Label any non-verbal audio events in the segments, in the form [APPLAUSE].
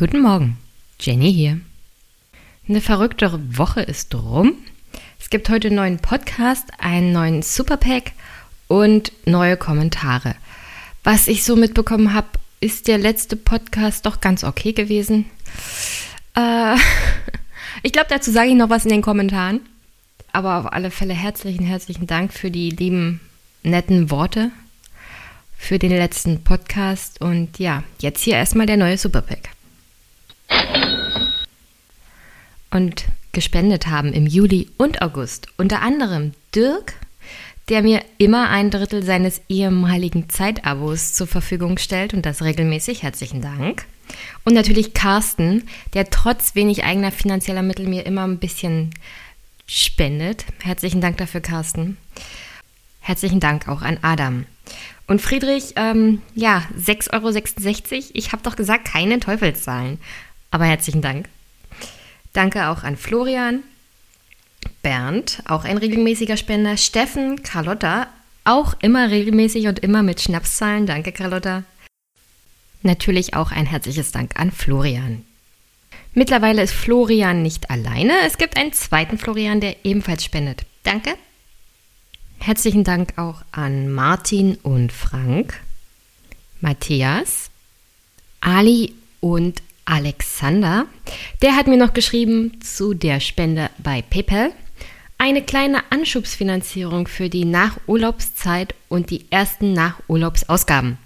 Guten Morgen, Jenny hier. Eine verrückte Woche ist rum. Es gibt heute einen neuen Podcast, einen neuen Superpack und neue Kommentare. Was ich so mitbekommen habe, ist der letzte Podcast doch ganz okay gewesen. Äh, [LAUGHS] ich glaube, dazu sage ich noch was in den Kommentaren. Aber auf alle Fälle herzlichen, herzlichen Dank für die lieben, netten Worte für den letzten Podcast. Und ja, jetzt hier erstmal der neue Superpack. Und gespendet haben im Juli und August unter anderem Dirk, der mir immer ein Drittel seines ehemaligen Zeitabos zur Verfügung stellt und das regelmäßig. Herzlichen Dank. Und natürlich Carsten, der trotz wenig eigener finanzieller Mittel mir immer ein bisschen spendet. Herzlichen Dank dafür, Carsten. Herzlichen Dank auch an Adam. Und Friedrich, ähm, ja, 6,66 Euro. Ich habe doch gesagt, keine Teufelszahlen. Aber herzlichen Dank. Danke auch an Florian, Bernd, auch ein regelmäßiger Spender, Steffen, Carlotta, auch immer regelmäßig und immer mit Schnapszahlen. Danke, Carlotta. Natürlich auch ein herzliches Dank an Florian. Mittlerweile ist Florian nicht alleine. Es gibt einen zweiten Florian, der ebenfalls spendet. Danke. Herzlichen Dank auch an Martin und Frank, Matthias, Ali und Alexander. Der hat mir noch geschrieben zu der Spende bei PayPal. Eine kleine Anschubsfinanzierung für die Nachurlaubszeit und die ersten Nachurlaubsausgaben.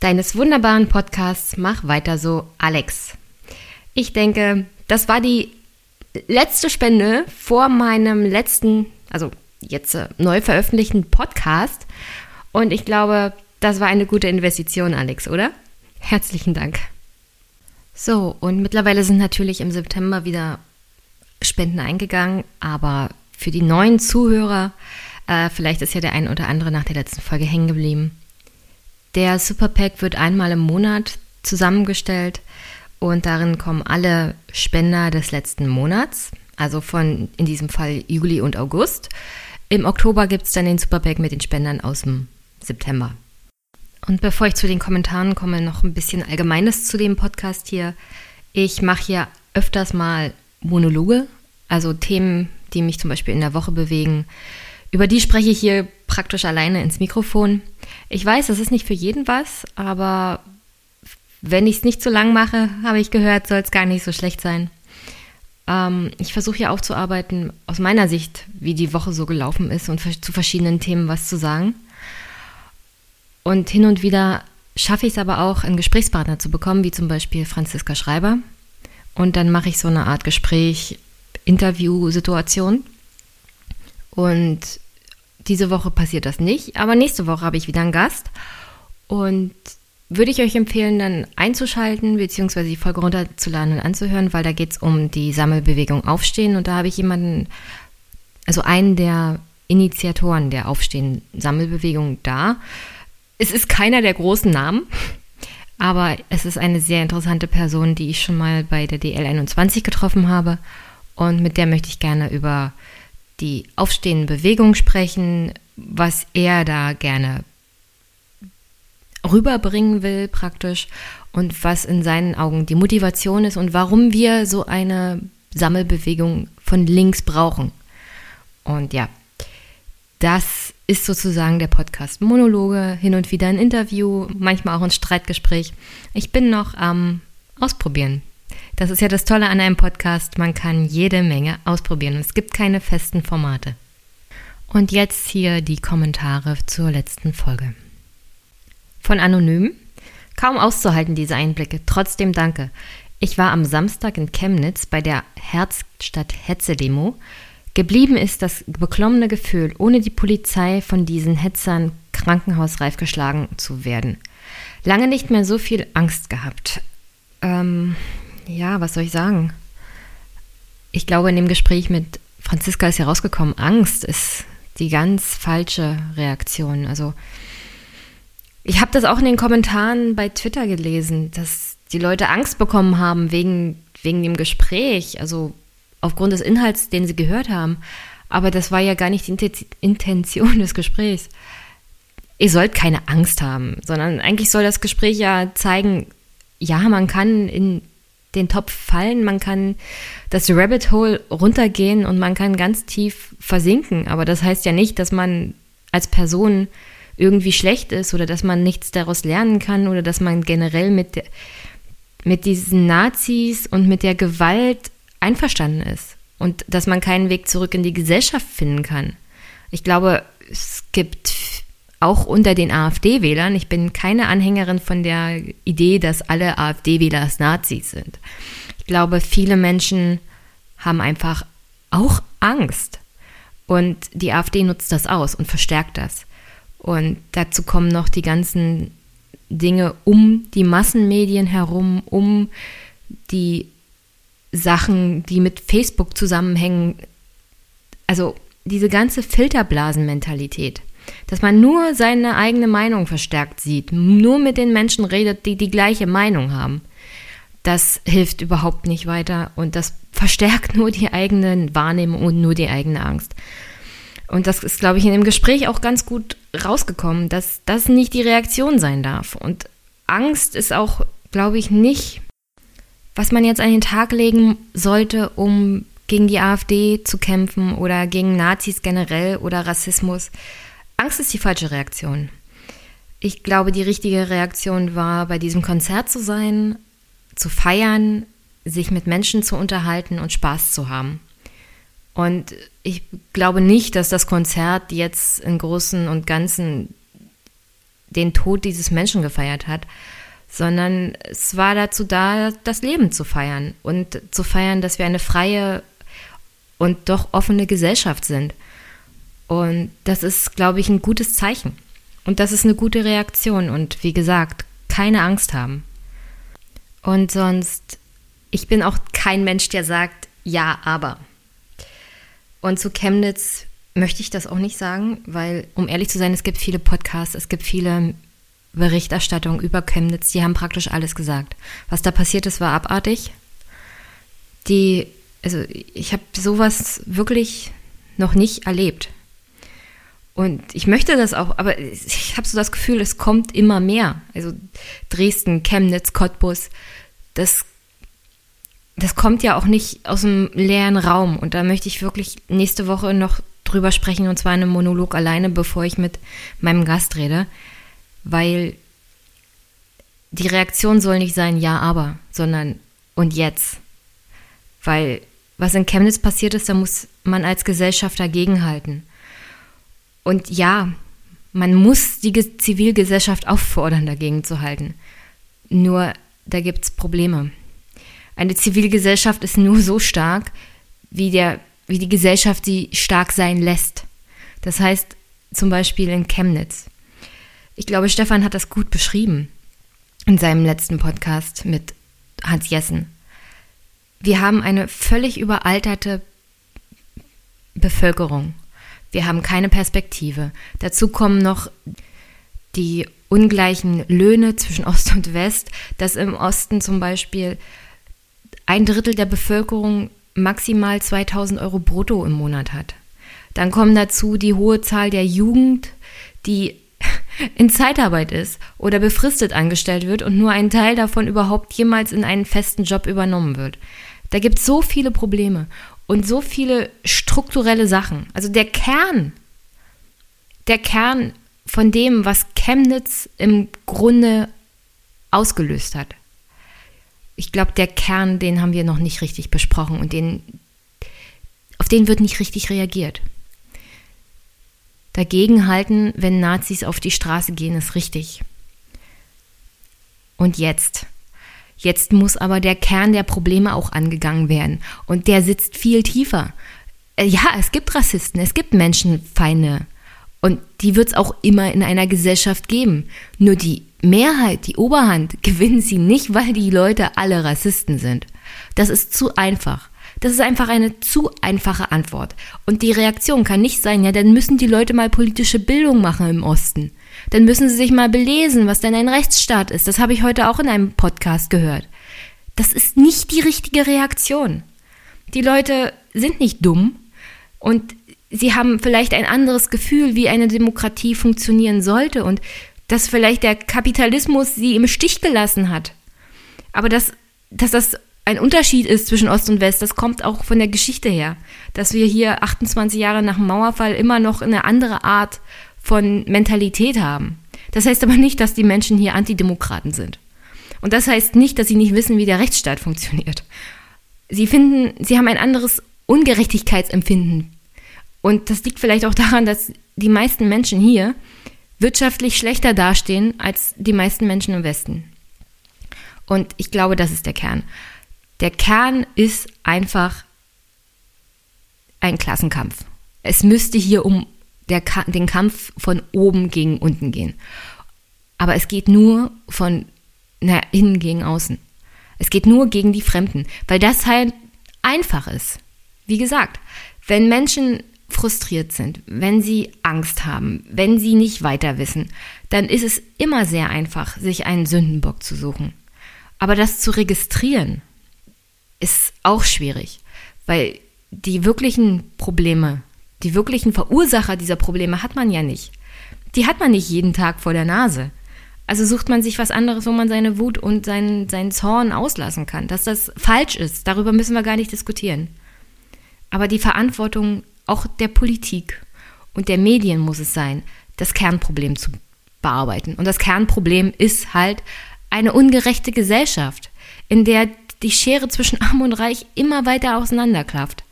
Deines wunderbaren Podcasts. Mach weiter so, Alex. Ich denke, das war die letzte Spende vor meinem letzten, also jetzt äh, neu veröffentlichten Podcast. Und ich glaube, das war eine gute Investition, Alex, oder? Herzlichen Dank. So, und mittlerweile sind natürlich im September wieder Spenden eingegangen, aber für die neuen Zuhörer, äh, vielleicht ist ja der ein oder andere nach der letzten Folge hängen geblieben. Der Superpack wird einmal im Monat zusammengestellt und darin kommen alle Spender des letzten Monats, also von in diesem Fall Juli und August. Im Oktober gibt es dann den Superpack mit den Spendern aus dem September. Und bevor ich zu den Kommentaren komme, noch ein bisschen Allgemeines zu dem Podcast hier. Ich mache hier öfters mal Monologe, also Themen, die mich zum Beispiel in der Woche bewegen. Über die spreche ich hier praktisch alleine ins Mikrofon. Ich weiß, das ist nicht für jeden was, aber wenn ich es nicht zu lang mache, habe ich gehört, soll es gar nicht so schlecht sein. Ähm, ich versuche hier aufzuarbeiten, aus meiner Sicht, wie die Woche so gelaufen ist und zu verschiedenen Themen was zu sagen. Und hin und wieder schaffe ich es aber auch, einen Gesprächspartner zu bekommen, wie zum Beispiel Franziska Schreiber. Und dann mache ich so eine Art Gespräch, Interview-Situation. Und diese Woche passiert das nicht, aber nächste Woche habe ich wieder einen Gast. Und würde ich euch empfehlen, dann einzuschalten, beziehungsweise die Folge runterzuladen und anzuhören, weil da geht es um die Sammelbewegung Aufstehen. Und da habe ich jemanden, also einen der Initiatoren der Aufstehen-Sammelbewegung da. Es ist keiner der großen Namen, aber es ist eine sehr interessante Person, die ich schon mal bei der DL21 getroffen habe. Und mit der möchte ich gerne über die aufstehende Bewegung sprechen, was er da gerne rüberbringen will praktisch und was in seinen Augen die Motivation ist und warum wir so eine Sammelbewegung von links brauchen. Und ja, das ist sozusagen der Podcast Monologe, hin und wieder ein Interview, manchmal auch ein Streitgespräch. Ich bin noch am Ausprobieren. Das ist ja das Tolle an einem Podcast, man kann jede Menge ausprobieren. Es gibt keine festen Formate. Und jetzt hier die Kommentare zur letzten Folge. Von Anonym. Kaum auszuhalten, diese Einblicke. Trotzdem danke. Ich war am Samstag in Chemnitz bei der Herzstadt Hetze-Demo. Geblieben ist das beklommene Gefühl, ohne die Polizei von diesen Hetzern krankenhausreif geschlagen zu werden. Lange nicht mehr so viel Angst gehabt. Ähm, ja, was soll ich sagen? Ich glaube, in dem Gespräch mit Franziska ist herausgekommen, Angst ist die ganz falsche Reaktion. Also, ich habe das auch in den Kommentaren bei Twitter gelesen, dass die Leute Angst bekommen haben wegen, wegen dem Gespräch. Also, aufgrund des Inhalts, den sie gehört haben. Aber das war ja gar nicht die Intention des Gesprächs. Ihr sollt keine Angst haben, sondern eigentlich soll das Gespräch ja zeigen, ja, man kann in den Topf fallen, man kann das Rabbit Hole runtergehen und man kann ganz tief versinken. Aber das heißt ja nicht, dass man als Person irgendwie schlecht ist oder dass man nichts daraus lernen kann oder dass man generell mit, mit diesen Nazis und mit der Gewalt einverstanden ist und dass man keinen Weg zurück in die Gesellschaft finden kann. Ich glaube, es gibt auch unter den AfD-Wählern, ich bin keine Anhängerin von der Idee, dass alle AfD-Wähler Nazis sind. Ich glaube, viele Menschen haben einfach auch Angst. Und die AfD nutzt das aus und verstärkt das. Und dazu kommen noch die ganzen Dinge um die Massenmedien herum, um die Sachen, die mit Facebook zusammenhängen. Also diese ganze Filterblasenmentalität, dass man nur seine eigene Meinung verstärkt sieht, nur mit den Menschen redet, die die gleiche Meinung haben. Das hilft überhaupt nicht weiter und das verstärkt nur die eigene Wahrnehmung und nur die eigene Angst. Und das ist, glaube ich, in dem Gespräch auch ganz gut rausgekommen, dass das nicht die Reaktion sein darf. Und Angst ist auch, glaube ich, nicht, was man jetzt an den Tag legen sollte, um gegen die AfD zu kämpfen oder gegen Nazis generell oder Rassismus. Angst ist die falsche Reaktion. Ich glaube, die richtige Reaktion war, bei diesem Konzert zu sein, zu feiern, sich mit Menschen zu unterhalten und Spaß zu haben. Und ich glaube nicht, dass das Konzert jetzt im Großen und Ganzen den Tod dieses Menschen gefeiert hat, sondern es war dazu da, das Leben zu feiern und zu feiern, dass wir eine freie und doch offene Gesellschaft sind. Und das ist, glaube ich, ein gutes Zeichen. Und das ist eine gute Reaktion. Und wie gesagt, keine Angst haben. Und sonst, ich bin auch kein Mensch, der sagt, ja, aber. Und zu Chemnitz möchte ich das auch nicht sagen, weil, um ehrlich zu sein, es gibt viele Podcasts, es gibt viele Berichterstattungen über Chemnitz, die haben praktisch alles gesagt. Was da passiert ist, war abartig. Die, also ich habe sowas wirklich noch nicht erlebt. Und ich möchte das auch, aber ich habe so das Gefühl, es kommt immer mehr. Also Dresden, Chemnitz, Cottbus, das das kommt ja auch nicht aus einem leeren Raum. Und da möchte ich wirklich nächste Woche noch drüber sprechen, und zwar in einem Monolog alleine, bevor ich mit meinem Gast rede. Weil die Reaktion soll nicht sein, ja, aber, sondern und jetzt. Weil was in Chemnitz passiert ist, da muss man als Gesellschaft dagegenhalten. Und ja, man muss die Zivilgesellschaft auffordern, dagegen zu halten. Nur da gibt es Probleme. Eine Zivilgesellschaft ist nur so stark, wie, der, wie die Gesellschaft sie stark sein lässt. Das heißt zum Beispiel in Chemnitz. Ich glaube, Stefan hat das gut beschrieben in seinem letzten Podcast mit Hans Jessen. Wir haben eine völlig überalterte Bevölkerung. Wir haben keine Perspektive. Dazu kommen noch die ungleichen Löhne zwischen [LAUGHS] Ost und West, dass im Osten zum Beispiel ein Drittel der Bevölkerung maximal 2000 Euro brutto im Monat hat. Dann kommen dazu die hohe Zahl der Jugend, die in Zeitarbeit ist oder befristet angestellt wird und nur ein Teil davon überhaupt jemals in einen festen Job übernommen wird. Da gibt es so viele Probleme und so viele strukturelle Sachen. Also der Kern, der Kern von dem, was Chemnitz im Grunde ausgelöst hat ich glaube, der Kern, den haben wir noch nicht richtig besprochen und den, auf den wird nicht richtig reagiert. Dagegenhalten, wenn Nazis auf die Straße gehen, ist richtig. Und jetzt? Jetzt muss aber der Kern der Probleme auch angegangen werden. Und der sitzt viel tiefer. Äh, ja, es gibt Rassisten, es gibt Menschenfeinde. Und die wird es auch immer in einer Gesellschaft geben. Nur die Mehrheit, die Oberhand, [LAUGHS] gewinnen sie nicht, weil die Leute alle Rassisten sind. Das ist zu einfach. Das ist einfach eine zu einfache Antwort. Und die Reaktion kann nicht sein, ja, dann müssen die Leute mal politische Bildung machen im Osten. Dann müssen sie sich mal belesen, was denn ein Rechtsstaat ist. Das habe ich heute auch in einem Podcast gehört. Das ist nicht die richtige Reaktion. Die Leute sind nicht dumm und sie haben vielleicht ein anderes Gefühl, wie eine Demokratie funktionieren sollte. Und dass vielleicht der Kapitalismus sie im Stich gelassen hat. Aber dass, dass das ein Unterschied ist zwischen Ost und West, das kommt auch von der Geschichte her, dass wir hier 28 Jahre nach dem Mauerfall immer noch eine andere Art von Mentalität haben. Das heißt aber nicht, dass die Menschen hier Antidemokraten sind. Und das heißt nicht, dass sie nicht wissen, wie der Rechtsstaat funktioniert. Sie finden, sie haben ein anderes Ungerechtigkeitsempfinden. Und das liegt vielleicht auch daran, dass die meisten Menschen hier wirtschaftlich schlechter dastehen als die meisten Menschen im Westen. Und ich glaube, das ist der Kern. Der Kern ist einfach ein Klassenkampf. Es müsste hier um der, den Kampf von oben gegen unten gehen. Aber es geht nur von na, innen gegen außen. Es geht nur gegen die Fremden, weil das halt einfach ist. Wie gesagt, wenn Menschen frustriert sind, wenn sie Angst haben, wenn sie nicht weiter wissen, dann ist es immer sehr einfach, sich einen Sündenbock zu suchen. Aber das zu registrieren ist auch schwierig, weil die wirklichen Probleme, die wirklichen Verursacher dieser Probleme hat man ja nicht. Die hat man nicht jeden Tag vor der Nase. Also sucht man sich was anderes, wo man seine Wut und seinen, seinen Zorn auslassen kann. Dass das falsch ist, darüber müssen wir gar nicht diskutieren. Aber die Verantwortung auch der Politik und der Medien muss es sein, das Kernproblem zu bearbeiten. Und das Kernproblem ist halt eine ungerechte Gesellschaft, in der die Schere zwischen Arm und Reich immer weiter auseinanderklafft.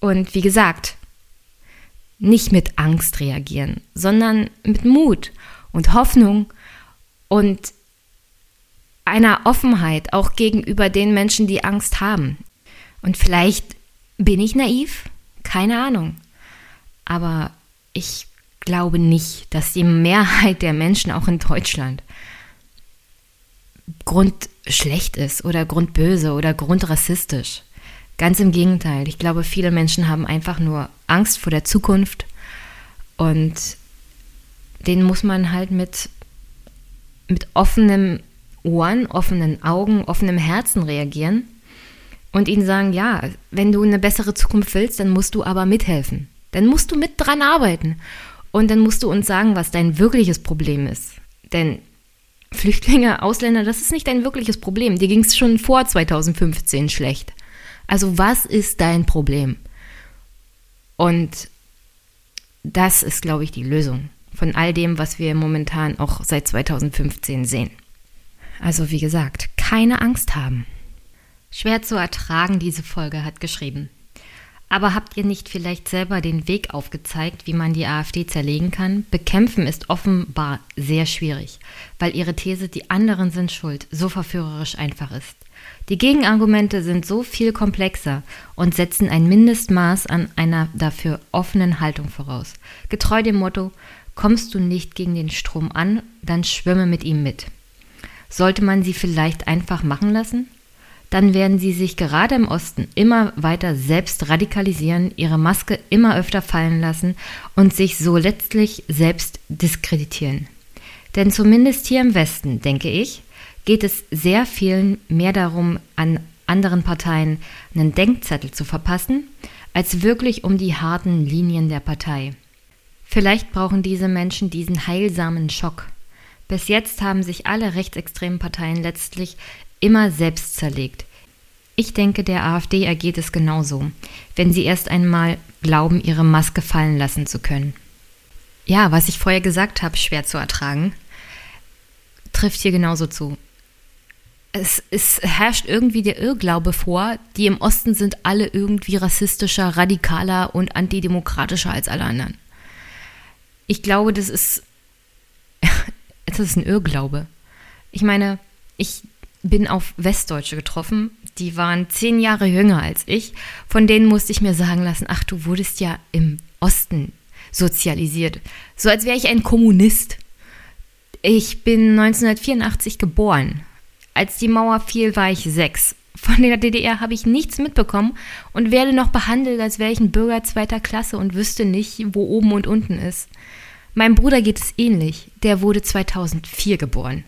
Und wie gesagt, nicht mit Angst reagieren, sondern mit Mut und Hoffnung und einer Offenheit auch gegenüber den Menschen, die Angst haben. Und vielleicht bin ich naiv, keine Ahnung. Aber ich glaube nicht, dass die Mehrheit der Menschen auch in Deutschland grundschlecht ist oder grundböse oder grundrassistisch. Ganz im Gegenteil. Ich glaube, viele Menschen haben einfach nur Angst vor der Zukunft und denen muss man halt mit, mit offenen Ohren, offenen Augen, offenem Herzen reagieren und ihnen sagen, ja, wenn du eine bessere Zukunft willst, dann musst du aber mithelfen. Dann musst du mit dran arbeiten. Und dann musst du uns sagen, was dein wirkliches Problem ist. Denn Flüchtlinge, Ausländer, das ist nicht dein wirkliches Problem. Dir ging es schon vor 2015 schlecht. Also was ist dein Problem? Und das ist, glaube ich, die Lösung von all dem, was wir momentan auch seit 2015 sehen. Also wie gesagt, keine Angst haben. Schwer zu ertragen, diese Folge hat geschrieben. Aber habt ihr nicht vielleicht selber den Weg aufgezeigt, wie man die AfD zerlegen kann? Bekämpfen ist offenbar sehr schwierig, weil ihre These, die anderen sind schuld, so verführerisch einfach ist. Die Gegenargumente sind so viel komplexer und setzen ein Mindestmaß an einer dafür offenen Haltung voraus. Getreu dem Motto, kommst du nicht gegen den Strom an, dann schwimme mit ihm mit. Sollte man sie vielleicht einfach machen lassen? Dann werden sie sich gerade im Osten immer weiter selbst radikalisieren, ihre Maske immer öfter fallen lassen und sich so letztlich selbst diskreditieren. Denn zumindest hier im Westen, denke ich, geht es sehr vielen mehr darum, an anderen Parteien einen Denkzettel zu verpassen, als wirklich um die harten Linien der Partei. Vielleicht brauchen diese Menschen diesen heilsamen Schock. Bis jetzt haben sich alle rechtsextremen Parteien letztlich immer selbst zerlegt. Ich denke, der AfD ergeht es genauso, wenn sie erst einmal glauben, ihre Maske fallen lassen zu können. Ja, was ich vorher gesagt habe, schwer zu ertragen, trifft hier genauso zu es, es, herrscht irgendwie der Irrglaube vor, die im Osten sind alle irgendwie rassistischer, radikaler und antidemokratischer als alle anderen. Ich glaube, das ist, [LAUGHS] das ist ein Irrglaube. Ich meine, ich bin auf Westdeutsche getroffen, die waren zehn Jahre jünger als ich. Von denen musste ich mir sagen lassen, ach, du wurdest ja im Osten sozialisiert. So als wäre ich ein Kommunist. Ich bin 1984 geboren. Als die Mauer fiel, war ich sechs. Von der DDR habe ich nichts mitbekommen und werde noch behandelt, als wäre ich ein Bürger zweiter Klasse und wüsste nicht, wo oben und unten ist. Meinem Bruder geht es ähnlich. Der wurde 2004 geboren.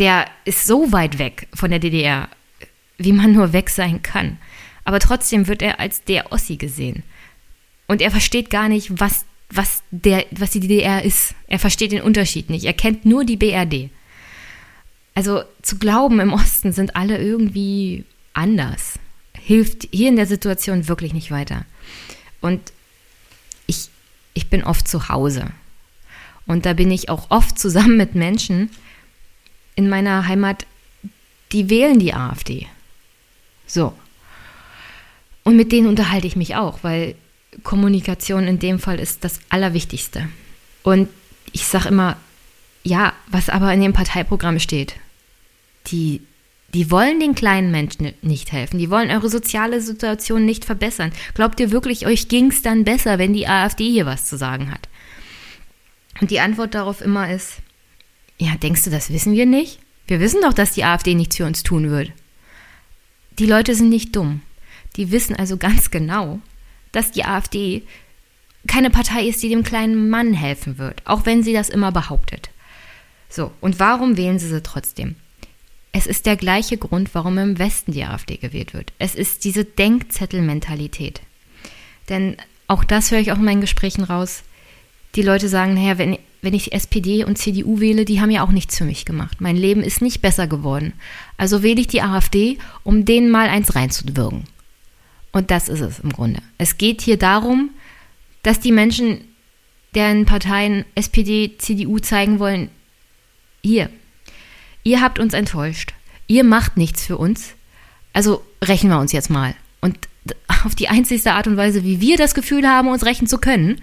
Der ist so weit weg von der DDR, wie man nur weg sein kann. Aber trotzdem wird er als der Ossi gesehen. Und er versteht gar nicht, was, was, der, was die DDR ist. Er versteht den Unterschied nicht. Er kennt nur die BRD. Also zu glauben, im Osten sind alle irgendwie anders, hilft hier in der Situation wirklich nicht weiter. Und ich, ich bin oft zu Hause. Und da bin ich auch oft zusammen mit Menschen in meiner Heimat, die wählen die AfD. So. Und mit denen unterhalte ich mich auch, weil Kommunikation in dem Fall ist das Allerwichtigste. Und ich sage immer, ja, was aber in dem Parteiprogramm steht, die, die wollen den kleinen Menschen nicht helfen, die wollen eure soziale Situation nicht verbessern. Glaubt ihr wirklich, euch ging es dann besser, wenn die AfD hier was zu sagen hat? Und die Antwort darauf immer ist, ja, denkst du, das wissen wir nicht? Wir wissen doch, dass die AfD nichts für uns tun wird. Die Leute sind nicht dumm. Die wissen also ganz genau, dass die AfD keine Partei ist, die dem kleinen Mann helfen wird, auch wenn sie das immer behauptet. So, und warum wählen sie sie trotzdem? Es ist der gleiche Grund, warum im Westen die AfD gewählt wird. Es ist diese Denkzettelmentalität. Denn auch das höre ich auch in meinen Gesprächen raus. Die Leute sagen, naja, wenn, wenn ich SPD und CDU wähle, die haben ja auch nichts für mich gemacht. Mein Leben ist nicht besser geworden. Also wähle ich die AfD, um denen mal eins reinzuwirken. Und das ist es im Grunde. Es geht hier darum, dass die Menschen, deren Parteien SPD, CDU zeigen wollen, hier, ihr habt uns enttäuscht. Ihr macht nichts für uns. Also rächen wir uns jetzt mal. Und auf die einzigste Art und Weise, wie wir das Gefühl haben, uns rächen zu können.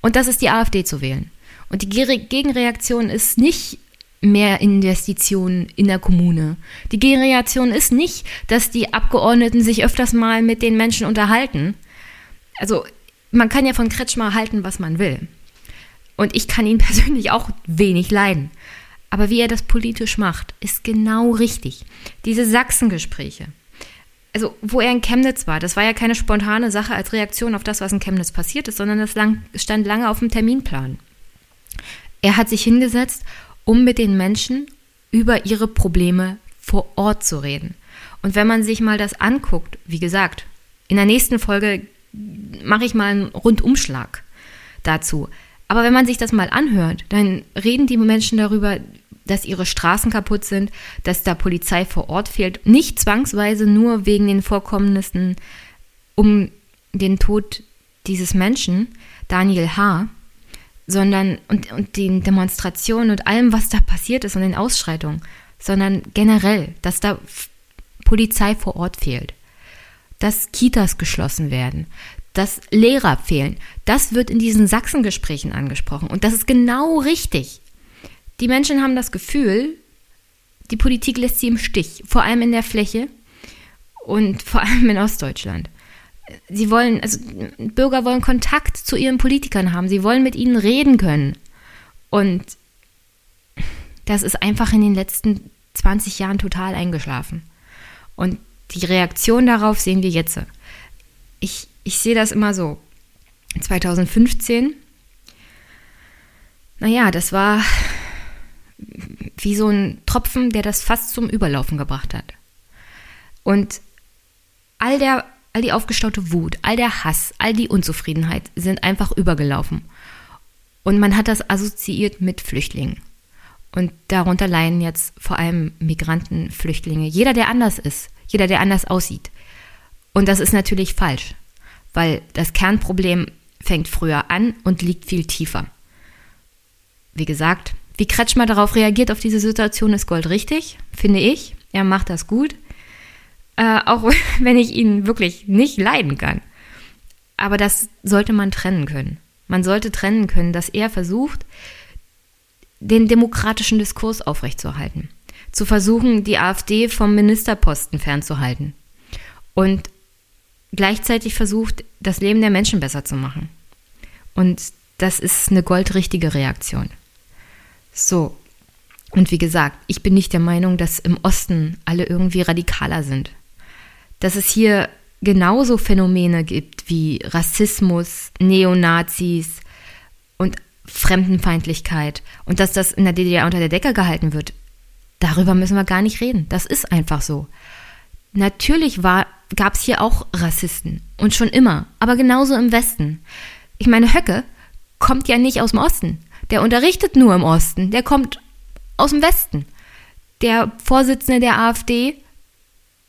Und das ist die AfD zu wählen. Und die Gegenreaktion ist nicht mehr Investitionen in der Kommune. Die Gegenreaktion ist nicht, dass die Abgeordneten sich öfters mal mit den Menschen unterhalten. Also man kann ja von Kretschmer halten, was man will. Und ich kann ihn [LAUGHS] persönlich auch wenig leiden. Aber wie er das politisch macht, ist genau richtig. Diese Sachsengespräche, also wo er in Chemnitz war, das war ja keine spontane Sache als Reaktion auf das, was in Chemnitz passiert ist, sondern das stand lange auf dem Terminplan. Er hat sich hingesetzt, um mit den Menschen über ihre Probleme vor Ort zu reden. Und wenn man sich mal das anguckt, wie gesagt, in der nächsten Folge mache ich mal einen Rundumschlag dazu. Aber wenn man sich das mal anhört, dann reden die Menschen darüber, dass ihre Straßen kaputt sind, dass da Polizei vor Ort fehlt. Nicht zwangsweise nur wegen den Vorkommnissen um den Tod dieses Menschen, Daniel H., sondern und, und den Demonstrationen und allem, was da passiert ist und den Ausschreitungen, sondern generell, dass da Polizei vor Ort fehlt, dass Kitas geschlossen werden, dass Lehrer fehlen. Das wird in diesen Sachsengesprächen angesprochen und das ist genau richtig. Die Menschen haben das Gefühl, die Politik lässt sie im Stich, vor allem in der Fläche und vor allem in Ostdeutschland. Sie wollen, also Bürger wollen Kontakt zu ihren Politikern haben, sie wollen mit ihnen reden können. Und das ist einfach in den letzten 20 Jahren total eingeschlafen. Und die Reaktion darauf sehen wir jetzt. Ich, ich sehe das immer so. 2015, naja, das war wie so ein Tropfen, der das fast zum Überlaufen gebracht hat. Und all der, all die aufgestaute Wut, all der Hass, all die Unzufriedenheit sind einfach übergelaufen. Und man hat das assoziiert mit Flüchtlingen. Und darunter leiden jetzt vor allem Migranten, Flüchtlinge, jeder, der anders ist, jeder, der anders aussieht. Und das ist natürlich falsch, weil das Kernproblem fängt früher an und liegt viel tiefer. Wie gesagt, wie Kretschmer darauf reagiert, auf diese Situation, ist goldrichtig, finde ich. Er macht das gut. Äh, auch [LAUGHS] wenn ich ihn wirklich nicht leiden kann. Aber das sollte man trennen können. Man sollte trennen können, dass er versucht, den demokratischen Diskurs aufrechtzuerhalten. Zu versuchen, die AfD vom Ministerposten fernzuhalten. Und gleichzeitig versucht, das Leben der Menschen besser zu machen. Und das ist eine goldrichtige Reaktion. So. Und wie gesagt, ich bin nicht der Meinung, dass im Osten alle irgendwie radikaler sind. Dass es hier genauso Phänomene gibt wie Rassismus, Neonazis und Fremdenfeindlichkeit und dass das in der DDR unter der Decke gehalten wird, darüber müssen wir gar nicht reden. Das ist einfach so. Natürlich gab es hier auch Rassisten und schon immer, aber genauso im Westen. Ich meine, Höcke kommt ja nicht aus dem Osten. Der unterrichtet nur im Osten, der kommt aus dem Westen. der Vorsitzende der AfD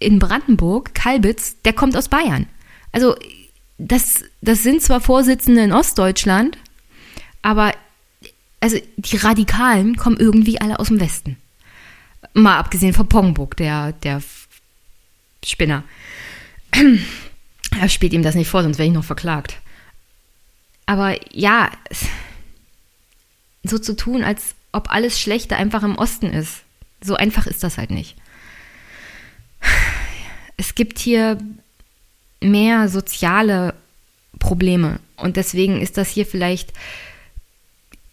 in Brandenburg, Kalbitz, der kommt aus Bayern. Also das, das sind zwar Vorsitzende in Ostdeutschland, aber also die Radikalen kommen irgendwie alle aus dem Westen. Mal abgesehen von Pongburg, der, der Spinner. [CLEARS THROAT] Er spielt ihm das nicht vor, sonst wäre ich noch verklagt. Aber ja, so zu tun, als ob alles Schlechte einfach im Osten ist, so einfach ist das halt nicht. Es gibt hier mehr soziale Probleme und deswegen ist das hier vielleicht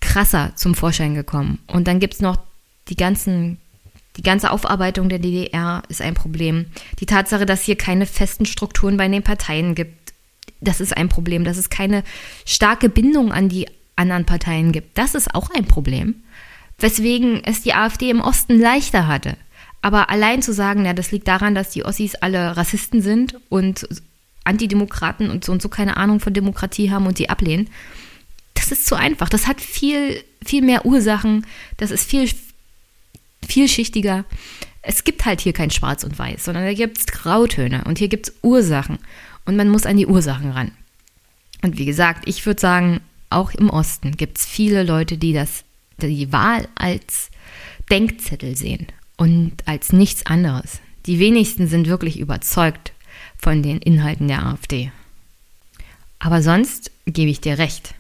krasser zum Vorschein gekommen. Und dann gibt es noch die ganzen die ganze Aufarbeitung der DDR ist ein Problem. Die Tatsache, dass hier keine festen Strukturen bei den Parteien gibt, das ist ein Problem. Dass es keine starke Bindung an die anderen Parteien gibt, das ist auch ein Problem. Weswegen es die AfD im Osten leichter hatte. Aber allein zu sagen, ja, das liegt daran, dass die Ossis alle Rassisten sind und Antidemokraten und so und so keine Ahnung von Demokratie haben und die ablehnen, das ist zu einfach. Das hat viel, viel mehr Ursachen. Das ist viel vielschichtiger. Es gibt halt hier kein Schwarz und Weiß, sondern da gibt es Grautöne und hier gibt es Ursachen und man muss an die Ursachen ran. Und wie gesagt, ich würde sagen, auch im Osten gibt es viele Leute, die das, die Wahl als Denkzettel sehen und als nichts anderes. Die wenigsten sind wirklich überzeugt von den Inhalten der AfD. Aber sonst gebe ich dir recht.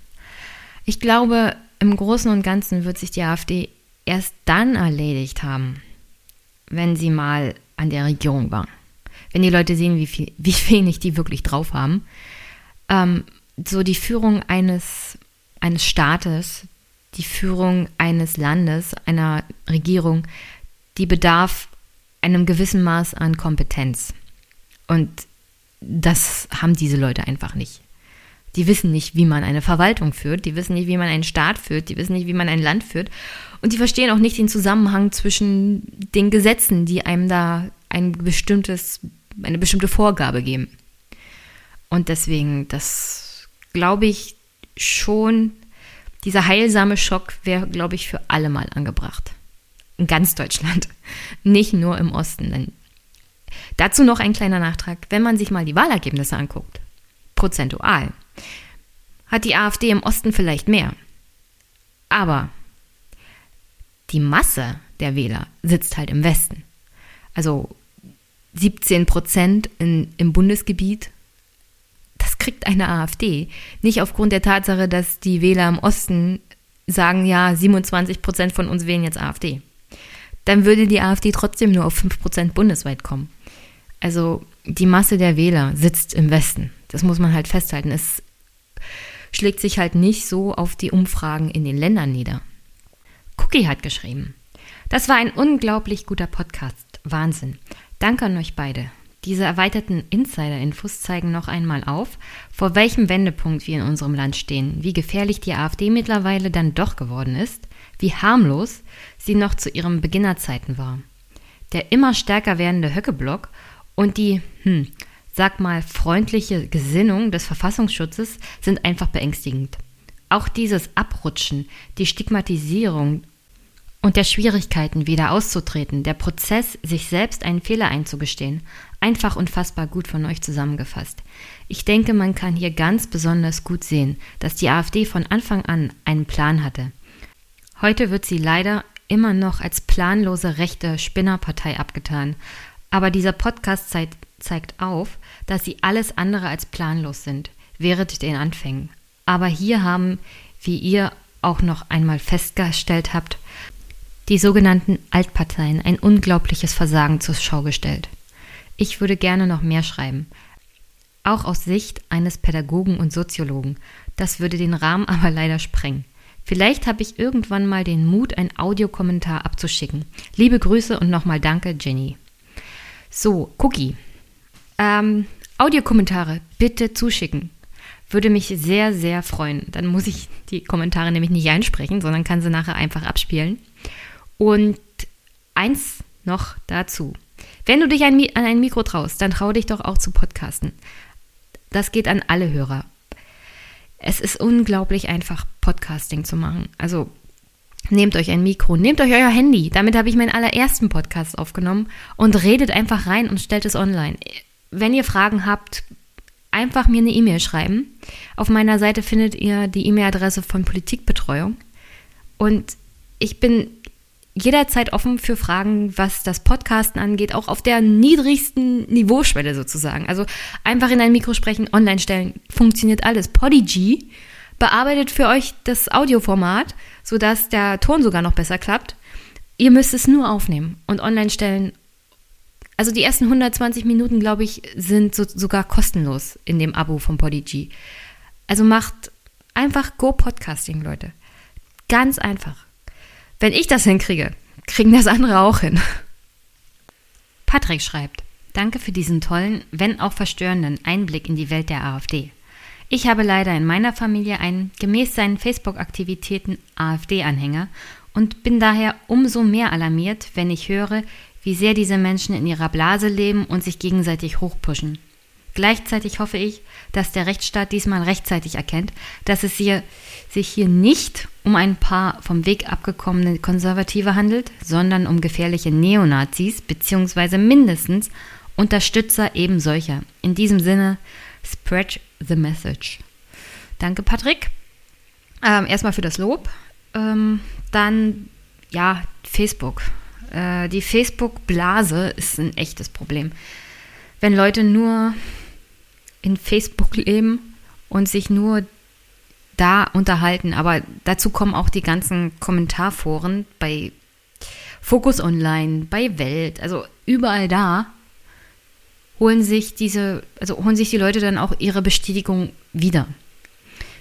Ich glaube, im Großen und Ganzen wird sich die AfD erst dann erledigt haben, wenn sie mal an der Regierung war. Wenn die Leute sehen, wie, viel, [LAUGHS] wie wenig die wirklich drauf haben. Ähm, so die Führung eines, eines Staates, die Führung eines Landes, einer Regierung, die bedarf einem gewissen Maß an Kompetenz. Und das haben diese Leute einfach nicht. Die wissen nicht, wie man eine Verwaltung führt, die wissen nicht, wie man einen Staat führt, die wissen nicht, wie man ein Land führt. Und die verstehen auch nicht den Zusammenhang zwischen den Gesetzen, die einem da ein bestimmtes, eine bestimmte Vorgabe geben. Und deswegen, das glaube ich schon, dieser heilsame Schock wäre, glaube ich, für alle mal angebracht. In ganz Deutschland. [LAUGHS] Nicht nur im Osten. Denn dazu noch ein kleiner Nachtrag. Wenn man sich mal die Wahlergebnisse anguckt, prozentual, hat die AfD im Osten vielleicht mehr. Aber die Masse der Wähler sitzt halt im Westen. Also 17 Prozent in, im Bundesgebiet, das kriegt eine AfD. Nicht aufgrund der Tatsache, dass die Wähler im Osten sagen, ja, 27 Prozent von uns wählen jetzt AfD. Dann würde die AfD trotzdem nur auf 5 Prozent bundesweit kommen. Also die Masse der Wähler sitzt im Westen. Das muss man halt festhalten. Es schlägt sich halt nicht so auf die Umfragen in den Ländern nieder. Cookie hat geschrieben. Das war ein unglaublich guter Podcast. Wahnsinn. Danke an euch beide. Diese erweiterten Insider-Infos zeigen noch einmal auf, vor welchem Wendepunkt wir in unserem Land stehen, wie gefährlich die AfD mittlerweile dann doch geworden ist, wie harmlos sie noch zu ihren Beginnerzeiten war. Der immer stärker werdende Höckeblock und die, hm, sag mal, freundliche Gesinnung des Verfassungsschutzes sind einfach beängstigend. Auch dieses Abrutschen, die Stigmatisierung und der Schwierigkeiten, wieder auszutreten, der Prozess, sich selbst einen Fehler einzugestehen, einfach unfassbar gut von euch zusammengefasst. Ich denke, man kann hier ganz besonders gut sehen, dass die AfD von Anfang an einen Plan hatte. Heute wird sie leider immer noch als planlose rechte Spinnerpartei abgetan, aber dieser Podcast zeigt, zeigt auf, dass sie alles andere als planlos sind, während den Anfängen. Aber hier haben, wie ihr auch noch einmal festgestellt habt, die sogenannten Altparteien ein unglaubliches Versagen zur Schau gestellt. Ich würde gerne noch mehr schreiben, auch aus Sicht eines Pädagogen und Soziologen. Das würde den Rahmen [LAUGHS] aber leider sprengen. Vielleicht habe ich irgendwann mal den Mut, ein Audiokommentar abzuschicken. Liebe Grüße und nochmal danke, Jenny. So, Cookie. Ähm, Audiokommentare bitte zuschicken. Würde mich sehr, sehr freuen. Dann muss ich die Kommentare nämlich nicht einsprechen, sondern kann sie nachher einfach abspielen. Und eins noch dazu. Wenn du dich an ein Mikro traust, dann trau dich doch auch zu podcasten. Das geht an alle Hörer. Es ist unglaublich einfach, Podcasting zu machen. Also Nehmt euch ein Mikro, nehmt euch euer Handy. Damit habe ich meinen allerersten Podcast aufgenommen und redet einfach rein und stellt es online. Wenn ihr Fragen habt, einfach mir eine E-Mail schreiben. Auf meiner Seite findet ihr die E-Mail-Adresse von Politikbetreuung. Und ich bin jederzeit offen für Fragen, was das Podcasten angeht, auch auf der niedrigsten Niveauschwelle sozusagen. Also einfach in ein Mikro sprechen, online stellen, funktioniert alles. Podigy bearbeitet für euch das Audioformat, sodass der Ton sogar noch besser klappt. Ihr müsst es nur aufnehmen und online stellen. Also die ersten 120 Minuten, glaube ich, sind so, sogar kostenlos in dem Abo von Podigy. Also macht einfach Go Podcasting, Leute. Ganz einfach. Wenn ich das hinkriege, kriegen das andere auch hin. Patrick schreibt, danke für diesen tollen, wenn auch verstörenden Einblick in die Welt der AfD. Ich habe leider in meiner Familie einen gemäß seinen Facebook-Aktivitäten AfD-Anhänger und bin daher umso mehr alarmiert, wenn ich höre, wie sehr diese Menschen in ihrer Blase leben und sich gegenseitig hochpushen. Gleichzeitig hoffe ich, dass der Rechtsstaat diesmal rechtzeitig erkennt, dass es hier, sich hier nicht um ein paar vom Weg abgekommene Konservative handelt, sondern um gefährliche Neonazis bzw. mindestens Unterstützer eben solcher. In diesem Sinne, spread the message. Danke, Patrick. Ähm, erstmal für das Lob. Ähm, dann, ja, Facebook. Äh, die Facebook-Blase ist ein echtes Problem. Wenn Leute nur in Facebook leben und sich nur da unterhalten. Aber dazu kommen auch die ganzen Kommentarforen bei Focus Online, bei Welt, also überall da holen sich diese, also holen sich die Leute dann auch ihre Bestätigung wieder.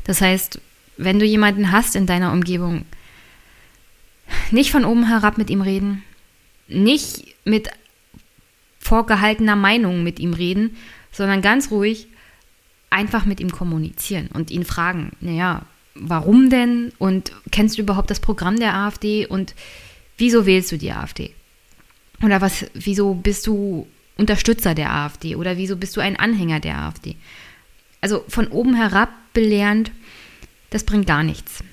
Das heißt, wenn du jemanden hast in deiner Umgebung, nicht von oben herab mit ihm reden, nicht mit vorgehaltener Meinung mit ihm reden, sondern ganz ruhig einfach mit ihm kommunizieren und ihn fragen, naja, warum denn und kennst du überhaupt das Programm der AfD und wieso wählst du die AfD? Oder was, wieso bist du Unterstützer der AfD oder wieso bist du ein Anhänger der AfD? Also von oben herab belehrend, das bringt gar nichts.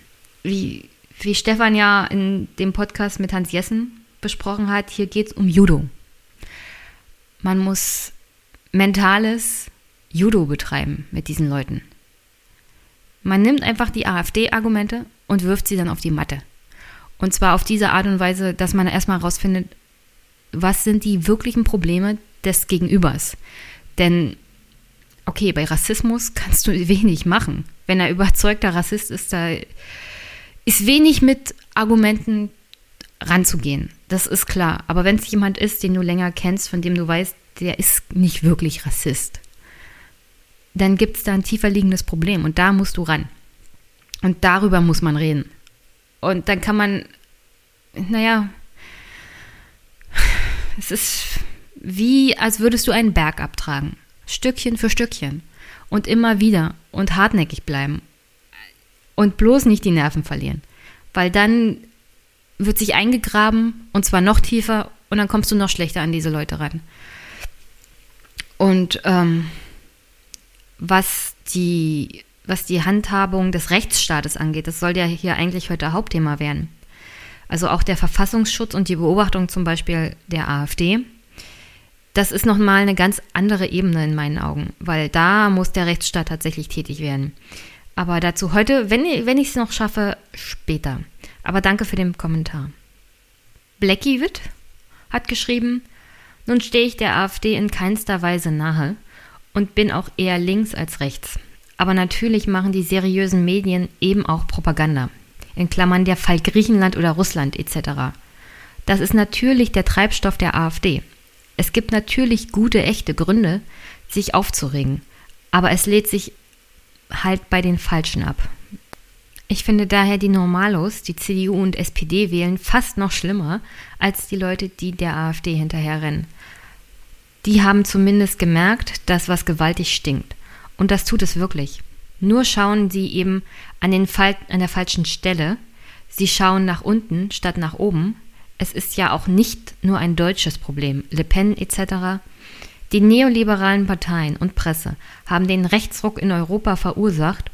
Wie, wie Stefan ja in dem Podcast mit Hans Jessen besprochen hat, hier geht es um Judo. Man muss mentales Judo betreiben mit diesen Leuten. Man nimmt einfach die AfD-Argumente und wirft sie dann auf die Matte. Und zwar auf diese Art und Weise, dass man erstmal herausfindet, was sind die wirklichen Probleme des Gegenübers. Denn, okay, bei Rassismus kannst du [LAUGHS] wenig machen. Wenn er überzeugter Rassist ist, da ist wenig mit Argumenten ranzugehen. Das ist klar. Aber wenn es jemand ist, den du länger kennst, von dem du weißt, der ist nicht wirklich Rassist, dann gibt es da ein tiefer liegendes Problem und da musst du ran. Und darüber muss man reden. Und dann kann man, naja, es ist wie, als würdest du einen Berg abtragen. Stückchen für Stückchen. Und immer wieder und hartnäckig bleiben. Und bloß nicht die Nerven verlieren. Weil dann wird sich eingegraben und zwar noch tiefer und dann kommst du noch schlechter an diese Leute ran. Und ähm, was die, was die Handhabung des Rechtsstaates angeht, das soll ja hier eigentlich heute Hauptthema werden. Also auch der Verfassungsschutz und die Beobachtung zum Beispiel der AfD, das ist nochmal eine ganz andere Ebene in meinen Augen, weil da muss der Rechtsstaat tatsächlich tätig werden. Aber dazu heute, wenn, wenn ich es noch schaffe, später. Aber danke für den Kommentar. Blackie Witt hat geschrieben, nun stehe ich der AfD in keinster Weise nahe und bin auch eher links als rechts. Aber natürlich machen die seriösen Medien eben auch Propaganda. In Klammern der Fall Griechenland oder Russland etc. Das ist natürlich der Treibstoff der AfD. Es gibt natürlich gute, echte Gründe, sich aufzuregen. Aber es lädt sich halt bei den Falschen ab. Ich finde daher die Normalos, die CDU und SPD wählen, fast noch schlimmer als die Leute, die der AfD hinterherrennen die haben zumindest gemerkt, dass was gewaltig stinkt. Und das tut es wirklich. Nur schauen sie eben an, den Fal an der falschen Stelle. Sie schauen nach unten statt nach oben. Es ist ja auch nicht nur ein deutsches Problem. Le Pen etc. Die neoliberalen Parteien und Presse haben den Rechtsruck in Europa verursacht,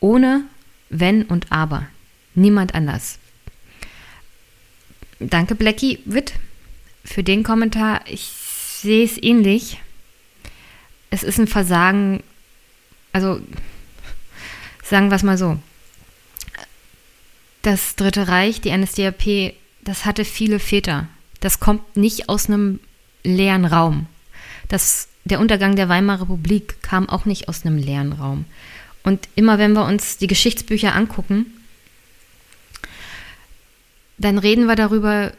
ohne Wenn und Aber. Niemand anders. danke, Blackie Witt, für den Kommentar. Ich sehe es ähnlich. Es ist ein Versagen, also sagen wir es mal so. Das Dritte Reich, die NSDAP, das hatte viele Väter. Das kommt nicht aus einem leeren Raum. Das, der Untergang der Weimarer Republik kam auch nicht aus einem leeren Raum. Und immer wenn wir uns die Geschichtsbücher angucken, dann reden wir darüber,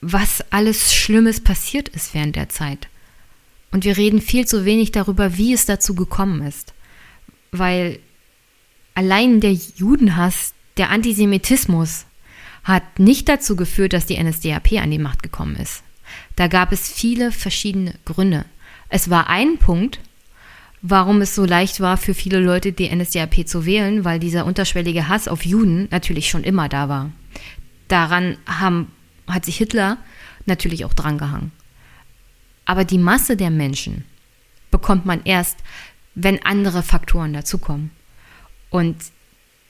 was alles Schlimmes passiert ist während der Zeit. Und wir reden viel zu wenig darüber, wie es dazu gekommen ist. Weil allein der Judenhass, der Antisemitismus hat nicht dazu geführt, dass die NSDAP an die Macht gekommen ist. Da gab es viele verschiedene Gründe. Es war ein Punkt, warum es so leicht war für viele Leute, die NSDAP zu wählen, weil dieser unterschwellige Hass auf Juden natürlich schon immer da war. Daran haben, hat sich Hitler natürlich auch drangehangen. Aber die Masse der Menschen bekommt man erst, wenn andere Faktoren dazukommen. Und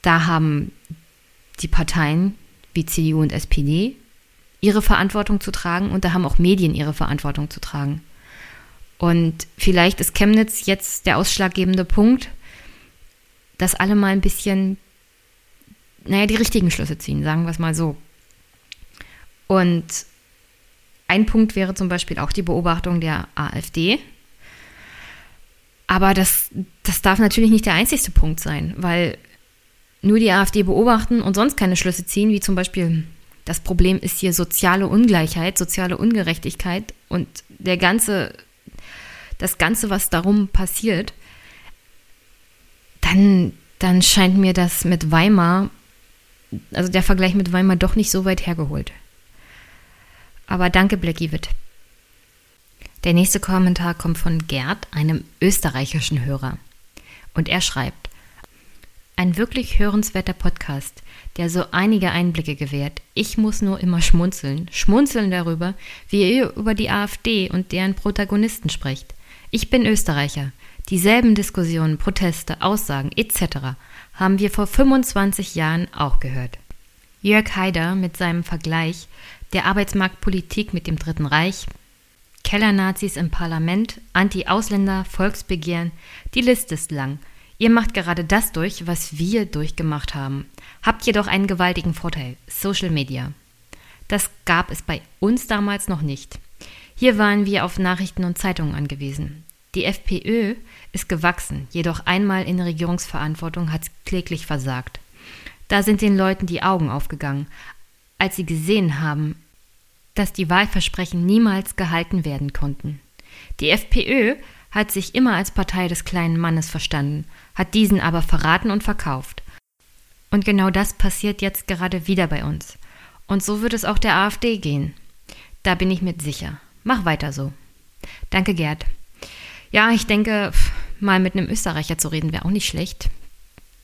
da haben die Parteien wie CDU und SPD ihre Verantwortung zu tragen und da haben auch Medien ihre Verantwortung zu tragen. Und vielleicht ist Chemnitz jetzt der ausschlaggebende Punkt, dass alle mal ein bisschen, naja, die richtigen Schlüsse ziehen, sagen wir es mal so. Und ein Punkt wäre zum Beispiel auch die Beobachtung der AfD. Aber das, das darf natürlich nicht der einzigste Punkt sein, weil nur die AfD beobachten und sonst keine Schlüsse ziehen, wie zum Beispiel das Problem ist hier soziale Ungleichheit, soziale Ungerechtigkeit und der ganze das Ganze, was darum passiert, dann, dann scheint mir das mit Weimar, also der Vergleich mit Weimar doch nicht so weit hergeholt. Aber danke, Blackie Witt. Der nächste Kommentar kommt von Gerd, einem österreichischen Hörer. Und er schreibt, ein wirklich hörenswerter Podcast, der so einige Einblicke gewährt. Ich muss nur immer schmunzeln, schmunzeln darüber, wie ihr über die AfD und deren Protagonisten sprecht. Ich bin Österreicher. Dieselben Diskussionen, Proteste, Aussagen etc. haben wir vor 25 Jahren auch gehört. Jörg Haider mit seinem Vergleich der Arbeitsmarktpolitik mit dem Dritten Reich, Kellernazis im Parlament, Anti-Ausländer, Volksbegehren, die Liste ist lang. Ihr macht gerade das durch, was wir durchgemacht haben. Habt jedoch einen gewaltigen Vorteil, Social Media. Das gab es bei uns damals noch nicht. Hier waren wir auf Nachrichten und Zeitungen angewiesen. Die FPÖ ist gewachsen, jedoch einmal in Regierungsverantwortung hat es kläglich versagt. Da sind den Leuten die Augen aufgegangen, als sie gesehen haben, dass die Wahlversprechen niemals gehalten werden konnten. Die FPÖ hat sich immer als Partei des kleinen Mannes verstanden, hat diesen aber verraten und verkauft. Und genau das passiert jetzt gerade wieder bei uns. Und so wird es auch der AfD gehen. Da bin ich mir sicher. Mach weiter so. Danke, Gerd. Ja, ich denke, mal mit einem Österreicher zu reden wäre auch nicht schlecht,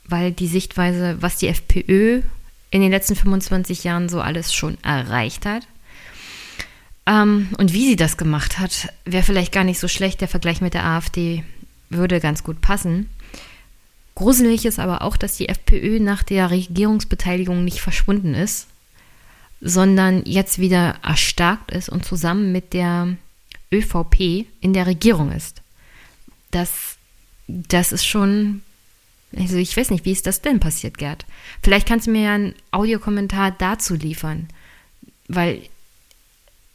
weil die Sichtweise, was die FPÖ in den letzten 25 Jahren so alles schon erreicht hat ähm, und wie sie das gemacht hat, wäre vielleicht gar nicht so schlecht. Der Vergleich mit der AfD würde ganz gut passen. Gruselig ist aber auch, dass die FPÖ nach der Regierungsbeteiligung nicht verschwunden ist, sondern jetzt wieder erstarkt ist und zusammen mit der ÖVP in der Regierung ist. Das, das ist schon, also ich weiß nicht, wie ist das denn passiert, Gerd? Vielleicht kannst du mir ja einen Audiokommentar dazu liefern, weil,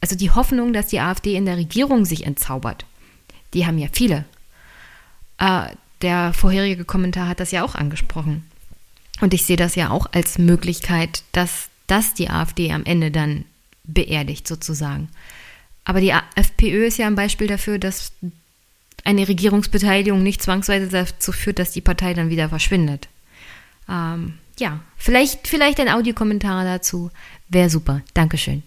also die Hoffnung, dass die AfD in der Regierung sich entzaubert, die haben ja viele. Äh, der vorherige Kommentar hat das ja auch angesprochen. Und ich sehe das ja auch als Möglichkeit, dass das die AfD am Ende dann beerdigt sozusagen. Aber die FPÖ ist ja ein Beispiel dafür, dass eine Regierungsbeteiligung nicht zwangsweise dazu führt, dass die Partei dann wieder verschwindet. Ähm, ja, vielleicht, vielleicht ein Audiokommentar dazu. Wäre super. Dankeschön.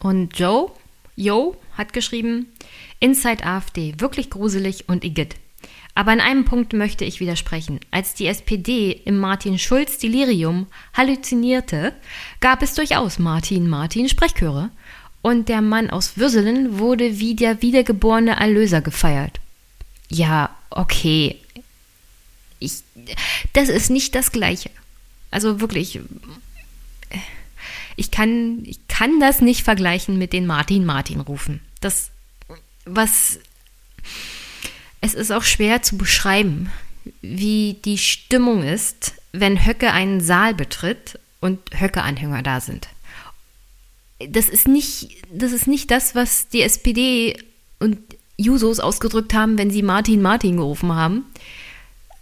Und Joe, Joe hat geschrieben, Inside AfD, wirklich gruselig und igitt. Aber an einem Punkt möchte ich widersprechen. Als die SPD im Martin Schulz Delirium halluzinierte, gab es durchaus Martin Martin Sprechchöre und der Mann aus Würselen wurde wie der wiedergeborene Erlöser gefeiert. Ja, okay. Ich, das ist nicht das Gleiche. Also wirklich. ich kann, ich kann das nicht vergleichen mit den Martin-Martin-Rufen. Das, was, es ist auch schwer zu beschreiben, wie die Stimmung ist, wenn Höcke einen Saal betritt und Höcke-Anhänger da sind. Das ist nicht, das ist nicht das, was die SPD und Jusos ausgedrückt haben, wenn sie Martin Martin gerufen haben.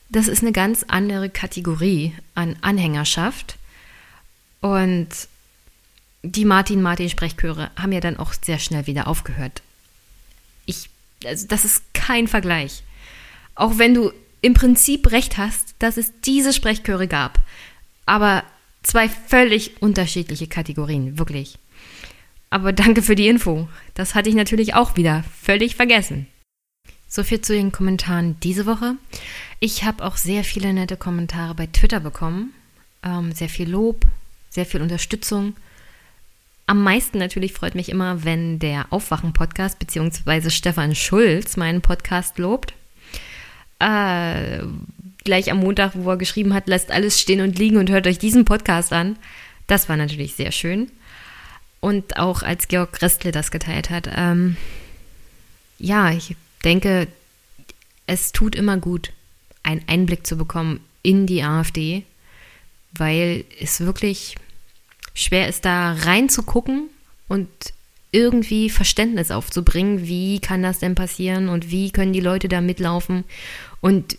Das ist eine ganz andere Kategorie an Anhängerschaft. Und die Martin Martin Sprechchöre haben ja dann auch sehr schnell wieder aufgehört. Also das ist kein Vergleich. Auch wenn du im Prinzip recht hast, dass es diese Sprechchöre gab. Aber zwei völlig unterschiedliche Kategorien, wirklich. Aber danke für die Info. Das hatte ich natürlich auch wieder völlig vergessen. So viel zu den Kommentaren diese Woche. Ich habe auch sehr viele nette Kommentare bei Twitter bekommen. Ähm, sehr viel Lob, sehr viel Unterstützung. Am meisten natürlich freut mich immer, wenn der Aufwachen-Podcast bzw. Stefan Schulz meinen Podcast lobt. Äh, gleich am Montag, wo er geschrieben hat, lasst alles stehen und liegen und hört euch diesen Podcast an. Das war natürlich sehr schön. Und auch als Georg Restle das geteilt hat. Ähm, ja, ich denke, es tut immer gut, einen Einblick zu bekommen in die AfD, weil es wirklich schwer ist, da reinzugucken und irgendwie Verständnis aufzubringen, wie kann das denn passieren und wie können die Leute da mitlaufen und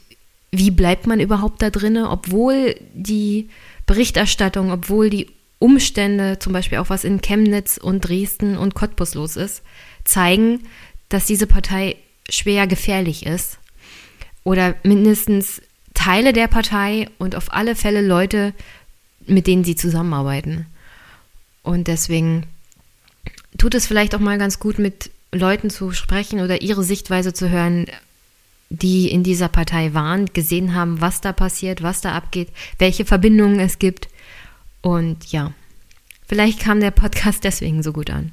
wie bleibt man überhaupt da drinne, obwohl die Berichterstattung, obwohl die Umstände, zum Beispiel auch was in Chemnitz und Dresden und Cottbus los ist, zeigen, dass diese Partei schwer gefährlich ist oder mindestens Teile der Partei und auf alle Fälle Leute, mit denen sie zusammenarbeiten. Und deswegen tut es vielleicht auch mal ganz gut, mit Leuten zu sprechen oder ihre Sichtweise zu hören, die in dieser Partei waren, gesehen haben, was da passiert, was da abgeht, welche Verbindungen es gibt. Und ja, vielleicht kam der Podcast [LAUGHS] deswegen so gut an.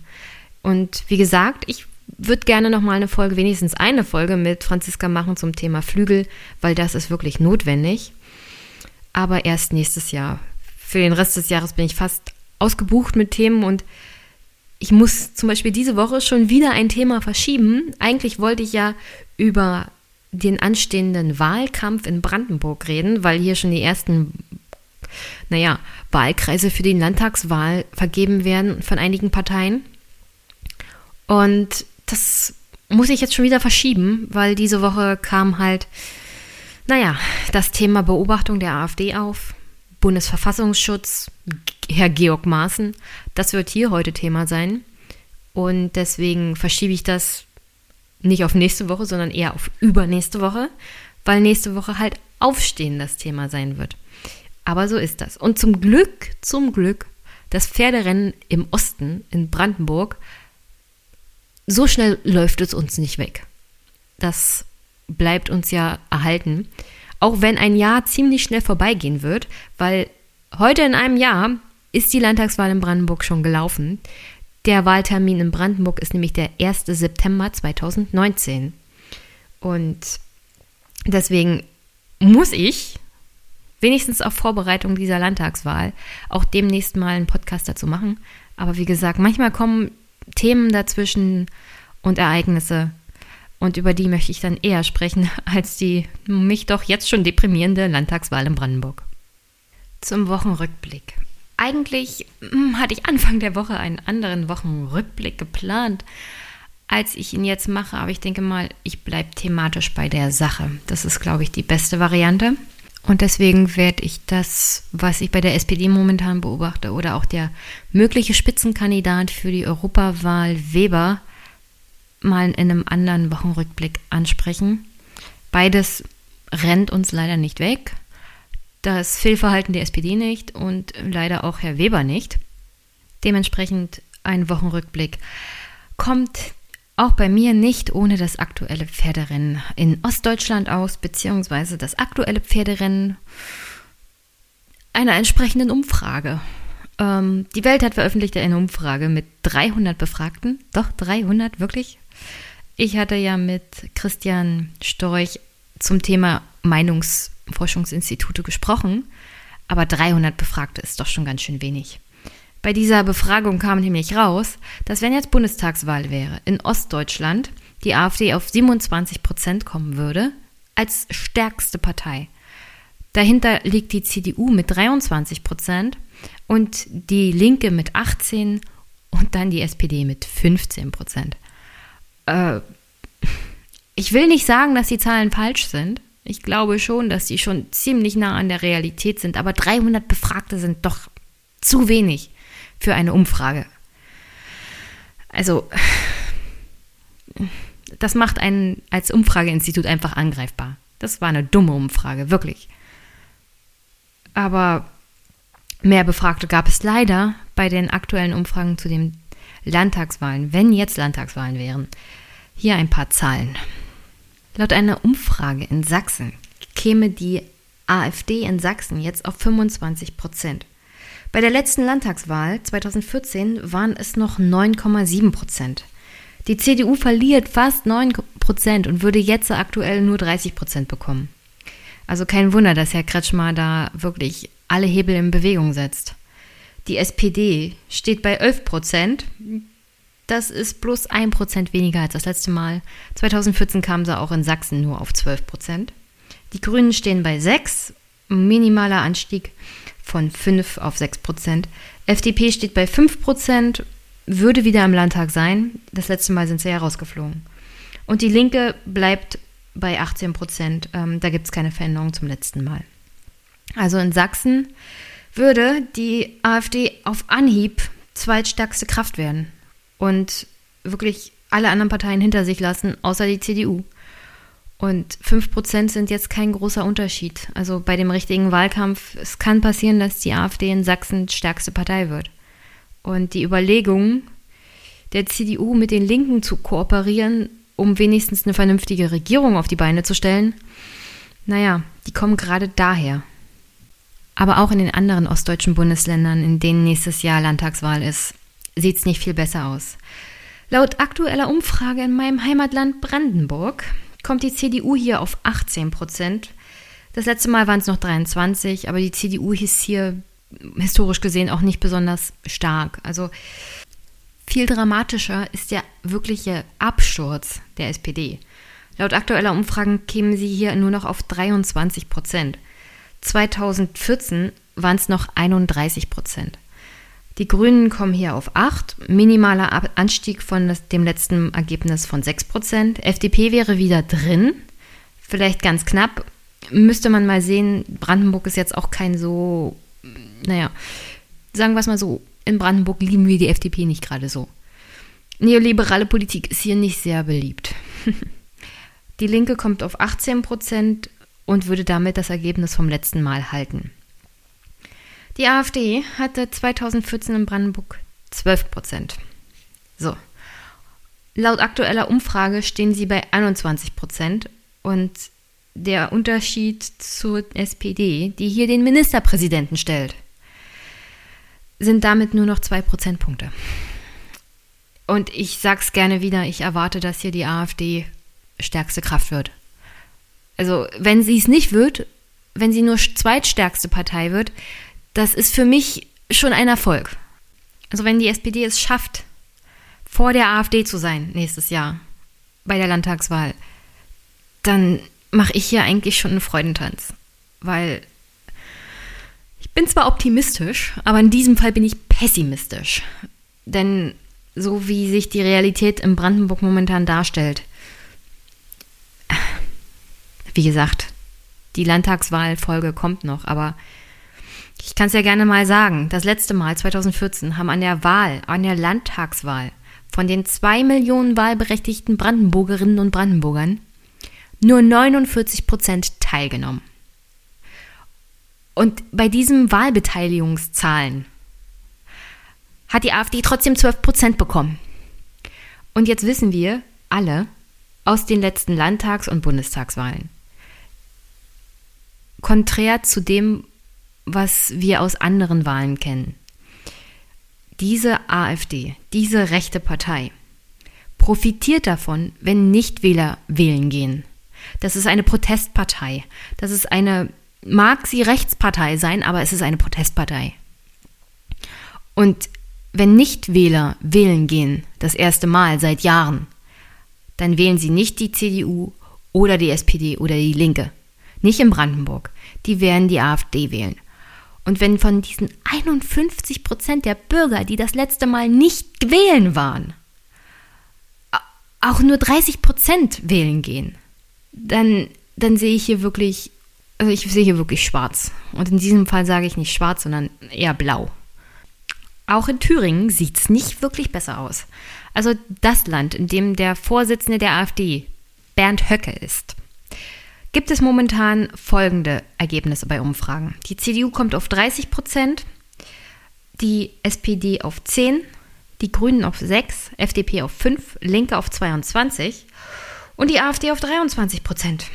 Und wie gesagt, ich würde gerne noch mal eine Folge, wenigstens eine Folge mit Franziska machen zum Thema Flügel, weil das ist wirklich notwendig. Aber erst nächstes Jahr. Für den Rest des Jahres bin ich fast ausgebucht mit Themen und ich muss zum Beispiel diese Woche schon wieder ein Thema verschieben. Eigentlich wollte ich ja über den anstehenden Wahlkampf in Brandenburg reden, weil hier schon die ersten, naja, Wahlkreise für die Landtagswahl vergeben werden von einigen Parteien. Und das muss ich jetzt schon wieder verschieben, weil diese Woche kam halt, naja, das Thema Beobachtung der AfD auf. Bundesverfassungsschutz, Herr Georg Maaßen, das wird hier heute Thema sein. Und deswegen verschiebe ich das nicht auf nächste Woche, sondern eher auf übernächste Woche, weil nächste Woche halt Aufstehen das Thema sein wird. Aber so ist das. Und zum Glück, zum Glück, das Pferderennen im Osten, in Brandenburg, so schnell läuft es uns nicht weg. Das bleibt uns ja erhalten. Auch wenn ein Jahr ziemlich schnell vorbeigehen wird, weil heute in einem Jahr ist die Landtagswahl in Brandenburg schon gelaufen. Der Wahltermin in Brandenburg ist nämlich der 1. September 2019. Und deswegen muss ich, wenigstens auf Vorbereitung dieser Landtagswahl, auch demnächst mal einen Podcast dazu machen. Aber wie gesagt, manchmal kommen Themen dazwischen und Ereignisse, und über die möchte ich dann eher sprechen [LAUGHS] als die mich doch jetzt schon deprimierende Landtagswahl in Brandenburg. Zum Wochenrückblick. Eigentlich hm, hatte ich Anfang der Woche einen anderen Wochenrückblick geplant, als ich ihn jetzt mache, aber ich denke mal, ich bleibe thematisch bei der Sache. Das ist, glaube ich, die beste Variante. Und deswegen werde ich das, was ich bei der SPD momentan beobachte, oder auch der mögliche Spitzenkandidat für die Europawahl Weber mal in einem anderen Wochenrückblick ansprechen. Beides rennt uns leider nicht weg. Das Fehlverhalten der SPD nicht und leider auch Herr Weber nicht. Dementsprechend ein Wochenrückblick kommt auch bei mir nicht ohne das aktuelle Pferderennen in Ostdeutschland aus, beziehungsweise das aktuelle Pferderennen einer entsprechenden Umfrage. Ähm, die Welt hat veröffentlicht eine Umfrage mit 300 Befragten. Doch, 300, wirklich? Ich hatte ja mit Christian Storch zum Thema Meinungsforschungsinstitute gesprochen, aber 300 Befragte ist doch schon ganz schön wenig. Bei dieser Befragung kam nämlich raus, dass wenn jetzt Bundestagswahl wäre in Ostdeutschland, die AfD auf 27 Prozent kommen würde, als stärkste Partei. Dahinter liegt die CDU mit 23 Prozent und die Linke mit 18 und dann die SPD mit 15 Prozent. Äh, ich will nicht sagen, dass die Zahlen falsch sind. Ich glaube schon, dass die schon ziemlich nah an der Realität sind, aber 300 Befragte sind doch zu wenig für eine Umfrage. Also, das macht einen als Umfrageinstitut einfach angreifbar. Das war eine dumme Umfrage, wirklich. Aber mehr Befragte gab es leider bei den aktuellen Umfragen zu den Landtagswahlen, wenn jetzt Landtagswahlen wären. Hier ein paar Zahlen. Laut einer Umfrage in Sachsen käme die AfD in Sachsen jetzt auf 25 Prozent. Bei der letzten Landtagswahl 2014 waren es noch 9,7 Prozent. Die CDU verliert fast 9 Prozent und würde jetzt aktuell nur 30 Prozent bekommen. Also kein Wunder, dass Herr Kretschmer da wirklich alle Hebel in Bewegung setzt. Die SPD steht bei 11 Prozent. Das ist bloß ein Prozent weniger als das letzte Mal. 2014 kam sie auch in Sachsen nur auf 12 Prozent. Die Grünen stehen bei 6, minimaler Anstieg von 5 auf 6 Prozent. FDP steht bei 5 Prozent, würde wieder im Landtag sein. Das letzte Mal sind sie ja rausgeflogen. Und die Linke bleibt bei 18 Prozent. Ähm, da gibt es keine Veränderung zum letzten Mal. Also in Sachsen würde die AfD auf Anhieb zweitstärkste Kraft werden und wirklich alle anderen Parteien hinter sich lassen, außer die CDU. Und 5% sind jetzt kein großer Unterschied. Also bei dem richtigen Wahlkampf, es kann passieren, dass die AfD in Sachsen stärkste Partei wird. Und die Überlegung der CDU mit den Linken zu kooperieren, um wenigstens eine vernünftige Regierung auf die Beine zu stellen, naja, die kommen gerade daher. Aber auch in den anderen ostdeutschen Bundesländern, in denen nächstes Jahr Landtagswahl ist, sieht es nicht viel besser aus. Laut aktueller Umfrage in meinem Heimatland Brandenburg kommt die CDU hier auf 18 Prozent. Das letzte Mal waren es noch 23, aber die CDU hieß hier historisch gesehen auch nicht besonders stark. Also viel dramatischer ist der wirkliche Absturz der SPD. Laut aktueller Umfragen kämen sie hier nur noch auf 23 Prozent. 2014 waren es noch 31 Prozent. Die Grünen kommen hier auf 8, minimaler Anstieg von dem letzten Ergebnis von 6 Prozent. FDP wäre wieder drin, vielleicht ganz knapp. Müsste man mal sehen, Brandenburg ist jetzt auch kein so, naja, sagen wir es mal so, in Brandenburg lieben wir die FDP nicht gerade so. Neoliberale Politik ist hier nicht sehr beliebt. [LAUGHS] Die Linke kommt auf 18 Prozent und würde damit das Ergebnis vom letzten Mal halten. Die AfD hatte 2014 in Brandenburg 12 Prozent. So. Laut aktueller Umfrage stehen sie bei 21 Prozent und der Unterschied zur SPD, die hier den Ministerpräsidenten stellt, sind damit nur noch zwei Prozentpunkte. Und ich sag's gerne wieder, ich erwarte, dass hier die AfD stärkste Kraft wird. Also, wenn sie es nicht wird, wenn sie nur zweitstärkste Partei wird, das ist für mich schon ein Erfolg. Also, wenn die SPD es schafft, vor der AfD zu sein nächstes Jahr bei der Landtagswahl, dann mache ich hier eigentlich schon einen Freudentanz. Weil ich bin zwar optimistisch, aber in diesem Fall bin ich pessimistisch. Denn so wie sich die Realität in Brandenburg momentan darstellt, wie gesagt, die Landtagswahlfolge kommt noch, aber ich kann es ja gerne mal sagen. Das letzte Mal, 2014, haben an der Wahl, an der Landtagswahl von den zwei Millionen wahlberechtigten Brandenburgerinnen und Brandenburgern nur 49 Prozent teilgenommen. Und bei diesen Wahlbeteiligungszahlen hat die AfD trotzdem 12 Prozent bekommen. Und jetzt wissen wir alle aus den letzten Landtags- und Bundestagswahlen, konträr zu dem, was wir aus anderen Wahlen kennen. Diese AfD, diese rechte Partei, profitiert davon, wenn Nichtwähler wählen gehen. Das ist eine Protestpartei. Das ist eine, mag sie Rechtspartei sein, aber es ist eine Protestpartei. Und wenn Nichtwähler wählen gehen, das erste Mal seit Jahren, dann wählen sie nicht die CDU oder die SPD oder die Linke. Nicht in Brandenburg. Die werden die AfD wählen. Und wenn von diesen 51 Prozent der Bürger, die das letzte Mal nicht wählen waren, auch nur 30 Prozent wählen gehen, dann, dann sehe ich hier wirklich, also ich sehe hier wirklich schwarz. Und in diesem Fall sage ich nicht schwarz, sondern eher blau. Auch in Thüringen sieht es nicht wirklich besser aus. Also das Land, in dem der Vorsitzende der AfD, Bernd Höcke, ist, gibt es momentan folgende Ergebnisse bei Umfragen. Die CDU kommt auf 30 Prozent, die SPD auf 10, die Grünen auf 6, FDP auf 5, Linke auf 22 und die AfD auf 23 Prozent.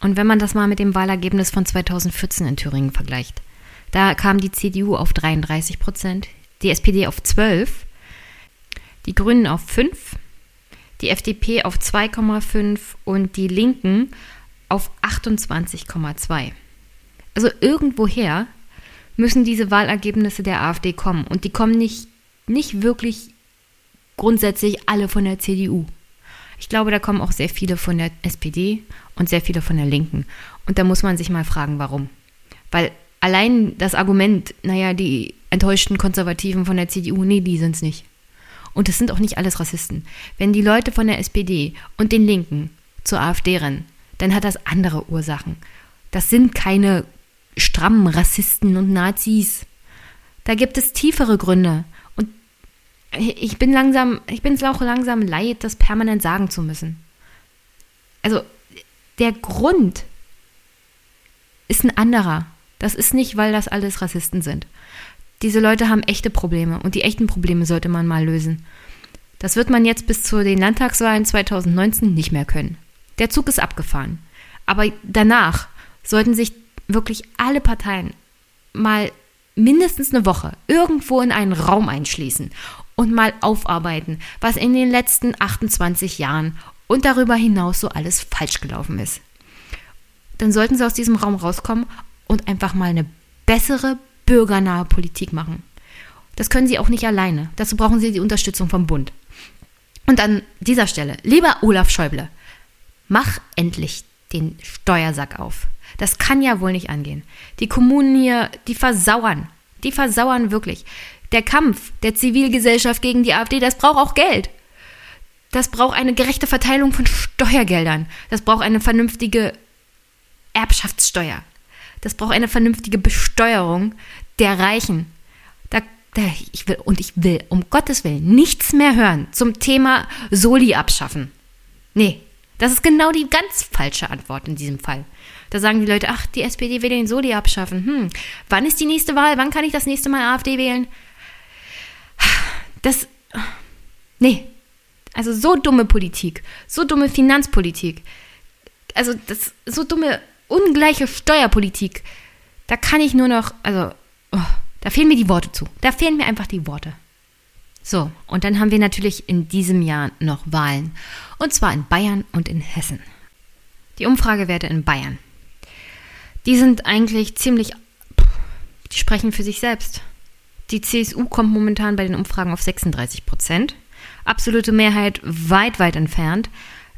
Und wenn man das mal mit dem Wahlergebnis von 2014 in Thüringen vergleicht, da kam die CDU auf 33 Prozent, die SPD auf 12, die Grünen auf 5, die FDP auf 2,5 und die Linken auf 28,2. Also irgendwoher müssen diese Wahlergebnisse der AfD kommen. Und die kommen nicht, nicht wirklich grundsätzlich alle von der CDU. Ich glaube, da kommen auch sehr viele von der SPD und sehr viele von der Linken. Und da muss man sich mal fragen, warum. Weil allein das Argument, naja, die enttäuschten Konservativen von der CDU, nee, die sind es nicht. Und es sind auch nicht alles Rassisten. Wenn die Leute von der SPD und den Linken zur AfD rennen, dann hat das andere Ursachen. Das sind keine strammen Rassisten und Nazis. Da gibt es tiefere Gründe. Und ich bin langsam, ich bin es auch langsam leid, das permanent sagen zu müssen. Also, der Grund ist ein anderer. Das ist nicht, weil das alles Rassisten sind. Diese Leute haben echte Probleme und die echten Probleme sollte man mal lösen. Das wird man jetzt bis zu den Landtagswahlen 2019 nicht mehr können. Der Zug ist abgefahren. Aber danach sollten sich wirklich alle Parteien mal mindestens eine Woche irgendwo in einen Raum einschließen und mal aufarbeiten, was in den letzten 28 Jahren und darüber hinaus so alles falsch gelaufen ist. Dann sollten sie aus diesem Raum rauskommen und einfach mal eine bessere, bürgernahe Politik machen. Das können sie auch nicht alleine. Dazu brauchen sie die Unterstützung vom Bund. Und an dieser Stelle, lieber Olaf Schäuble, Mach endlich den Steuersack auf. Das kann ja wohl nicht angehen. Die Kommunen hier, die versauern. Die versauern wirklich. Der Kampf der Zivilgesellschaft gegen die AfD, das braucht auch Geld. Das braucht eine gerechte Verteilung von Steuergeldern. Das braucht eine vernünftige Erbschaftssteuer. Das braucht eine vernünftige Besteuerung der Reichen. Da, da, ich will, und ich will um Gottes Willen nichts mehr hören zum Thema Soli abschaffen. Nee, das ist genau die ganz falsche Antwort in diesem Fall. Da sagen die Leute, ach, die SPD will den Soli abschaffen. Hm, wann ist die nächste Wahl? Wann kann ich das nächste Mal AfD wählen? Das, nee. Also so dumme Politik, so dumme Finanzpolitik, also das, so dumme, ungleiche Steuerpolitik, da kann ich nur noch, also, oh, da fehlen mir die Worte zu. Da fehlen mir einfach die Worte. So, und dann haben wir natürlich in diesem Jahr noch Wahlen. Und zwar in Bayern und in Hessen. Die Umfragewerte in Bayern. Die sind eigentlich ziemlich, die sprechen für sich selbst. Die CSU kommt momentan bei den Umfragen auf 36 Prozent. Absolute Mehrheit weit, weit entfernt.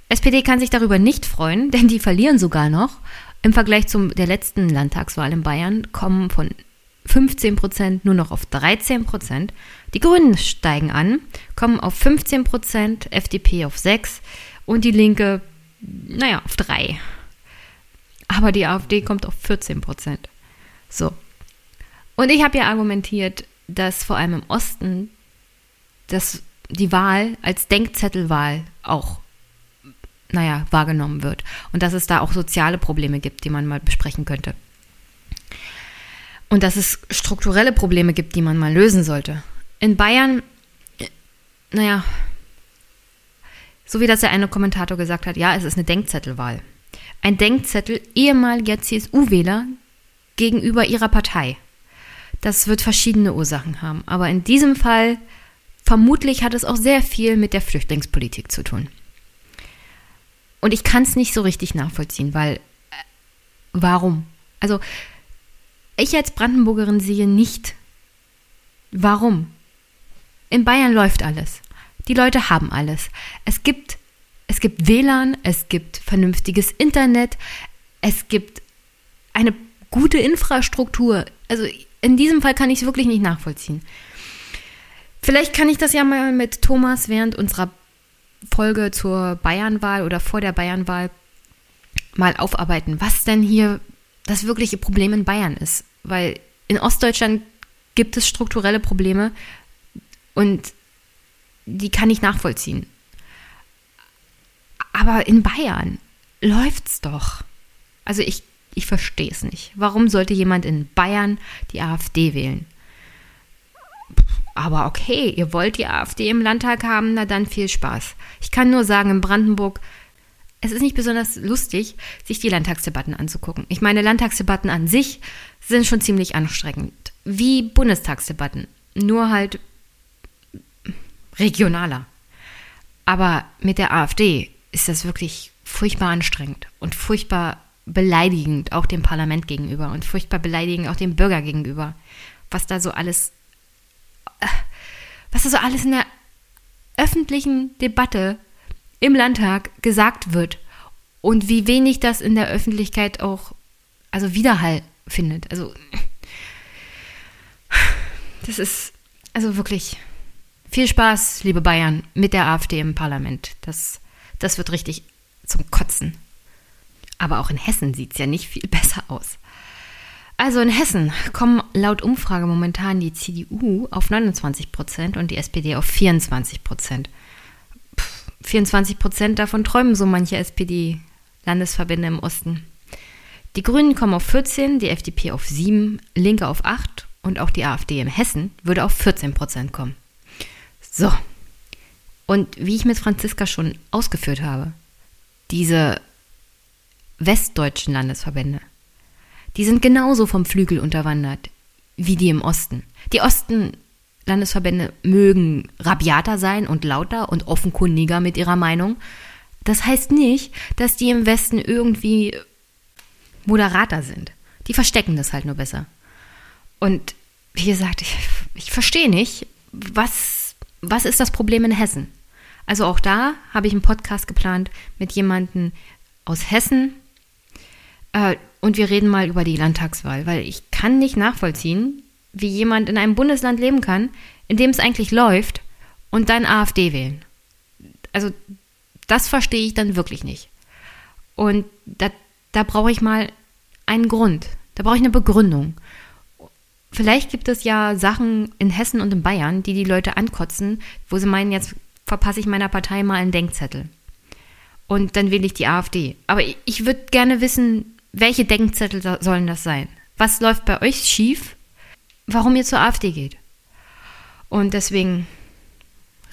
SPD kann sich darüber nicht freuen, denn die verlieren sogar noch. Im Vergleich zu der letzten Landtagswahl in Bayern kommen von 15 Prozent nur noch auf 13 Prozent. Die Grünen steigen an, kommen auf 15 Prozent, FDP auf 6 und die Linke, naja, auf 3. Aber die AfD kommt auf 14 Prozent. So. Und ich habe ja argumentiert, dass vor allem im Osten dass die Wahl als Denkzettelwahl auch, naja, wahrgenommen wird. Und dass es da auch soziale Probleme gibt, die man mal besprechen könnte. Und dass es strukturelle Probleme gibt, die man mal lösen sollte. In Bayern, naja, so wie das der eine Kommentator gesagt hat, ja, es ist eine Denkzettelwahl. Ein Denkzettel ehemaliger CSU-Wähler gegenüber ihrer Partei. Das wird verschiedene Ursachen haben. Aber in diesem Fall, vermutlich hat es auch sehr viel mit der Flüchtlingspolitik zu tun. Und ich kann es nicht so richtig nachvollziehen, weil äh, warum? Also ich als Brandenburgerin sehe nicht Warum? In Bayern läuft alles. Die Leute haben alles. Es gibt, es gibt WLAN, es gibt vernünftiges Internet, es gibt eine gute Infrastruktur. Also in diesem Fall kann ich es wirklich nicht nachvollziehen. Vielleicht kann ich das ja mal mit Thomas während unserer Folge zur Bayernwahl oder vor der Bayernwahl mal aufarbeiten, was denn hier das wirkliche Problem in Bayern ist. Weil in Ostdeutschland gibt es strukturelle Probleme und die kann ich nachvollziehen. Aber in Bayern läuft's doch. Also ich, ich verstehe es nicht. Warum sollte jemand in Bayern die AfD wählen? Aber okay, ihr wollt die AfD im Landtag haben, na dann viel Spaß. Ich kann nur sagen, in Brandenburg, es ist nicht besonders lustig, sich die Landtagsdebatten anzugucken. Ich meine, Landtagsdebatten an sich sind schon ziemlich anstrengend. Wie Bundestagsdebatten. Nur halt regionaler. Aber mit der AfD ist das wirklich furchtbar anstrengend und furchtbar beleidigend auch dem Parlament gegenüber und furchtbar beleidigend auch dem Bürger gegenüber. Was da so alles was da so alles in der öffentlichen Debatte im Landtag gesagt wird und wie wenig das in der Öffentlichkeit auch, also Widerhall findet. Also, das ist, also wirklich viel Spaß, liebe Bayern, mit der AfD im Parlament. Das, das wird richtig zum Kotzen. Aber auch in Hessen sieht es ja nicht viel [LAUGHS] besser aus. Also in Hessen kommen laut Umfrage momentan die CDU auf 29 Prozent und die SPD auf 24 Prozent. 24 Prozent davon träumen so manche SPD-Landesverbände im Osten. Die Grünen kommen auf 14, die FDP auf 7, Linke auf 8 und auch die AfD in Hessen würde auf 14 Prozent kommen. So. Und wie ich mit Franziska schon ausgeführt habe, diese westdeutschen Landesverbände, die sind genauso vom Flügel unterwandert wie die im Osten. Die Osten-Landesverbände mögen rabiater sein und lauter und offenkundiger mit ihrer Meinung. Das heißt nicht, dass die im Westen irgendwie moderater sind. Die verstecken das halt nur besser. Und wie gesagt, ich, ich verstehe nicht, was, was ist das Problem in Hessen? Also auch da habe ich einen Podcast geplant mit jemandem aus Hessen, äh, und wir reden mal über die Landtagswahl, weil ich kann nicht nachvollziehen, wie jemand in einem Bundesland leben kann, in dem es eigentlich läuft und dann AfD wählen. Also das verstehe ich dann wirklich nicht. Und da, da brauche ich mal einen Grund, da brauche ich eine Begründung. Vielleicht gibt es ja Sachen in Hessen und in Bayern, die die Leute ankotzen, wo sie meinen, jetzt verpasse ich meiner Partei mal einen Denkzettel. Und dann wähle ich die AfD. Aber ich, ich würde gerne wissen, welche Denkzettel sollen das sein? Was läuft bei euch schief? Warum ihr zur AfD geht? Und deswegen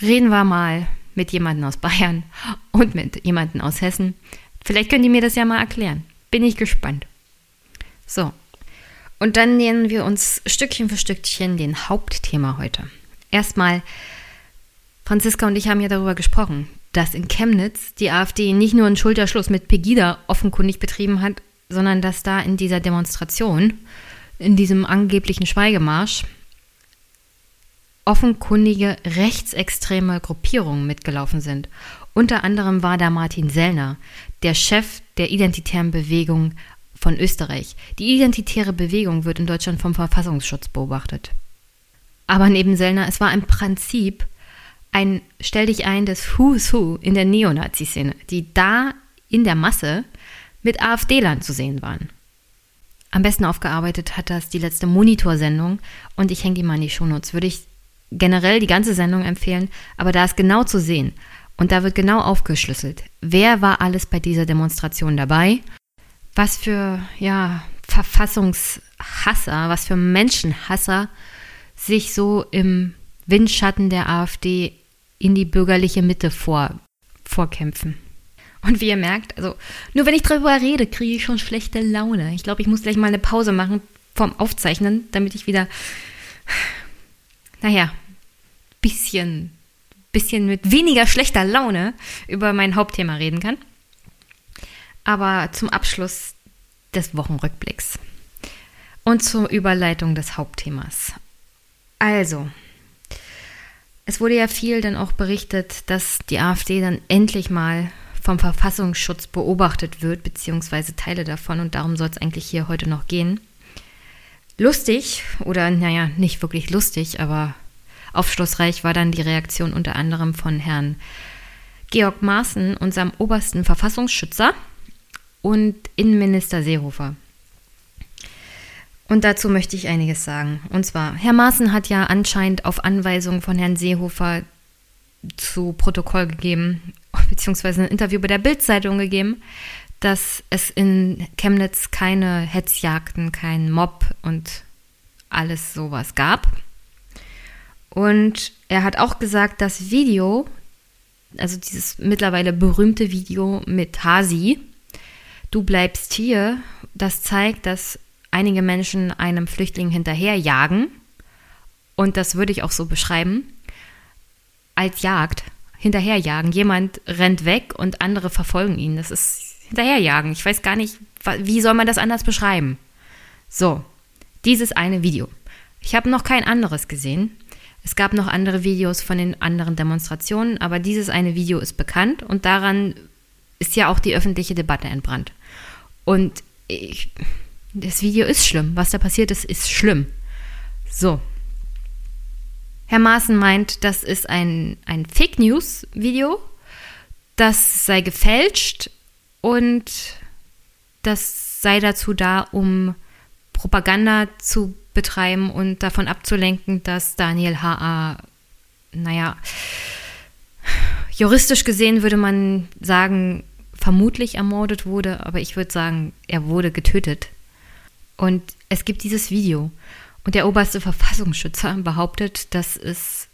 reden wir mal mit jemandem aus Bayern [LAUGHS] und mit jemandem aus Hessen. Vielleicht könnt ihr mir das ja mal erklären. Bin ich gespannt. So. Und dann nähern wir uns Stückchen für Stückchen den Hauptthema heute. Erstmal, Franziska und ich haben ja darüber gesprochen, dass in Chemnitz die AfD nicht nur einen Schulterschluss mit Pegida offenkundig betrieben hat, sondern dass da in dieser Demonstration, in diesem angeblichen Schweigemarsch, offenkundige rechtsextreme Gruppierungen mitgelaufen sind. Unter anderem war da Martin Sellner, der Chef der Identitären Bewegung von Österreich. Die identitäre Bewegung wird in Deutschland vom Verfassungsschutz beobachtet. Aber neben Sellner, es war im Prinzip ein Stell dich ein des Who's Who in der Neonazi-Szene, die da in der Masse mit AfD-Lern zu sehen waren. Am besten aufgearbeitet hat das die letzte Monitorsendung und ich hänge die mal in die Shownotes. Würde ich generell die ganze Sendung empfehlen, aber da ist genau zu sehen und da wird genau aufgeschlüsselt, wer war alles bei dieser Demonstration dabei, was für, ja, Verfassungshasser, was für Menschenhasser sich so im Windschatten der AfD in die bürgerliche Mitte vor, vorkämpfen. Und wie ihr merkt, also nur wenn ich darüber rede, kriege ich schon schlechte Laune. Ich glaube, ich muss gleich mal eine Pause machen vom Aufzeichnen, damit ich wieder, naja, bisschen, bisschen mit weniger schlechter Laune über mein Hauptthema reden kann. Aber zum Abschluss des Wochenrückblicks und zur Überleitung des Hauptthemas. Also, es wurde ja viel dann auch berichtet, dass die AfD dann endlich mal vom Verfassungsschutz beobachtet wird, beziehungsweise Teile davon. Und darum soll es eigentlich hier heute noch gehen. Lustig, oder naja, nicht wirklich lustig, aber aufschlussreich war dann die Reaktion unter anderem von Herrn Georg Maaßen, unserem obersten Verfassungsschützer, und Innenminister Seehofer. Und dazu möchte ich einiges sagen. Und zwar, Herr Maaßen hat ja anscheinend auf Anweisung von Herrn Seehofer zu Protokoll gegeben, beziehungsweise ein Interview bei der Bild-Zeitung gegeben, dass es in Chemnitz keine Hetzjagden, keinen Mob und alles sowas gab. Und er hat auch gesagt, das Video, also dieses mittlerweile berühmte Video mit Hasi, du bleibst hier, das zeigt, dass einige Menschen einem Flüchtling hinterherjagen, und das würde ich auch so beschreiben, als Jagd, hinterherjagen. Jemand rennt weg und andere verfolgen ihn. Das ist hinterherjagen. Ich weiß gar nicht, wie soll man das anders beschreiben. So, dieses eine Video. Ich habe noch kein anderes gesehen. Es gab noch andere Videos von den anderen Demonstrationen, aber dieses eine Video ist bekannt und daran ist ja auch die öffentliche Debatte entbrannt. Und ich, das Video ist schlimm. Was da passiert ist, ist schlimm. So. Herr Maaßen meint, das ist ein, ein Fake News Video. Das sei gefälscht und das sei dazu da, um Propaganda zu betreiben und davon abzulenken, dass Daniel H.A., naja, juristisch gesehen würde man sagen, vermutlich ermordet wurde, aber ich würde sagen, er wurde getötet. Und es gibt dieses Video. Und der oberste Verfassungsschützer behauptet, das ist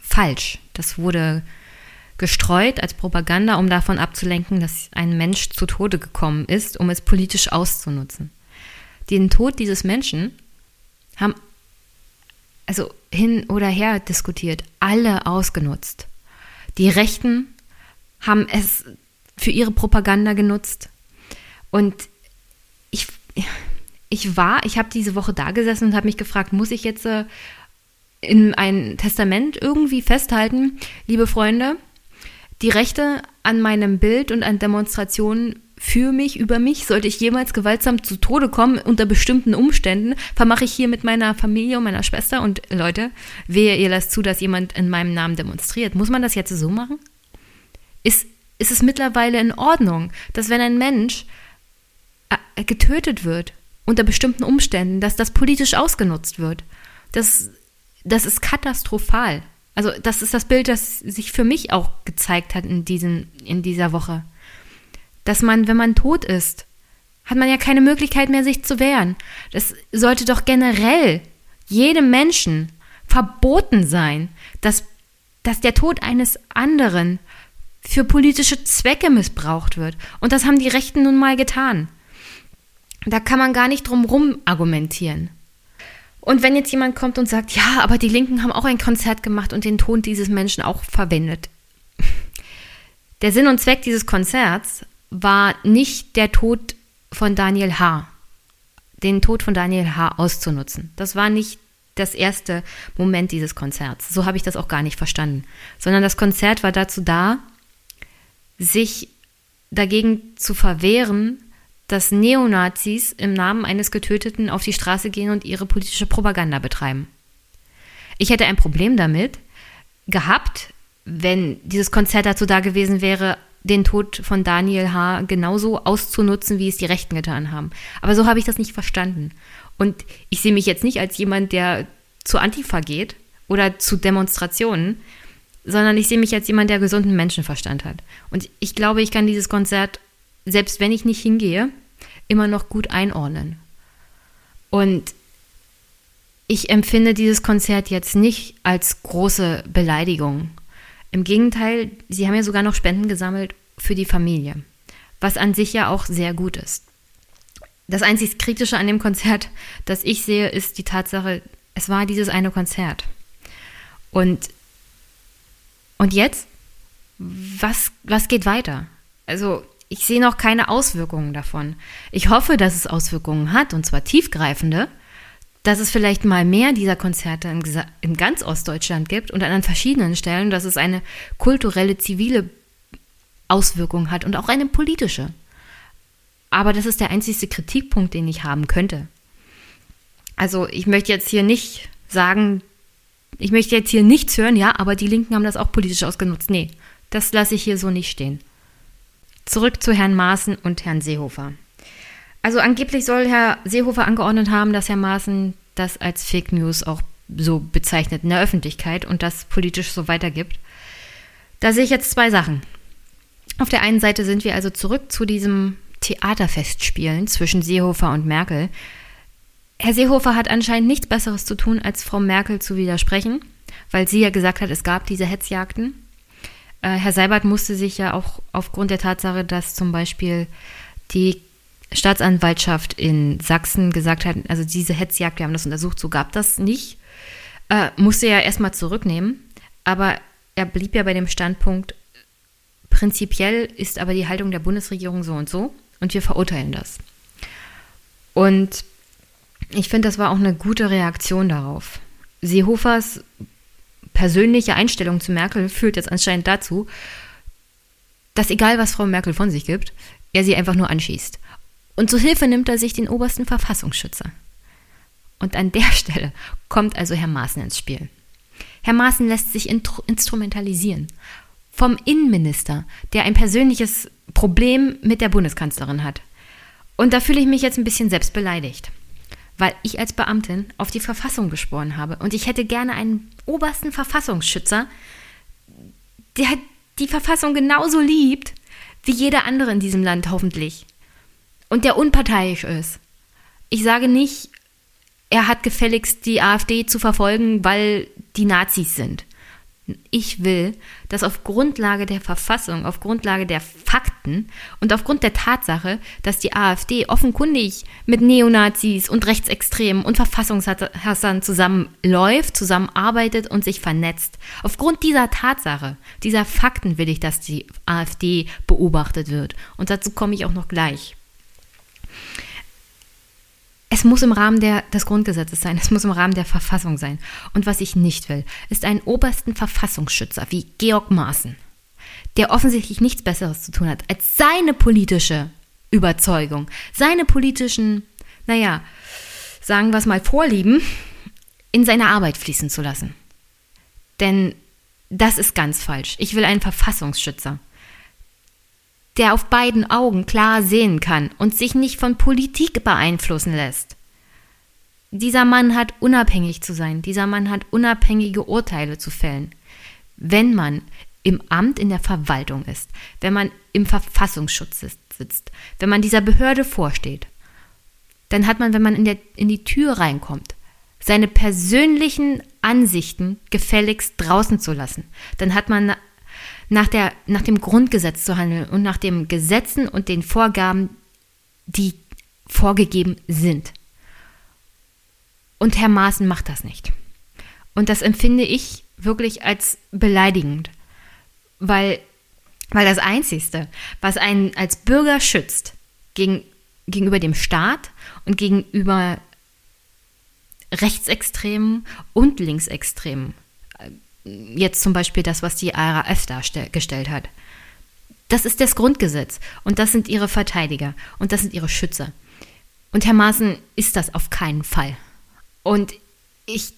falsch. Das wurde gestreut als Propaganda, um davon abzulenken, dass ein Mensch zu Tode gekommen ist, um es politisch auszunutzen. Den Tod dieses Menschen haben also hin oder her diskutiert, alle ausgenutzt. Die Rechten haben es für ihre Propaganda genutzt. Und ich, ich war, ich habe diese Woche da gesessen und habe mich gefragt, muss ich jetzt äh, in ein Testament irgendwie festhalten, liebe Freunde, die Rechte an meinem Bild und an Demonstrationen für mich, über mich, sollte ich jemals gewaltsam zu Tode kommen unter bestimmten Umständen, vermache ich hier mit meiner Familie und meiner Schwester und Leute, wehe, ihr lasst zu, dass jemand in meinem Namen demonstriert. Muss man das jetzt so machen? Ist, ist es mittlerweile in Ordnung, dass wenn ein Mensch äh, getötet wird, unter bestimmten Umständen, dass das politisch ausgenutzt wird. Das, das ist katastrophal. Also das ist das Bild, das sich für mich auch gezeigt hat in, diesen, in dieser Woche. Dass man, wenn man tot ist, hat man ja keine Möglichkeit mehr, sich zu wehren. Das sollte doch generell jedem Menschen verboten sein, dass, dass der Tod eines anderen für politische Zwecke missbraucht wird. Und das haben die Rechten nun mal getan. Da kann man gar nicht drum rum argumentieren. Und wenn jetzt jemand kommt und sagt, ja, aber die Linken haben auch ein Konzert gemacht und den Ton dieses Menschen auch verwendet. [LAUGHS] Der Sinn und Zweck dieses Konzerts war nicht der Tod von Daniel H., den Tod von Daniel H. auszunutzen. Das war nicht das erste Moment dieses Konzerts. So habe ich das auch gar nicht verstanden. Sondern das Konzert war dazu da, sich dagegen zu verwehren, dass Neonazis im Namen eines Getöteten auf die Straße gehen und ihre politische Propaganda betreiben. Ich hätte ein Problem damit gehabt, wenn dieses Konzert dazu da gewesen wäre, den Tod von Daniel H. genauso auszunutzen, wie es die Rechten getan haben. Aber so habe ich das nicht verstanden. Und ich sehe mich jetzt nicht als jemand, der zu Antifa geht oder zu Demonstrationen, sondern ich sehe mich als jemand, der gesunden Menschenverstand hat. Und ich glaube, ich kann dieses Konzert selbst wenn ich nicht hingehe, immer noch gut einordnen. Und ich empfinde dieses Konzert jetzt nicht als große Beleidigung. Im Gegenteil, sie haben ja sogar noch Spenden gesammelt für die Familie, was an sich ja auch sehr gut ist. Das einzig Kritische an dem Konzert, das ich sehe, ist die Tatsache, es war dieses eine Konzert. Und, und jetzt, was, was geht weiter? Also ich sehe noch keine Auswirkungen davon. Ich hoffe, dass es Auswirkungen hat, und zwar tiefgreifende, dass es vielleicht mal mehr dieser Konzerte in, in ganz Ostdeutschland gibt und an verschiedenen Stellen, dass es eine kulturelle, zivile Auswirkung hat und auch eine politische. Aber das ist der einzige Kritikpunkt, den ich haben könnte. Also ich möchte jetzt hier nicht sagen, ich möchte jetzt hier nichts hören, ja, aber die Linken haben das auch politisch ausgenutzt. Nee, das lasse ich hier so nicht stehen. Zurück zu Herrn Maaßen und Herrn Seehofer. Also angeblich soll Herr Seehofer angeordnet haben, dass Herr Maaßen das als Fake News auch so bezeichnet in der Öffentlichkeit und das politisch so weitergibt. Da sehe ich jetzt zwei Sachen. Auf der einen Seite sind wir also zurück zu diesem Theaterfestspielen zwischen Seehofer und Merkel. Herr Seehofer hat anscheinend nichts Besseres zu tun, als Frau Merkel zu widersprechen, weil sie ja gesagt hat, es gab diese Hetzjagden. Äh, Herr Seibert musste sich ja auch aufgrund der Tatsache, dass zum Beispiel die Staatsanwaltschaft in Sachsen gesagt hat, also diese Hetzjagd, wir haben das untersucht, so gab das nicht, äh, musste er erstmal zurücknehmen. Aber er blieb ja bei dem Standpunkt, prinzipiell ist aber die Haltung der Bundesregierung so und so und wir verurteilen das. Und ich finde, das war auch eine gute Reaktion darauf. Seehofers persönliche Einstellung zu Merkel führt jetzt anscheinend dazu, dass egal was Frau Merkel von sich gibt, er sie einfach nur anschießt. Und zu Hilfe nimmt er sich den obersten Verfassungsschützer. Und an der [LAUGHS] Stelle kommt also Herr Maaßen ins Spiel. Herr Maaßen lässt sich instrumentalisieren vom Innenminister, der ein persönliches Problem mit der Bundeskanzlerin hat. Und da fühle ich mich jetzt ein bisschen selbst beleidigt, weil ich als Beamtin auf die Verfassung geschworen habe und ich hätte gerne einen obersten Verfassungsschützer, der die Verfassung genauso liebt wie jeder andere in diesem Land hoffentlich und der unparteiisch ist. Ich sage nicht, er hat gefälligst die AfD zu verfolgen, weil die Nazis sind. Ich will, dass auf Grundlage der Verfassung, auf Grundlage der Fakten und aufgrund der Tatsache, dass die AfD offenkundig mit Neonazis und Rechtsextremen und Verfassungshassern zusammenläuft, zusammenarbeitet und sich vernetzt. Aufgrund dieser Tatsache, dieser Fakten will ich, dass die AfD beobachtet wird. Und dazu komme ich auch noch gleich. Es muss im Rahmen der, des Grundgesetzes sein, es muss im Rahmen der Verfassung sein. Und was ich nicht will, ist einen obersten Verfassungsschützer wie Georg Maaßen, der offensichtlich nichts Besseres zu tun hat, als seine politische Überzeugung, seine politischen, naja, sagen wir es mal, Vorlieben in seine Arbeit fließen zu lassen. Denn das ist ganz falsch. Ich will einen Verfassungsschützer der auf beiden Augen klar sehen kann und sich nicht von Politik beeinflussen lässt. Dieser Mann hat unabhängig zu sein, dieser Mann hat unabhängige Urteile zu fällen. Wenn man im Amt in der Verwaltung ist, wenn man im Verfassungsschutz sitzt, wenn man dieser Behörde vorsteht, dann hat man, wenn man in, der, in die Tür reinkommt, seine persönlichen Ansichten gefälligst draußen zu lassen. Dann hat man nach, der, nach dem Grundgesetz zu handeln und nach den Gesetzen und den Vorgaben, die vorgegeben sind. Und Herr Maaßen macht das nicht. Und das empfinde ich wirklich als beleidigend, weil, weil das Einzige, was einen als Bürger schützt gegen, gegenüber dem Staat und gegenüber Rechtsextremen und Linksextremen, jetzt zum Beispiel das, was die RAF dargestellt hat. Das ist das Grundgesetz und das sind ihre Verteidiger und das sind ihre Schützer. Und Herr Maaßen ist das auf keinen Fall. Und ich,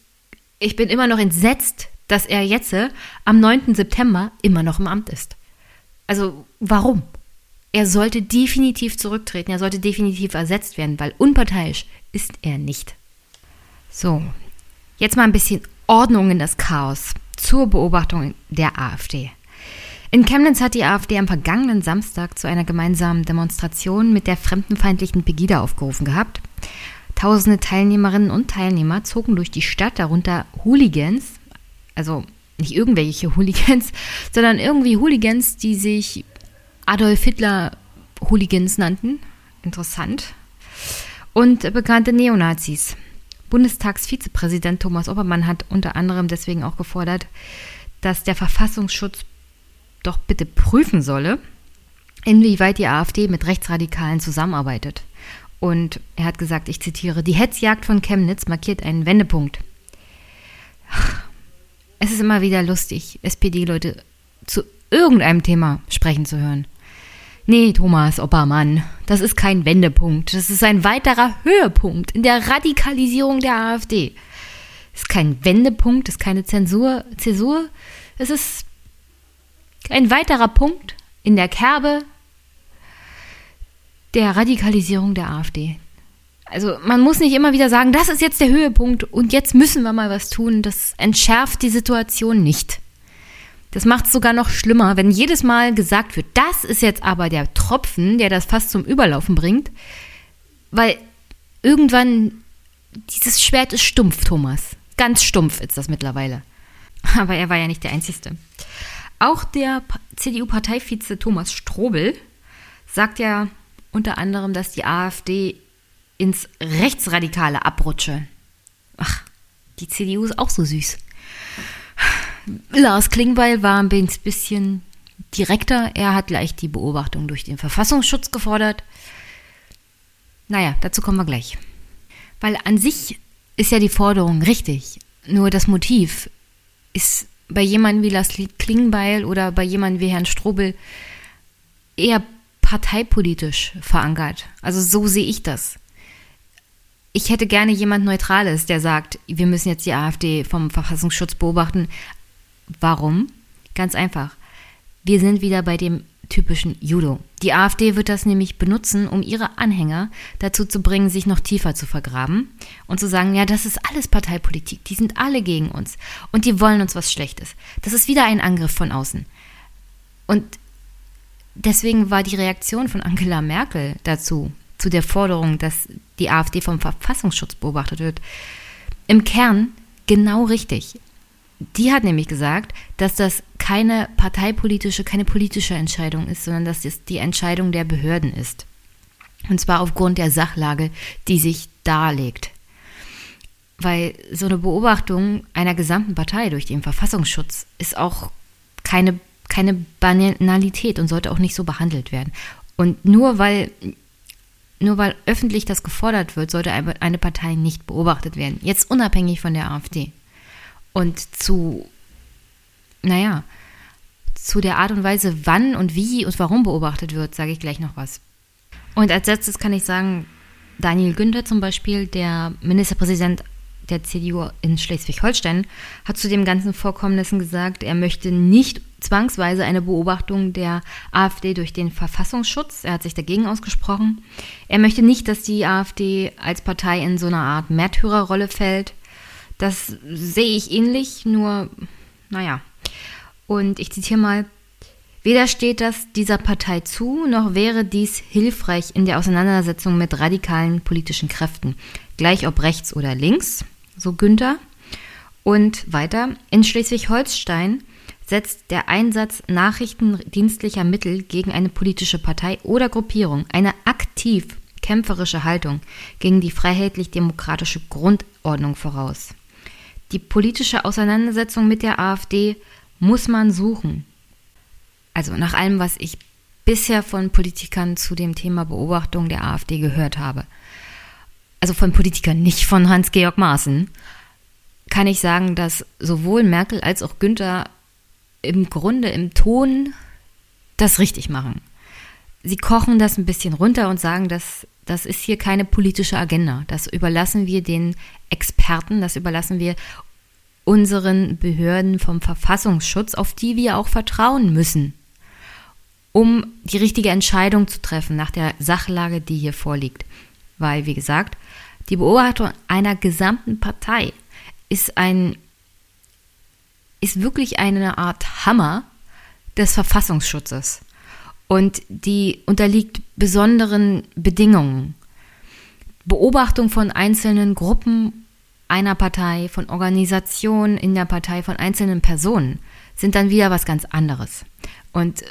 ich bin immer noch entsetzt, dass er jetzt äh, am 9. September immer noch im Amt ist. Also warum? Er sollte definitiv zurücktreten, er sollte definitiv ersetzt werden, weil unparteiisch ist er nicht. So, jetzt mal ein bisschen Ordnung in das Chaos zur Beobachtung der AfD. In Chemnitz hat die AfD am vergangenen Samstag zu einer gemeinsamen Demonstration mit der fremdenfeindlichen Pegida aufgerufen gehabt. Tausende Teilnehmerinnen und Teilnehmer zogen durch die Stadt, darunter Hooligans, also nicht irgendwelche Hooligans, [LAUGHS] sondern irgendwie Hooligans, die sich Adolf Hitler Hooligans nannten. Interessant. Und bekannte Neonazis. Bundestagsvizepräsident Thomas Oppermann hat unter anderem deswegen auch gefordert, dass der Verfassungsschutz doch bitte prüfen solle, inwieweit die AfD mit Rechtsradikalen zusammenarbeitet Und er hat gesagt, ich zitiere, die Hetzjagd von Chemnitz markiert einen Wendepunkt. Es ist immer wieder lustig, SPD-Leute zu irgendeinem Thema sprechen zu hören. Nee, Thomas Oppermann, das ist kein Wendepunkt. Das ist ein weiterer Höhepunkt in der Radikalisierung der AfD. Es ist kein Wendepunkt, es ist keine Zensur, Zäsur. Es ist ein weiterer Punkt in der Kerbe der Radikalisierung der AfD. Also man muss nicht immer wieder sagen, das ist jetzt der Höhepunkt und jetzt müssen wir mal was tun. Das entschärft die Situation nicht. Das macht es sogar noch schlimmer, wenn jedes Mal gesagt wird, das ist jetzt aber der Tropfen, der das fast zum Überlaufen bringt, weil irgendwann dieses Schwert ist stumpf, Thomas. Ganz stumpf ist das mittlerweile. Aber er war ja nicht der Einzige. Auch der CDU-Parteivize Thomas Strobel sagt ja unter anderem, dass die AfD ins Rechtsradikale abrutsche. Ach, die CDU ist auch so süß. Lars Klingbeil war ein bisschen direkter. Er hat gleich die Beobachtung durch den Verfassungsschutz gefordert. Naja, dazu kommen wir gleich. Weil an sich ist ja die Forderung richtig. Nur das Motiv ist bei jemandem wie Lars Klingbeil oder bei jemandem wie Herrn Strobel eher parteipolitisch verankert. Also so sehe ich das. Ich hätte gerne jemand Neutrales, der sagt, wir müssen jetzt die AfD vom Verfassungsschutz beobachten. Warum? Ganz einfach. Wir sind wieder bei dem typischen Judo. Die AfD wird das nämlich benutzen, um ihre Anhänger dazu zu bringen, sich noch tiefer zu vergraben und zu sagen, ja, das ist alles Parteipolitik, die sind alle gegen uns und die wollen uns was Schlechtes. Das ist wieder ein Angriff von außen. Und deswegen war die Reaktion von Angela Merkel dazu, zu der Forderung, dass die AfD vom Verfassungsschutz beobachtet wird, im Kern genau richtig. Die hat nämlich gesagt, dass das keine parteipolitische, keine politische Entscheidung ist, sondern dass es die Entscheidung der Behörden ist. Und zwar aufgrund der Sachlage, die sich darlegt. Weil so eine Beobachtung einer gesamten Partei durch den Verfassungsschutz ist auch keine, keine Banalität und sollte auch nicht so behandelt werden. Und nur weil, nur weil öffentlich das gefordert wird, sollte eine Partei nicht beobachtet werden. Jetzt unabhängig von der AfD und zu, naja, zu der Art und Weise, wann und wie und warum beobachtet wird, sage ich gleich noch was. Und als letztes kann ich sagen, Daniel Günther zum Beispiel, der Ministerpräsident der CDU in Schleswig-Holstein, hat zu den ganzen Vorkommnissen gesagt, er möchte nicht zwangsweise eine Beobachtung der AfD durch den Verfassungsschutz. Er hat sich dagegen ausgesprochen. Er möchte nicht, dass die AfD als Partei in so eine Art Märtyrerrolle fällt. Das sehe ich ähnlich, nur, naja. Und ich zitiere mal, weder steht das dieser Partei zu, noch wäre dies hilfreich in der Auseinandersetzung mit radikalen politischen Kräften, gleich ob rechts oder links, so Günther. Und weiter, in Schleswig-Holstein setzt der Einsatz nachrichtendienstlicher Mittel gegen eine politische Partei oder Gruppierung eine aktiv kämpferische Haltung gegen die freiheitlich-demokratische Grundordnung voraus. Die politische Auseinandersetzung mit der AfD muss man suchen. Also nach allem, was ich bisher von Politikern zu dem Thema Beobachtung der AfD gehört habe, also von Politikern, nicht von Hans-Georg Maaßen, kann ich sagen, dass sowohl Merkel als auch Günther im Grunde im Ton das richtig machen. Sie kochen das ein bisschen runter und sagen, dass das ist hier keine politische Agenda. Das überlassen wir den Experten, das überlassen wir unseren Behörden vom Verfassungsschutz, auf die wir auch vertrauen müssen, um die richtige Entscheidung zu treffen nach der Sachlage, die hier vorliegt. Weil, wie gesagt, die Beobachtung einer gesamten Partei ist ein, ist wirklich eine Art Hammer des Verfassungsschutzes und die unterliegt besonderen Bedingungen. Beobachtung von einzelnen Gruppen einer Partei, von Organisationen in der Partei, von einzelnen Personen sind dann wieder was ganz anderes. Und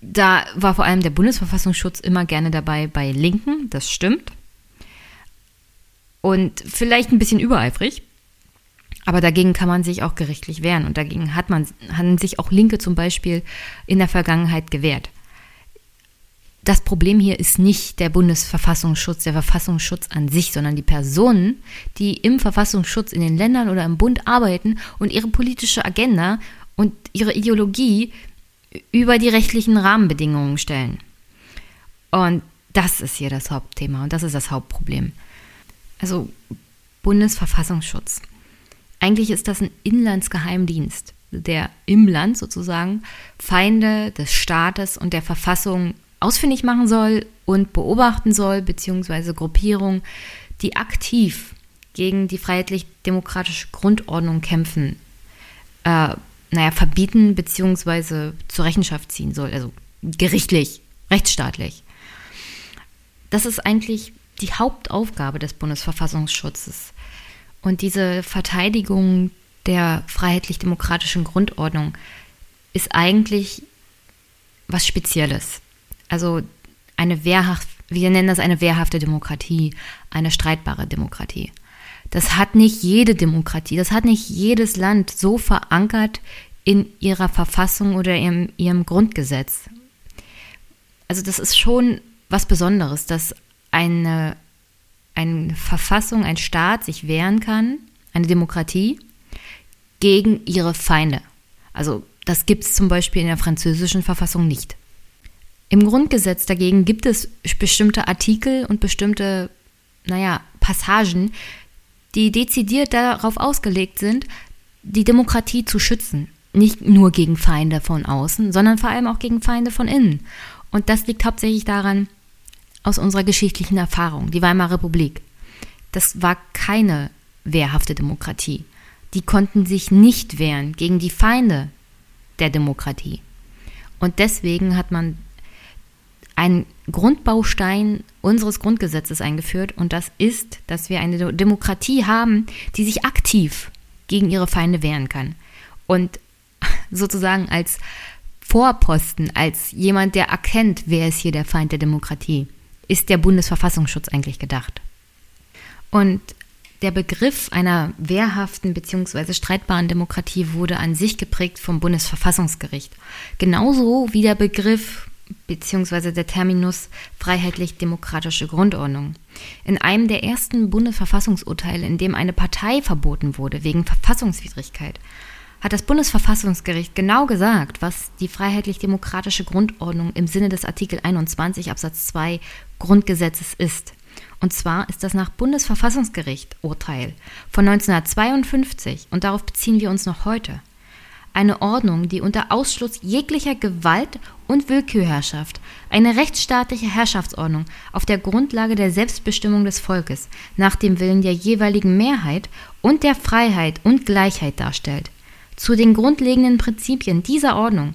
da war vor allem der Bundesverfassungsschutz immer gerne dabei bei Linken, das stimmt. Und vielleicht ein bisschen übereifrig, aber dagegen kann man sich auch gerichtlich wehren und dagegen hat man, haben sich auch Linke zum Beispiel in der Vergangenheit gewehrt. Das Problem hier ist nicht der Bundesverfassungsschutz, der Verfassungsschutz an sich, sondern die Personen, die im Verfassungsschutz in den Ländern oder im Bund arbeiten und ihre politische Agenda und ihre Ideologie über die rechtlichen Rahmenbedingungen stellen. Und das ist hier das Hauptthema und das ist das Hauptproblem. Also Bundesverfassungsschutz. Eigentlich ist das ein Inlandsgeheimdienst, der im Land sozusagen Feinde des Staates und der Verfassung ausfindig machen soll und beobachten soll, beziehungsweise Gruppierungen, die aktiv gegen die freiheitlich-demokratische Grundordnung kämpfen, äh, naja, verbieten beziehungsweise zur Rechenschaft ziehen soll, also gerichtlich, rechtsstaatlich. Das ist eigentlich die Hauptaufgabe des Bundesverfassungsschutzes. Und diese Verteidigung der freiheitlich-demokratischen Grundordnung ist eigentlich was Spezielles. Also eine wehrhaft, wir nennen das eine wehrhafte Demokratie, eine streitbare Demokratie. Das hat nicht jede Demokratie, das hat nicht jedes Land so verankert in ihrer Verfassung oder ihrem, ihrem Grundgesetz. Also das ist schon was Besonderes, dass eine, eine Verfassung, ein Staat sich wehren kann, eine Demokratie, gegen ihre Feinde. Also das gibt es zum Beispiel in der französischen Verfassung nicht. Im Grundgesetz dagegen gibt es bestimmte Artikel und bestimmte, naja, Passagen, die dezidiert darauf ausgelegt sind, die Demokratie zu schützen. Nicht nur gegen Feinde von außen, sondern vor allem auch gegen Feinde von innen. Und das liegt hauptsächlich daran, aus unserer geschichtlichen Erfahrung, die Weimarer Republik. Das war keine wehrhafte Demokratie. Die konnten sich nicht wehren gegen die Feinde der Demokratie. Und deswegen hat man einen Grundbaustein unseres Grundgesetzes eingeführt und das ist, dass wir eine Demokratie haben, die sich aktiv gegen ihre Feinde wehren kann. Und [LAUGHS] sozusagen als Vorposten, als jemand, der erkennt, wer ist hier der Feind der Demokratie, ist der Bundesverfassungsschutz eigentlich gedacht. Und der Begriff einer wehrhaften bzw. streitbaren Demokratie wurde an sich geprägt vom Bundesverfassungsgericht. Genauso wie der Begriff beziehungsweise der Terminus freiheitlich-demokratische Grundordnung. In einem der ersten Bundesverfassungsurteile, in dem eine Partei verboten wurde wegen Verfassungswidrigkeit, hat das Bundesverfassungsgericht genau gesagt, was die freiheitlich-demokratische Grundordnung im Sinne des Artikel 21 Absatz 2 Grundgesetzes ist. Und zwar ist das nach Bundesverfassungsgericht Urteil von 1952 und darauf beziehen wir uns noch heute eine Ordnung, die unter Ausschluss jeglicher Gewalt und Willkürherrschaft, eine rechtsstaatliche Herrschaftsordnung auf der Grundlage der Selbstbestimmung des Volkes nach dem Willen der jeweiligen Mehrheit und der Freiheit und Gleichheit darstellt. Zu den grundlegenden Prinzipien dieser Ordnung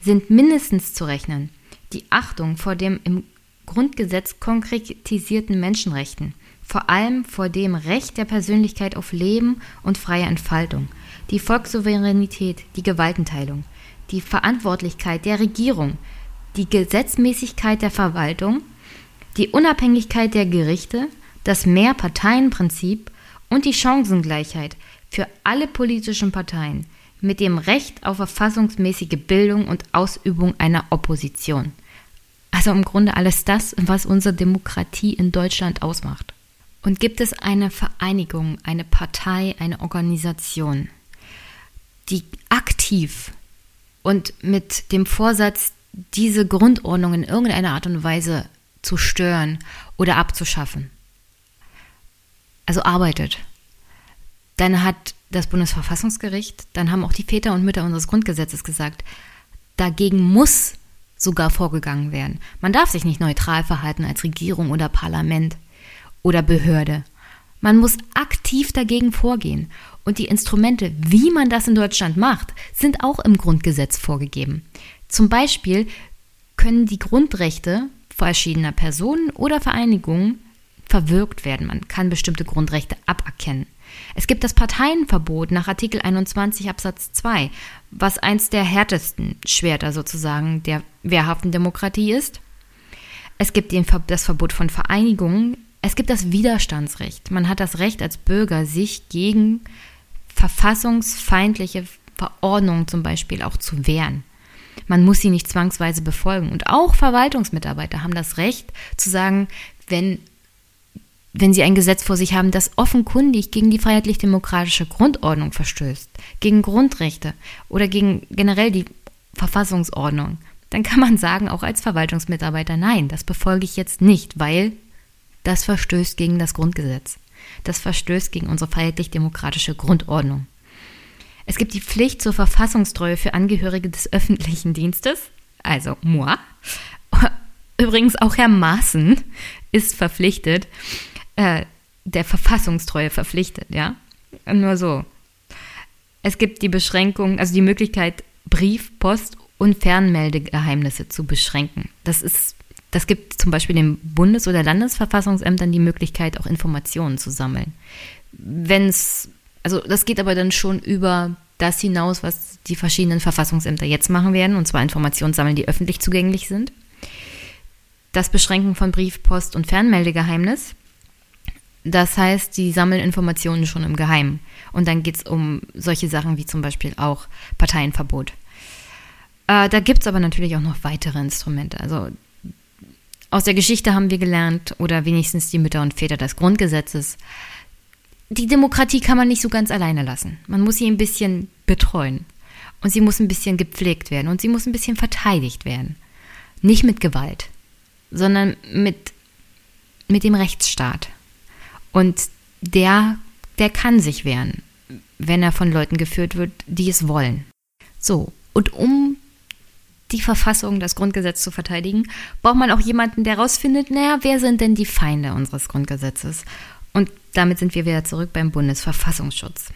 sind mindestens zu rechnen die Achtung vor dem im Grundgesetz konkretisierten Menschenrechten, vor allem vor dem Recht der Persönlichkeit auf Leben und freie Entfaltung – die Volkssouveränität, die Gewaltenteilung, die Verantwortlichkeit der Regierung, die Gesetzmäßigkeit der Verwaltung, die Unabhängigkeit der Gerichte, das Mehrparteienprinzip und die Chancengleichheit für alle politischen Parteien mit dem Recht auf verfassungsmäßige Bildung und Ausübung einer Opposition. Also im Grunde alles das, was unsere Demokratie in Deutschland ausmacht. Und gibt es eine Vereinigung, eine Partei, eine Organisation, die aktiv und mit dem Vorsatz, diese Grundordnung in irgendeiner Art und Weise zu stören oder abzuschaffen. Also arbeitet. Dann hat das Bundesverfassungsgericht, dann haben auch die Väter und Mütter unseres Grundgesetzes gesagt, dagegen muss sogar vorgegangen werden. Man darf sich nicht neutral verhalten als Regierung oder Parlament oder Behörde. Man muss aktiv dagegen vorgehen. Und die Instrumente, wie man das in Deutschland macht, sind auch im Grundgesetz vorgegeben. Zum Beispiel können die Grundrechte verschiedener Personen oder Vereinigungen verwirkt werden. Man kann bestimmte Grundrechte aberkennen. Es gibt das Parteienverbot nach Artikel 21 Absatz 2, was eins der härtesten Schwerter sozusagen der wehrhaften Demokratie ist. Es gibt das Verbot von Vereinigungen. Es gibt das Widerstandsrecht. Man hat das Recht als Bürger, sich gegen verfassungsfeindliche Verordnungen zum Beispiel auch zu wehren. Man muss sie nicht zwangsweise befolgen. Und auch Verwaltungsmitarbeiter haben das Recht zu sagen, wenn, wenn sie ein Gesetz vor sich haben, das offenkundig gegen die freiheitlich-demokratische Grundordnung verstößt, gegen Grundrechte oder gegen generell die Verfassungsordnung, dann kann man sagen, auch als Verwaltungsmitarbeiter, nein, das befolge ich jetzt nicht, weil das verstößt gegen das Grundgesetz. Das verstößt gegen unsere freiheitlich-demokratische Grundordnung. Es gibt die Pflicht zur Verfassungstreue für Angehörige des öffentlichen Dienstes, also moi. [LAUGHS] Übrigens auch Herr Maaßen ist verpflichtet, äh, der Verfassungstreue verpflichtet, ja. Nur so. Es gibt die Beschränkung, also die Möglichkeit, Brief, Post und Fernmeldegeheimnisse zu beschränken. Das ist, das gibt zum Beispiel den Bundes- oder Landesverfassungsämtern die Möglichkeit, auch Informationen zu sammeln. Wenn es also das geht aber dann schon über das hinaus, was die verschiedenen Verfassungsämter jetzt machen werden, und zwar Informationen sammeln, die öffentlich zugänglich sind. Das Beschränken von Brief, Post und Fernmeldegeheimnis. Das heißt, die sammeln Informationen schon im Geheimen. Und dann geht es um solche Sachen wie zum Beispiel auch Parteienverbot. Äh, da gibt es aber natürlich auch noch weitere Instrumente. Also aus der Geschichte haben wir gelernt, oder wenigstens die Mütter und Väter des Grundgesetzes, die Demokratie kann man nicht so ganz alleine lassen. Man muss sie ein bisschen betreuen. Und sie muss ein bisschen gepflegt werden. Und sie muss ein bisschen verteidigt werden. Nicht mit Gewalt, sondern mit, mit dem Rechtsstaat. Und der, der kann sich wehren, wenn er von Leuten geführt wird, die es wollen. So, und um die Verfassung, das Grundgesetz zu verteidigen, braucht man auch jemanden, der herausfindet, naja, wer sind denn die Feinde unseres Grundgesetzes? Und damit sind wir wieder zurück beim Bundesverfassungsschutz.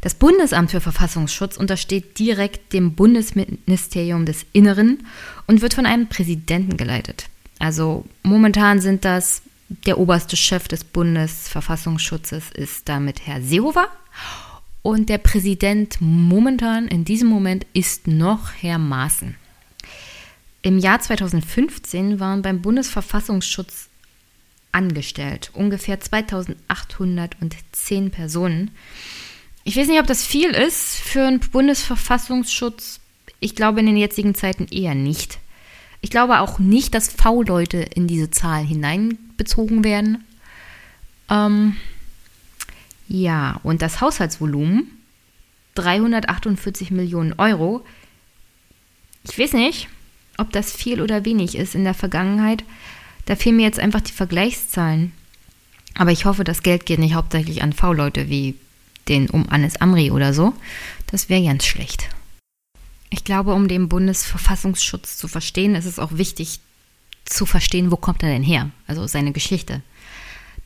Das Bundesamt für Verfassungsschutz untersteht direkt dem Bundesministerium des Inneren und wird von einem Präsidenten geleitet. Also momentan sind das der oberste Chef des Bundesverfassungsschutzes ist damit Herr Seehofer und der Präsident momentan in diesem Moment ist noch Herr Maaßen. Im Jahr 2015 waren beim Bundesverfassungsschutz angestellt. Ungefähr 2810 Personen. Ich weiß nicht, ob das viel ist für einen Bundesverfassungsschutz. Ich glaube in den jetzigen Zeiten eher nicht. Ich glaube auch nicht, dass V-Leute in diese Zahl hineinbezogen werden. Ähm, ja, und das Haushaltsvolumen 348 Millionen Euro. Ich weiß nicht, ob das viel oder wenig ist. In der Vergangenheit da fehlen mir jetzt einfach die Vergleichszahlen. Aber ich hoffe, das Geld geht nicht hauptsächlich an V-Leute wie den um Anis Amri oder so. Das wäre ganz schlecht. Ich glaube, um den Bundesverfassungsschutz zu verstehen, ist es auch wichtig zu verstehen, wo kommt er denn her? Also seine Geschichte.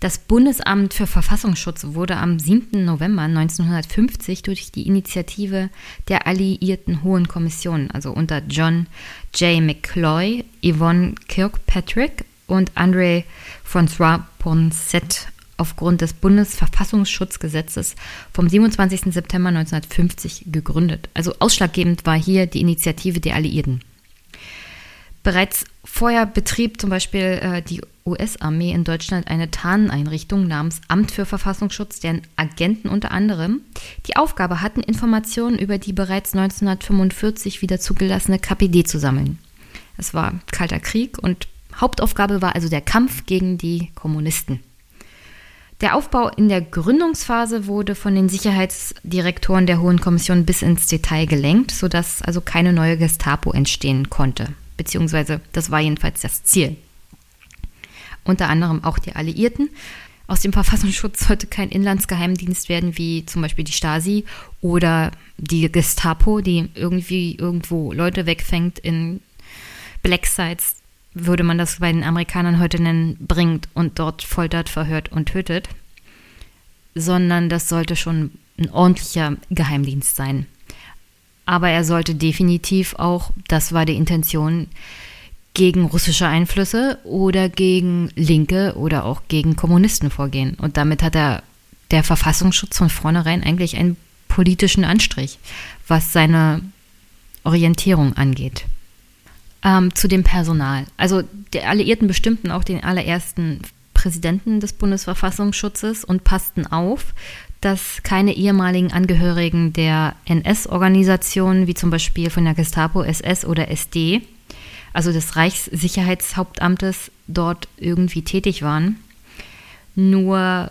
Das Bundesamt für Verfassungsschutz wurde am 7. November 1950 durch die Initiative der Alliierten Hohen Kommission, also unter John J. McCloy, Yvonne Kirkpatrick und André François Poncet aufgrund des Bundesverfassungsschutzgesetzes vom 27. September 1950 gegründet. Also ausschlaggebend war hier die Initiative der Alliierten. Bereits vorher betrieb zum Beispiel äh, die US-Armee in Deutschland eine Tarneinrichtung namens Amt für Verfassungsschutz, deren Agenten unter anderem die Aufgabe hatten, Informationen über die bereits 1945 wieder zugelassene KPD zu sammeln. Es war Kalter Krieg und Hauptaufgabe war also der Kampf gegen die Kommunisten. Der Aufbau in der Gründungsphase wurde von den Sicherheitsdirektoren der Hohen Kommission bis ins Detail gelenkt, sodass also keine neue Gestapo entstehen konnte. Beziehungsweise das war jedenfalls das Ziel. Unter anderem auch die Alliierten. Aus dem Verfassungsschutz sollte kein Inlandsgeheimdienst werden, wie zum Beispiel die Stasi oder die Gestapo, die irgendwie irgendwo Leute wegfängt in Black Sites würde man das bei den Amerikanern heute nennen, bringt und dort foltert, verhört und tötet, sondern das sollte schon ein ordentlicher Geheimdienst sein. Aber er sollte definitiv auch, das war die Intention, gegen russische Einflüsse oder gegen Linke oder auch gegen Kommunisten vorgehen. Und damit hat er der Verfassungsschutz von vornherein eigentlich einen politischen Anstrich, was seine Orientierung angeht ähm, zu dem Personal. Also die Alliierten bestimmten auch den allerersten Präsidenten des Bundesverfassungsschutzes und passten auf, dass keine ehemaligen Angehörigen der NS-Organisationen, wie zum Beispiel von der Gestapo, SS oder SD, also des Reichssicherheitshauptamtes, dort irgendwie tätig waren. Nur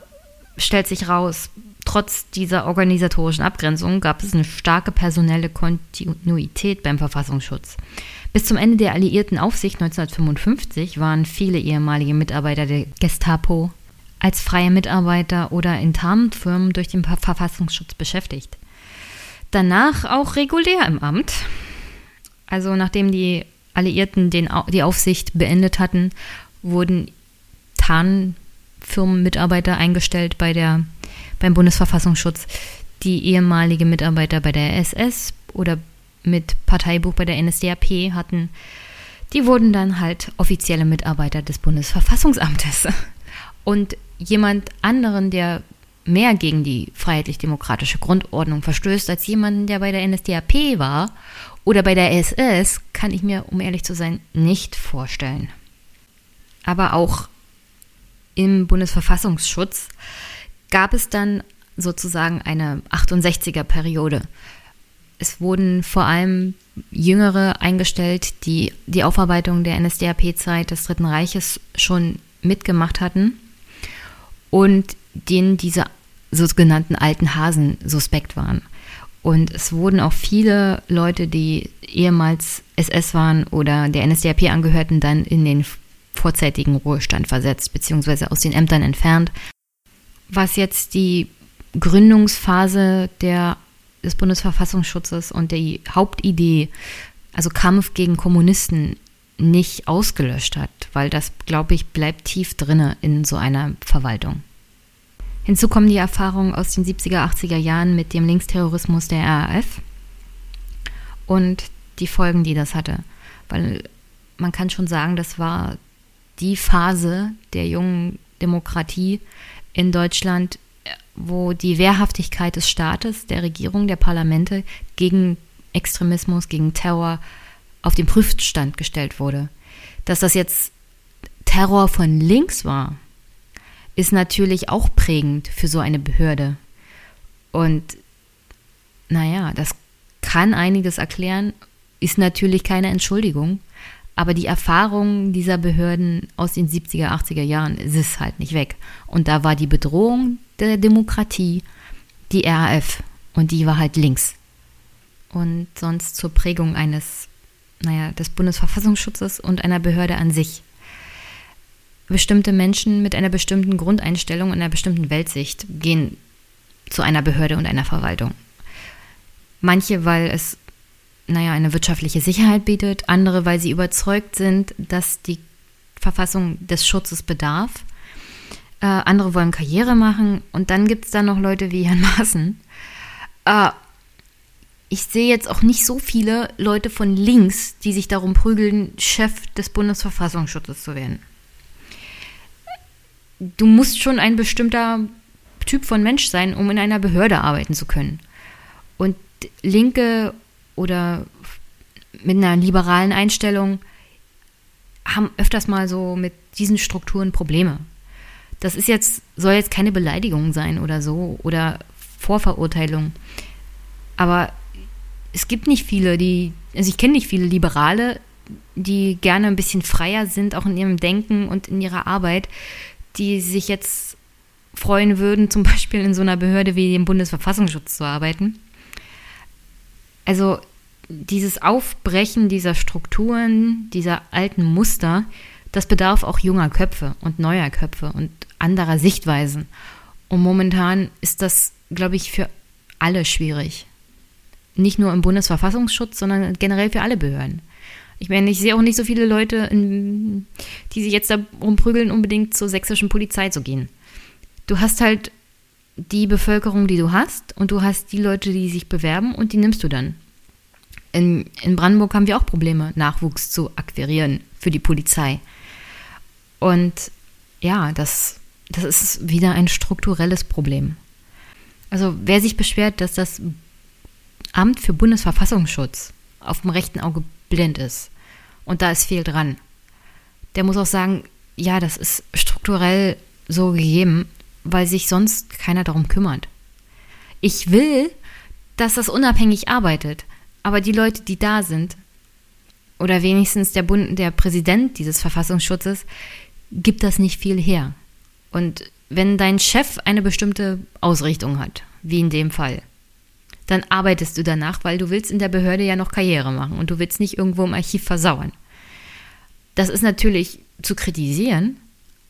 stellt sich raus, trotz dieser organisatorischen Abgrenzung gab es eine starke personelle Kontinuität beim Verfassungsschutz. Bis zum Ende der alliierten Aufsicht 1955 waren viele ehemalige Mitarbeiter der Gestapo als freie Mitarbeiter oder in Tarnfirmen durch den Verfassungsschutz beschäftigt. Danach auch regulär im Amt. Also nachdem die Alliierten den, die Aufsicht beendet hatten, wurden Tarnfirmenmitarbeiter eingestellt bei der, beim Bundesverfassungsschutz, die ehemalige Mitarbeiter bei der SS oder mit Parteibuch bei der NSDAP hatten. Die wurden dann halt offizielle Mitarbeiter des Bundesverfassungsamtes. [LAUGHS] Und jemand anderen, der mehr gegen die freiheitlich-demokratische Grundordnung verstößt als jemanden, der bei der NSDAP war oder bei der SS, kann ich mir, um ehrlich zu sein, nicht vorstellen. Aber auch im Bundesverfassungsschutz gab es dann sozusagen eine 68er Periode. Es wurden vor allem Jüngere eingestellt, die die Aufarbeitung der NSDAP-Zeit des Dritten Reiches schon mitgemacht hatten und denen diese sogenannten alten Hasen suspekt waren. Und es wurden auch viele Leute, die ehemals SS waren oder der NSDAP angehörten, dann in den vorzeitigen Ruhestand versetzt, beziehungsweise aus den Ämtern entfernt. Was jetzt die Gründungsphase der, des Bundesverfassungsschutzes und die Hauptidee, also Kampf gegen Kommunisten, nicht ausgelöscht hat, weil das, glaube ich, bleibt tief drinne in so einer Verwaltung. Hinzu kommen die Erfahrungen aus den 70er, 80er Jahren mit dem Linksterrorismus der RAF und die Folgen, die das hatte. Weil man kann schon sagen, das war die Phase der jungen Demokratie in Deutschland, wo die Wehrhaftigkeit des Staates, der Regierung, der Parlamente gegen Extremismus, gegen Terror auf den Prüfstand gestellt wurde. Dass das jetzt Terror von links war, ist natürlich auch prägend für so eine Behörde. Und naja, das kann einiges erklären, ist natürlich keine Entschuldigung, aber die Erfahrung dieser Behörden aus den 70er, 80er Jahren ist halt nicht weg. Und da war die Bedrohung der Demokratie die RAF und die war halt links. Und sonst zur Prägung eines naja, des Bundesverfassungsschutzes und einer Behörde an sich. Bestimmte Menschen mit einer bestimmten Grundeinstellung und einer bestimmten Weltsicht gehen zu einer Behörde und einer Verwaltung. Manche, weil es, naja, eine wirtschaftliche Sicherheit bietet, andere, weil sie überzeugt sind, dass die Verfassung des Schutzes bedarf. Äh, andere wollen Karriere machen und dann gibt es da noch Leute wie Herrn Maaßen, äh, ich sehe jetzt auch nicht so viele Leute von links, die sich darum prügeln, Chef des Bundesverfassungsschutzes zu werden. Du musst schon ein bestimmter Typ von Mensch sein, um in einer Behörde arbeiten zu können. Und Linke oder mit einer liberalen Einstellung haben öfters mal so mit diesen Strukturen Probleme. Das ist jetzt, soll jetzt keine Beleidigung sein oder so oder Vorverurteilung. Aber es gibt nicht viele, die, also ich kenne nicht viele Liberale, die gerne ein bisschen freier sind, auch in ihrem Denken und in ihrer Arbeit, die sich jetzt freuen würden, [LAUGHS] zum Beispiel in so einer Behörde wie dem Bundesverfassungsschutz zu arbeiten. Also dieses Aufbrechen dieser Strukturen, dieser alten Muster, das bedarf auch junger Köpfe und neuer Köpfe und anderer Sichtweisen. Und momentan ist das, glaube ich, für alle schwierig nicht nur im Bundesverfassungsschutz, sondern generell für alle Behörden. Ich meine, ich sehe auch nicht so viele Leute, in, die sich jetzt darum prügeln, unbedingt zur sächsischen Polizei zu gehen. Du hast halt die Bevölkerung, die du hast, und du hast die Leute, die sich bewerben, und die nimmst du dann. In, in Brandenburg haben wir auch Probleme, Nachwuchs zu akquirieren für die Polizei. Und ja, das, das ist wieder ein strukturelles Problem. Also wer sich beschwert, dass das Amt für Bundesverfassungsschutz auf dem rechten Auge blind ist und da ist viel dran, der muss auch sagen, ja, das ist strukturell so gegeben, weil sich sonst keiner darum kümmert. Ich will, dass das unabhängig arbeitet. Aber die Leute, die da sind, oder wenigstens der, Bund, der Präsident dieses Verfassungsschutzes, gibt das nicht viel her. Und wenn dein Chef eine bestimmte Ausrichtung hat, wie in dem Fall, dann arbeitest du danach, weil du willst in der Behörde ja noch Karriere machen und du willst nicht irgendwo im Archiv versauern. Das ist natürlich zu kritisieren,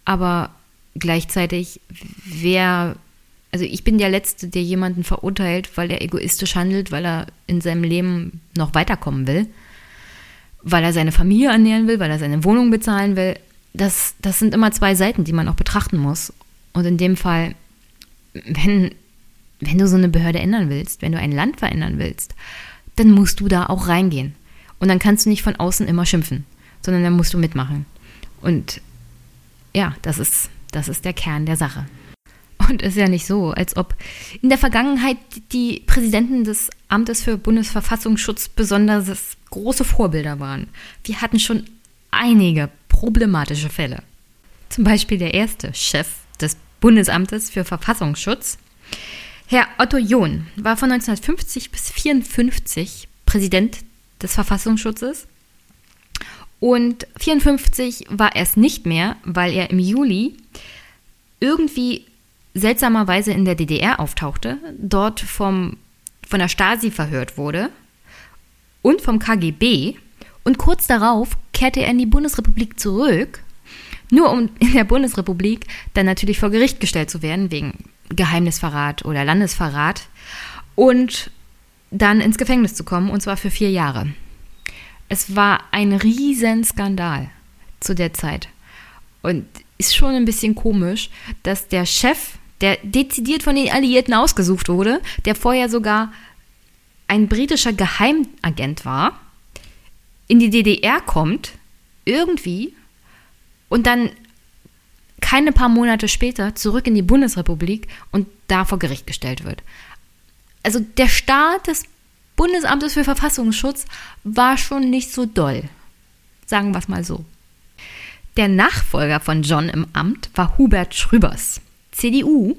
aber gleichzeitig, wer, also ich bin der Letzte, der jemanden verurteilt, weil er egoistisch handelt, weil er in seinem Leben noch weiterkommen will, weil er seine Familie ernähren will, weil er seine Wohnung bezahlen will. Das, das sind immer zwei Seiten, die man auch betrachten muss. Und in dem Fall, wenn wenn du so eine Behörde ändern willst, wenn du ein Land verändern willst, dann musst du da auch reingehen. Und dann kannst du nicht von außen immer schimpfen, sondern dann musst du mitmachen. Und ja, das ist, das ist der Kern der Sache. Und es ist ja nicht so, als ob in der Vergangenheit die Präsidenten des Amtes für Bundesverfassungsschutz besonders große Vorbilder waren. Wir hatten schon einige problematische Fälle. Zum Beispiel der erste Chef des Bundesamtes für Verfassungsschutz, Herr Otto John war von 1950 bis 1954 Präsident des Verfassungsschutzes. Und 1954 war er es nicht mehr, weil er im Juli irgendwie seltsamerweise in der DDR auftauchte, dort vom, von der Stasi verhört wurde und vom KGB. Und kurz darauf kehrte er in die Bundesrepublik zurück, nur um in der Bundesrepublik dann natürlich vor Gericht gestellt zu werden wegen Geheimnisverrat oder Landesverrat und dann ins Gefängnis zu kommen, und zwar für vier Jahre. Es war ein Riesenskandal zu der Zeit. Und ist schon ein bisschen komisch, dass der Chef, der dezidiert von den Alliierten ausgesucht wurde, der vorher sogar ein britischer Geheimagent war, in die DDR kommt, irgendwie, und dann keine paar Monate später zurück in die Bundesrepublik und da vor Gericht gestellt wird. Also der Start des Bundesamtes für Verfassungsschutz war schon nicht so doll. Sagen wir es mal so. Der Nachfolger von John im Amt war Hubert Schröbers, CDU.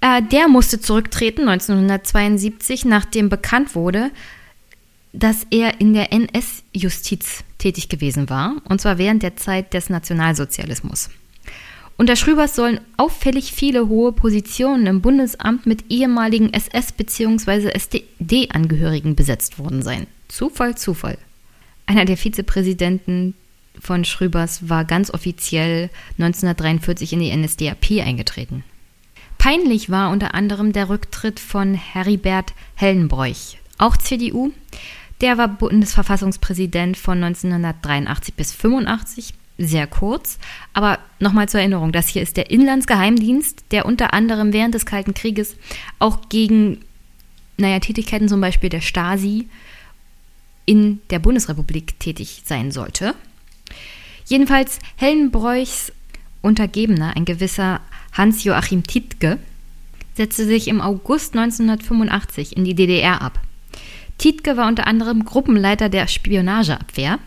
Äh, der musste zurücktreten 1972, nachdem bekannt wurde, dass er in der NS-Justiz tätig gewesen war, und zwar während der Zeit des Nationalsozialismus. Unter Schröbers sollen auffällig viele hohe Positionen im Bundesamt mit ehemaligen SS- bzw. SED-Angehörigen besetzt worden sein. Zufall, Zufall. Einer der Vizepräsidenten von Schröbers war ganz offiziell 1943 in die NSDAP eingetreten. Peinlich war unter anderem der Rücktritt von Heribert Hellenbroich, auch CDU. Der war Bundesverfassungspräsident von 1983 bis 1985 sehr kurz. Aber nochmal zur Erinnerung, das hier ist der Inlandsgeheimdienst, der unter anderem während des Kalten Krieges auch gegen, naja, Tätigkeiten zum Beispiel der Stasi in der Bundesrepublik tätig sein sollte. Jedenfalls Hellenbräuchs Untergebener, ein gewisser Hans-Joachim Tietke, setzte sich im August 1985 in die DDR ab. Tietke war unter anderem Gruppenleiter der Spionageabwehr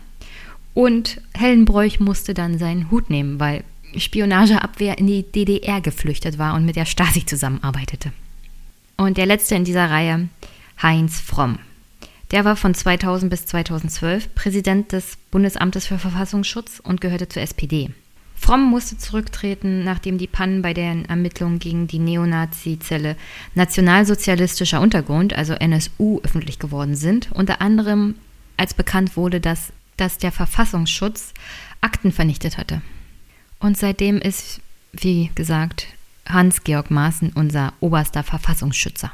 und Hellenbräuch musste dann seinen Hut nehmen, weil Spionageabwehr in die DDR geflüchtet war und mit der Stasi zusammenarbeitete. Und der letzte in dieser Reihe, Heinz Fromm. Der war von 2000 bis 2012 Präsident des Bundesamtes für Verfassungsschutz und gehörte zur SPD. Fromm musste zurücktreten, nachdem die Pannen bei den Ermittlungen gegen die Neonazi-Zelle Nationalsozialistischer Untergrund, also NSU, öffentlich geworden sind. Unter anderem als bekannt wurde, dass dass der Verfassungsschutz Akten vernichtet hatte. Und seitdem ist, wie gesagt, Hans-Georg Maaßen unser oberster Verfassungsschützer.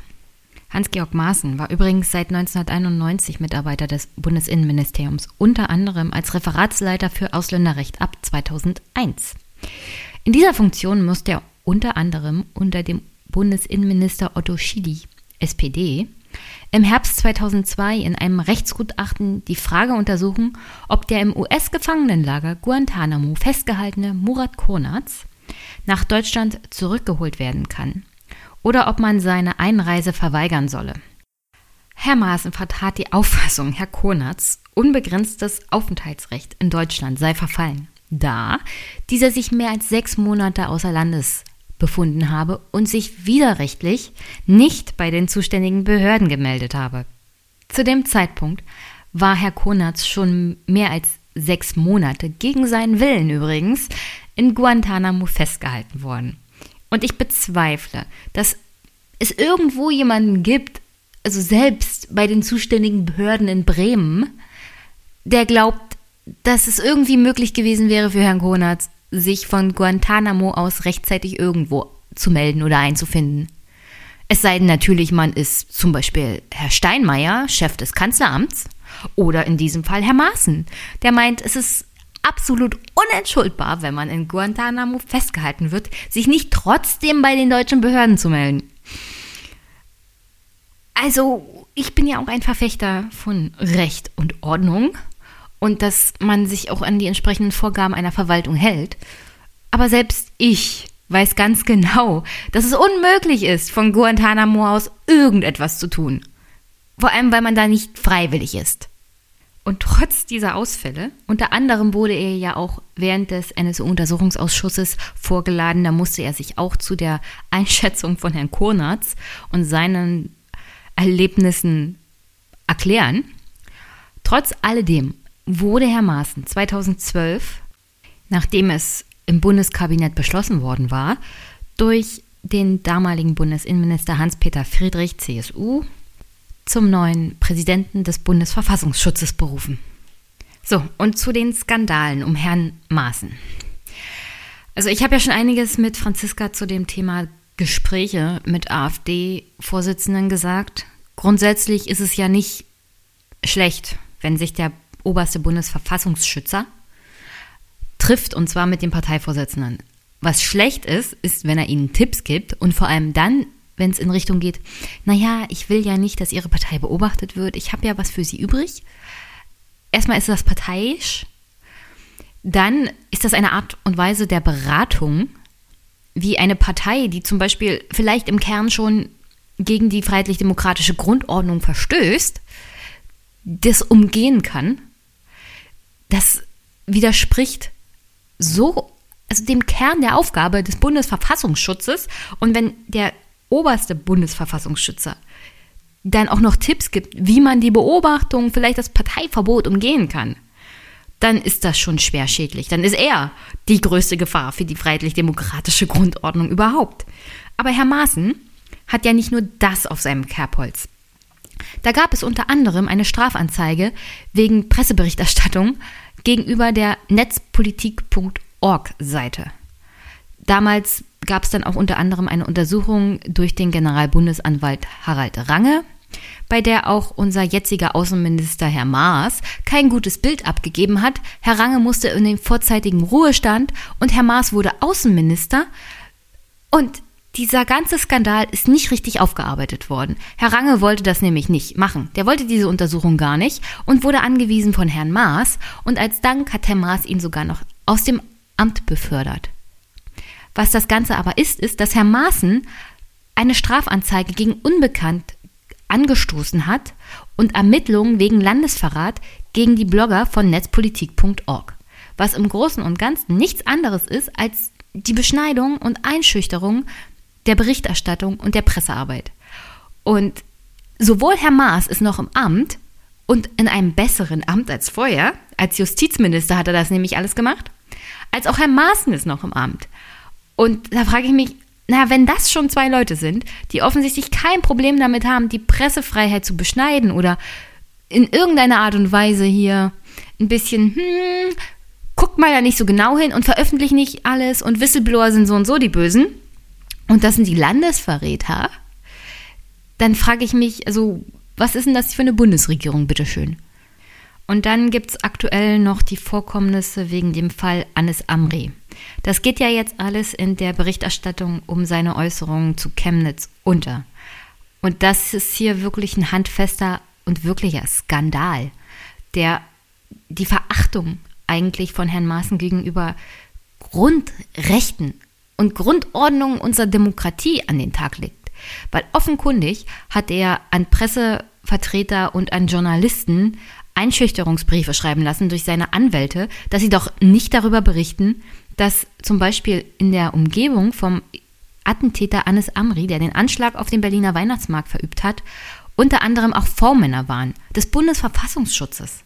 Hans-Georg Maaßen war übrigens seit 1991 Mitarbeiter des Bundesinnenministeriums, unter anderem als Referatsleiter für Ausländerrecht ab 2001. In dieser Funktion musste er unter anderem unter dem Bundesinnenminister Otto Schily, SPD, im Herbst 2002 in einem Rechtsgutachten die Frage untersuchen, ob der im US-Gefangenenlager Guantanamo festgehaltene Murat Konatz nach Deutschland zurückgeholt werden kann oder ob man seine Einreise verweigern solle. Herr Maaßen vertrat die Auffassung, Herr Konatz unbegrenztes Aufenthaltsrecht in Deutschland sei verfallen, da dieser sich mehr als sechs Monate außer Landes befunden habe und sich widerrechtlich nicht bei den zuständigen Behörden gemeldet habe. Zu dem Zeitpunkt war Herr Konatz schon mehr als sechs Monate, gegen seinen Willen übrigens, in Guantanamo festgehalten worden. Und ich bezweifle, dass es irgendwo jemanden gibt, also selbst bei den zuständigen Behörden in Bremen, der glaubt, dass es irgendwie möglich gewesen wäre für Herrn Konatz, sich von Guantanamo aus rechtzeitig irgendwo zu melden oder einzufinden. Es sei denn natürlich, man ist zum Beispiel Herr Steinmeier, Chef des Kanzleramts, oder in diesem Fall Herr Maaßen, der meint, es ist absolut unentschuldbar, wenn man in Guantanamo festgehalten wird, sich nicht trotzdem bei den deutschen Behörden zu melden. Also, ich bin ja auch ein Verfechter von Recht und Ordnung und dass man sich auch an die entsprechenden Vorgaben einer Verwaltung hält. Aber selbst ich weiß ganz genau, dass es unmöglich ist, von Guantanamo aus irgendetwas zu tun. Vor allem, weil man da nicht freiwillig ist. Und trotz dieser Ausfälle, unter anderem wurde er ja auch während des NSU-Untersuchungsausschusses vorgeladen, da musste er sich auch zu der Einschätzung von Herrn Konatz und seinen Erlebnissen erklären. Trotz alledem wurde Herr Maaßen 2012, nachdem es im Bundeskabinett beschlossen worden war, durch den damaligen Bundesinnenminister Hans-Peter Friedrich, CSU, zum neuen Präsidenten des Bundesverfassungsschutzes berufen. So, und zu den Skandalen um Herrn Maaßen. Also ich habe ja schon einiges mit Franziska zu dem Thema Gespräche mit AfD-Vorsitzenden gesagt. Grundsätzlich ist es ja nicht schlecht, wenn sich der oberste Bundesverfassungsschützer trifft und zwar mit dem Parteivorsitzenden. Was schlecht ist, ist, wenn er ihnen Tipps gibt und vor allem dann, wenn es in Richtung geht, naja, ich will ja nicht, dass Ihre Partei beobachtet wird, ich habe ja was für Sie übrig. Erstmal ist das parteiisch, dann ist das eine Art und Weise der Beratung, wie eine Partei, die zum Beispiel vielleicht im Kern schon gegen die freiheitlich-demokratische Grundordnung verstößt, das umgehen kann. Das widerspricht so also dem Kern der Aufgabe des Bundesverfassungsschutzes. Und wenn der oberste Bundesverfassungsschützer dann auch noch Tipps gibt, wie man die Beobachtung, vielleicht das Parteiverbot umgehen kann, dann ist das schon schwer schädlich. Dann ist er die größte Gefahr für die freiheitlich-demokratische Grundordnung überhaupt. Aber Herr Maaßen hat ja nicht nur das auf seinem Kerbholz. Da gab es unter anderem eine Strafanzeige wegen Presseberichterstattung gegenüber der netzpolitik.org-Seite. Damals gab es dann auch unter anderem eine Untersuchung durch den Generalbundesanwalt Harald Range, bei der auch unser jetziger Außenminister Herr Maas kein gutes Bild abgegeben hat. Herr Range musste in den vorzeitigen Ruhestand und Herr Maas wurde Außenminister. Und dieser ganze Skandal ist nicht richtig aufgearbeitet worden. Herr Range wollte das nämlich nicht machen. Der wollte diese Untersuchung gar nicht und wurde angewiesen von Herrn Maas. Und als Dank hat Herr Maas ihn sogar noch aus dem Amt befördert. Was das Ganze aber ist, ist, dass Herr Maaßen eine Strafanzeige gegen Unbekannt angestoßen hat und Ermittlungen wegen Landesverrat gegen die Blogger von netzpolitik.org, was im Großen und Ganzen nichts anderes ist als die Beschneidung und Einschüchterung der Berichterstattung und der Pressearbeit. Und sowohl Herr Maas ist noch im Amt und in einem besseren Amt als vorher, als Justizminister hat er das nämlich alles gemacht, als auch Herr Maaßen ist noch im Amt. Und da frage ich mich, na, wenn das schon zwei Leute sind, die offensichtlich kein Problem damit haben, die Pressefreiheit zu beschneiden oder in irgendeiner Art und Weise hier ein bisschen, hm, guckt mal da nicht so genau hin und veröffentlicht nicht alles und Whistleblower sind so und so die Bösen und das sind die Landesverräter, dann frage ich mich, also, was ist denn das für eine Bundesregierung, bitteschön? Und dann gibt es aktuell noch die Vorkommnisse wegen dem Fall Anis Amri. Das geht ja jetzt alles in der Berichterstattung um seine Äußerungen zu Chemnitz unter. Und das ist hier wirklich ein handfester und wirklicher Skandal, der die Verachtung eigentlich von Herrn Maaßen gegenüber Grundrechten und Grundordnungen unserer Demokratie an den Tag legt. Weil offenkundig hat er an Pressevertreter und an Journalisten Einschüchterungsbriefe schreiben lassen durch seine Anwälte, dass sie doch nicht darüber berichten, dass zum Beispiel in der Umgebung vom Attentäter Anis Amri, der den Anschlag auf den Berliner Weihnachtsmarkt verübt hat, unter anderem auch Vormänner waren des Bundesverfassungsschutzes.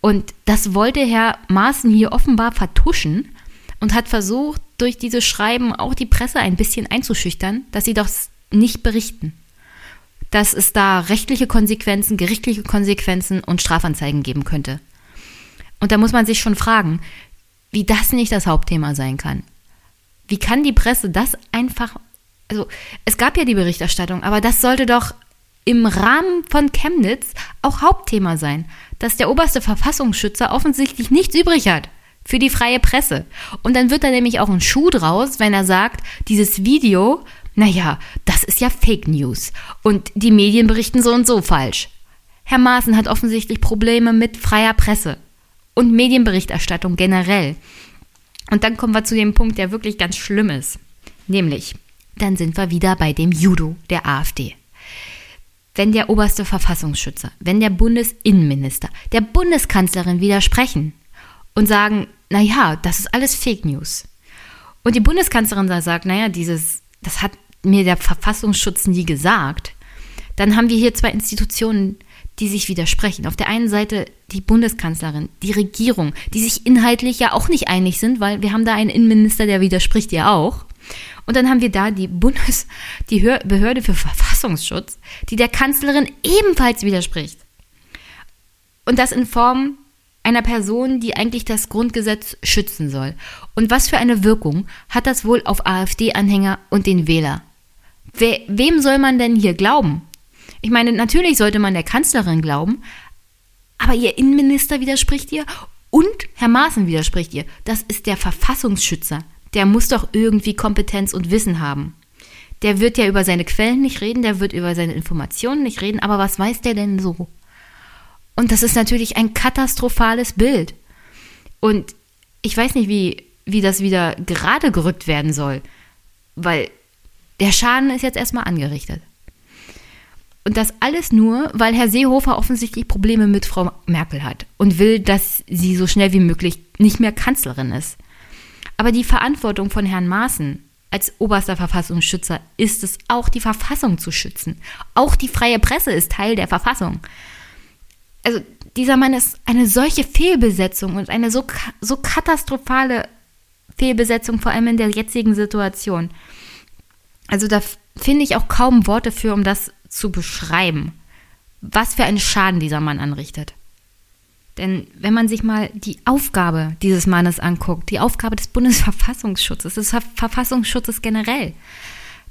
Und das wollte Herr Maaßen hier offenbar vertuschen und hat versucht, durch diese Schreiben auch die Presse ein bisschen einzuschüchtern, dass sie doch nicht berichten. Dass es da rechtliche Konsequenzen, gerichtliche Konsequenzen und Strafanzeigen geben könnte. Und da muss man sich schon fragen, wie das nicht das Hauptthema sein kann. Wie kann die Presse das einfach, also es gab ja die Berichterstattung, aber das sollte doch im Rahmen von Chemnitz auch Hauptthema sein, dass der oberste Verfassungsschützer offensichtlich nichts übrig hat für die freie Presse. Und dann wird da nämlich auch ein Schuh draus, wenn er sagt, dieses Video, naja, das ist ja Fake News und die Medien berichten so und so falsch. Herr Maaßen hat offensichtlich Probleme mit freier Presse und Medienberichterstattung generell. Und dann kommen wir zu dem Punkt, der wirklich ganz schlimm ist. Nämlich, dann sind wir wieder bei dem Judo der AfD. Wenn der oberste Verfassungsschützer, wenn der Bundesinnenminister, der Bundeskanzlerin widersprechen und sagen, naja, das ist alles Fake News. Und die Bundeskanzlerin da sagt, naja, dieses, das hat mir der Verfassungsschutz nie gesagt, dann haben wir hier zwei Institutionen, die sich widersprechen. Auf der einen Seite die Bundeskanzlerin, die Regierung, die sich inhaltlich ja auch nicht einig sind, weil wir haben da einen Innenminister, der widerspricht ja auch. Und dann haben wir da die Bundes, die Behörde für Verfassungsschutz, die der Kanzlerin ebenfalls widerspricht. Und das in Form einer Person, die eigentlich das Grundgesetz schützen soll. Und was für eine Wirkung hat das wohl auf AfD-Anhänger und den Wähler? We wem soll man denn hier glauben? Ich meine, natürlich sollte man der Kanzlerin glauben, aber ihr Innenminister widerspricht ihr und Herr Maaßen widerspricht ihr. Das ist der Verfassungsschützer. Der muss doch irgendwie Kompetenz und Wissen haben. Der wird ja über seine Quellen nicht reden, der wird über seine Informationen nicht reden, aber was weiß der denn so? Und das ist natürlich ein katastrophales Bild. Und ich weiß nicht, wie, wie das wieder gerade gerückt werden soll, weil der Schaden ist jetzt erstmal angerichtet. Und das alles nur, weil Herr Seehofer offensichtlich Probleme mit Frau Merkel hat und will, dass sie so schnell wie möglich nicht mehr Kanzlerin ist. Aber die Verantwortung von Herrn Maaßen als oberster Verfassungsschützer ist es auch, die Verfassung zu schützen. Auch die freie Presse ist Teil der Verfassung. Also dieser Mann ist eine solche Fehlbesetzung und eine so, so katastrophale Fehlbesetzung, vor allem in der jetzigen Situation. Also da finde ich auch kaum Worte für, um das zu beschreiben, was für einen Schaden dieser Mann anrichtet. Denn wenn man sich mal die Aufgabe dieses Mannes anguckt, die Aufgabe des Bundesverfassungsschutzes, des Verfassungsschutzes generell,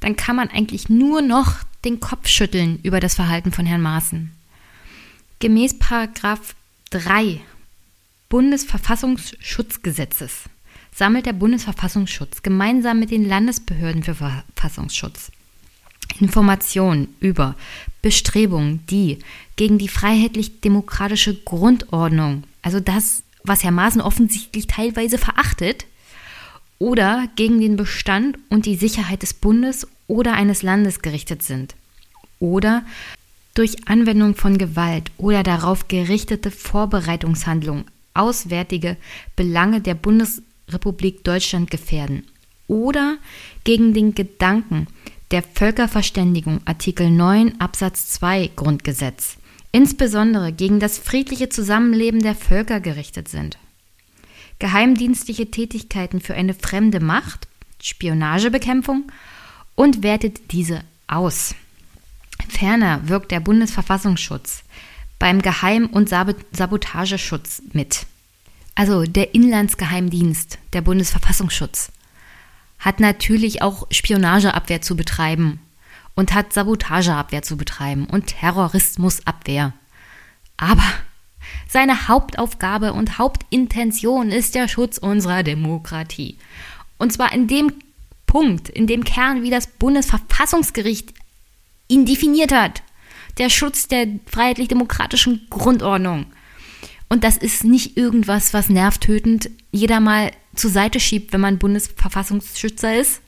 dann kann man eigentlich nur noch den Kopf schütteln über das Verhalten von Herrn Maaßen. Gemäß Paragraph 3 Bundesverfassungsschutzgesetzes sammelt der Bundesverfassungsschutz gemeinsam mit den Landesbehörden für Verfassungsschutz Informationen über Bestrebungen, die gegen die freiheitlich-demokratische Grundordnung, also das, was Herr Maaßen offensichtlich teilweise verachtet, oder gegen den Bestand und die Sicherheit des Bundes oder eines Landes gerichtet sind, oder durch Anwendung von Gewalt oder darauf gerichtete Vorbereitungshandlungen auswärtige Belange der Bundesrepublik Deutschland gefährden, oder gegen den Gedanken der Völkerverständigung Artikel 9 Absatz 2 Grundgesetz insbesondere gegen das friedliche Zusammenleben der Völker gerichtet sind. Geheimdienstliche Tätigkeiten für eine fremde Macht, Spionagebekämpfung und wertet diese aus. Ferner wirkt der Bundesverfassungsschutz beim Geheim- und Sabotageschutz mit. Also der Inlandsgeheimdienst, der Bundesverfassungsschutz, hat natürlich auch Spionageabwehr zu betreiben und hat Sabotageabwehr zu betreiben und Terrorismusabwehr. Aber seine Hauptaufgabe und Hauptintention ist der Schutz unserer Demokratie. Und zwar in dem Punkt, in dem Kern, wie das Bundesverfassungsgericht ihn definiert hat. Der Schutz der freiheitlich-demokratischen Grundordnung. Und das ist nicht irgendwas, was nervtötend jeder mal zur Seite schiebt, wenn man Bundesverfassungsschützer ist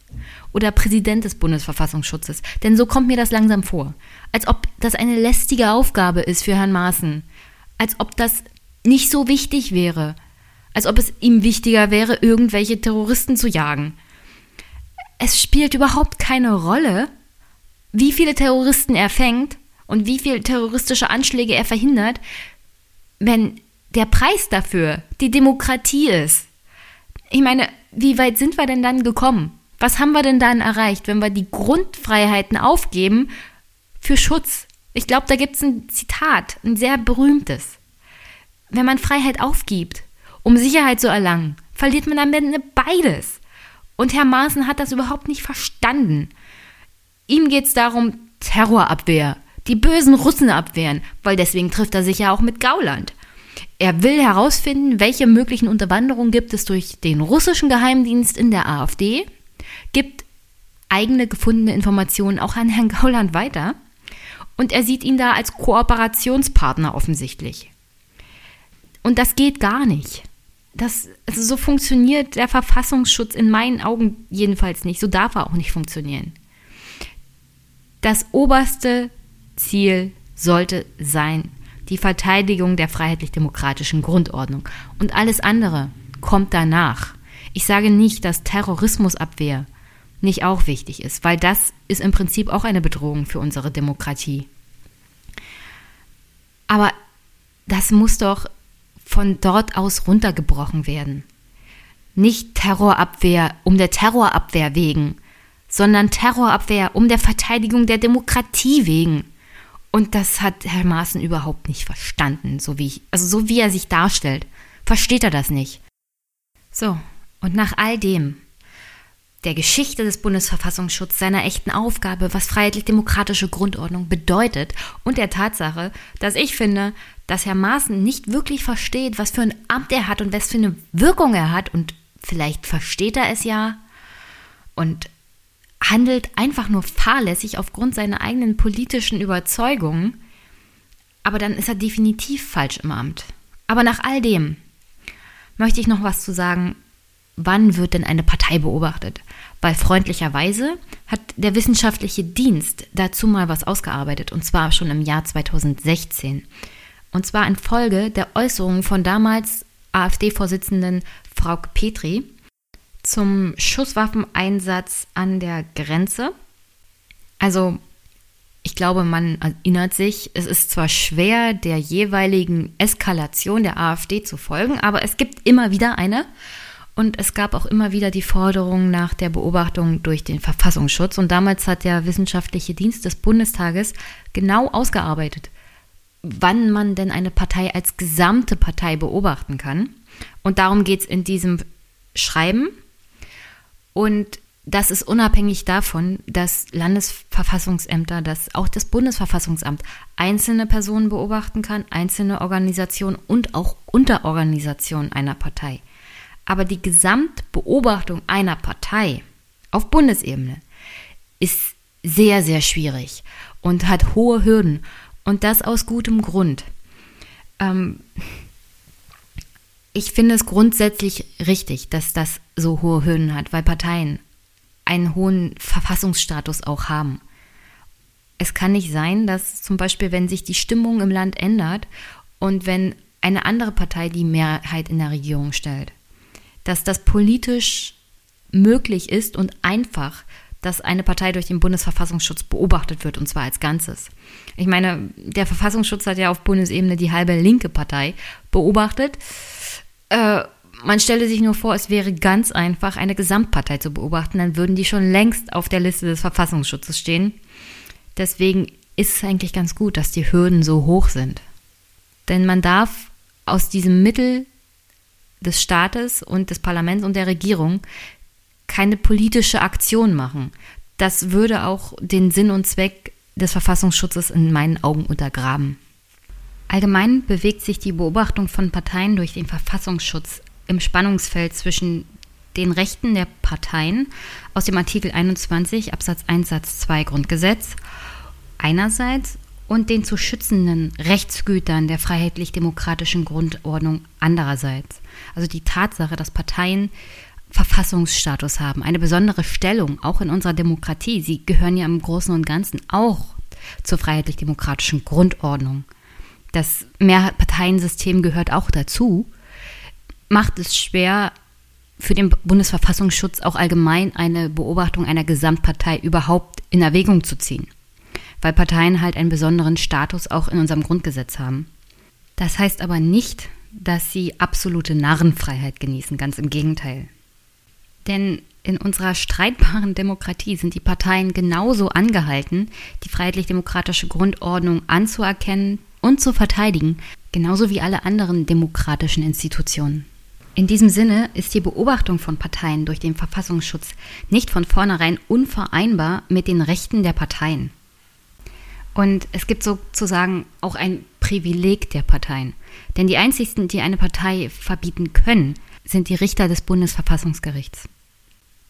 oder Präsident des Bundesverfassungsschutzes. Denn so kommt mir das langsam vor. Als ob das eine lästige Aufgabe ist für Herrn Maaßen. Als ob das nicht so wichtig wäre. Als ob es ihm wichtiger wäre, irgendwelche Terroristen zu jagen. es spielt überhaupt keine Rolle, wie viele Terroristen er fängt und wie viele terroristische Anschläge er verhindert, wenn der Preis dafür die Demokratie ist. Ich meine, wie weit sind wir denn dann gekommen? Was haben wir denn dann erreicht, wenn wir die Grundfreiheiten aufgeben für Schutz? Ich glaube, da gibt es ein Zitat, ein sehr berühmtes. Wenn man Freiheit aufgibt, um Sicherheit zu erlangen, verliert man am Ende beides. Und Herr Maaßen hat das überhaupt nicht verstanden. Ihm geht es darum, Terrorabwehr, die bösen Russen abwehren, weil deswegen trifft er sich ja auch mit Gauland. Er will herausfinden, welche möglichen Unterwanderungen gibt es durch den russischen Geheimdienst in der AfD, gibt eigene gefundene Informationen auch an Herrn Gauland weiter und er sieht ihn da als Kooperationspartner offensichtlich. Und das geht gar nicht. Das, also so funktioniert der Verfassungsschutz in meinen Augen jedenfalls nicht. So darf er auch nicht funktionieren. Das oberste Ziel sollte sein, die Verteidigung der freiheitlich-demokratischen Grundordnung. Und alles andere kommt danach. Ich sage nicht, dass Terrorismusabwehr nicht auch wichtig ist, weil das ist im Prinzip auch eine Bedrohung für unsere Demokratie. Aber das muss doch von dort aus runtergebrochen werden. Nicht Terrorabwehr um der Terrorabwehr wegen, sondern Terrorabwehr um der Verteidigung der Demokratie wegen. Und das hat Herr Maaßen überhaupt nicht verstanden, so wie ich, also so wie er sich darstellt. Versteht er das nicht? So, und nach all dem, der Geschichte des Bundesverfassungsschutzes, seiner echten Aufgabe, was freiheitlich-demokratische Grundordnung bedeutet und der Tatsache, dass ich finde, dass Herr Maaßen nicht wirklich versteht, was für ein Amt er hat und was für eine Wirkung er hat und vielleicht versteht er es ja und handelt einfach nur fahrlässig aufgrund seiner eigenen politischen Überzeugungen, aber dann ist er definitiv falsch im Amt. Aber nach all dem möchte ich noch was zu sagen, wann wird denn eine Partei beobachtet? Weil freundlicherweise hat der wissenschaftliche Dienst dazu mal was ausgearbeitet, und zwar schon im Jahr 2016. Und zwar in Folge der Äußerungen von damals AfD-Vorsitzenden Frau Petri, zum Schusswaffeneinsatz an der Grenze. Also ich glaube, man erinnert sich, es ist zwar schwer, der jeweiligen Eskalation der AfD zu folgen, aber es gibt immer wieder eine. Und es gab auch immer wieder die Forderung nach der Beobachtung durch den Verfassungsschutz. Und damals hat der Wissenschaftliche Dienst des Bundestages genau ausgearbeitet, wann man denn eine Partei als gesamte Partei beobachten kann. Und darum geht es in diesem Schreiben. Und das ist unabhängig davon, dass Landesverfassungsämter, dass auch das Bundesverfassungsamt einzelne Personen beobachten kann, einzelne Organisationen und auch Unterorganisationen einer Partei. Aber die Gesamtbeobachtung einer Partei auf Bundesebene ist sehr, sehr schwierig und hat hohe Hürden. Und das aus gutem Grund. Ähm, ich finde es grundsätzlich richtig, dass das so hohe Hürden hat, weil Parteien einen hohen Verfassungsstatus auch haben. Es kann nicht sein, dass zum Beispiel, wenn sich die Stimmung im Land ändert und wenn eine andere Partei die Mehrheit in der Regierung stellt, dass das politisch möglich ist und einfach, dass eine Partei durch den Bundesverfassungsschutz beobachtet wird, und zwar als Ganzes. Ich meine, der Verfassungsschutz hat ja auf Bundesebene die halbe linke Partei beobachtet. Äh, man stelle sich nur vor, es wäre ganz einfach, eine Gesamtpartei zu beobachten, dann würden die schon längst auf der Liste des Verfassungsschutzes stehen. Deswegen ist es eigentlich ganz gut, dass die Hürden so hoch sind. Denn man darf aus diesem Mittel des Staates und des Parlaments und der Regierung keine politische Aktion machen. Das würde auch den Sinn und Zweck des Verfassungsschutzes in meinen Augen untergraben. Allgemein bewegt sich die Beobachtung von Parteien durch den Verfassungsschutz im Spannungsfeld zwischen den Rechten der Parteien aus dem Artikel 21 Absatz 1 Satz 2 Grundgesetz einerseits und den zu schützenden Rechtsgütern der freiheitlich-demokratischen Grundordnung andererseits. Also die Tatsache, dass Parteien Verfassungsstatus haben, eine besondere Stellung auch in unserer Demokratie. Sie gehören ja im Großen und Ganzen auch zur freiheitlich-demokratischen Grundordnung das Mehrparteiensystem gehört auch dazu, macht es schwer, für den Bundesverfassungsschutz auch allgemein eine Beobachtung einer Gesamtpartei überhaupt in Erwägung zu ziehen, weil Parteien halt einen besonderen Status auch in unserem Grundgesetz haben. Das heißt aber nicht, dass sie absolute Narrenfreiheit genießen, ganz im Gegenteil. Denn in unserer streitbaren Demokratie sind die Parteien genauso angehalten, die freiheitlich-demokratische Grundordnung anzuerkennen und zu verteidigen, genauso wie alle anderen demokratischen Institutionen. In diesem Sinne ist die Beobachtung von Parteien durch den Verfassungsschutz nicht von vornherein unvereinbar mit den Rechten der Parteien. Und es gibt sozusagen auch ein Privileg der Parteien. Denn die einzigsten, die eine Partei verbieten können, sind die Richter des Bundesverfassungsgerichts.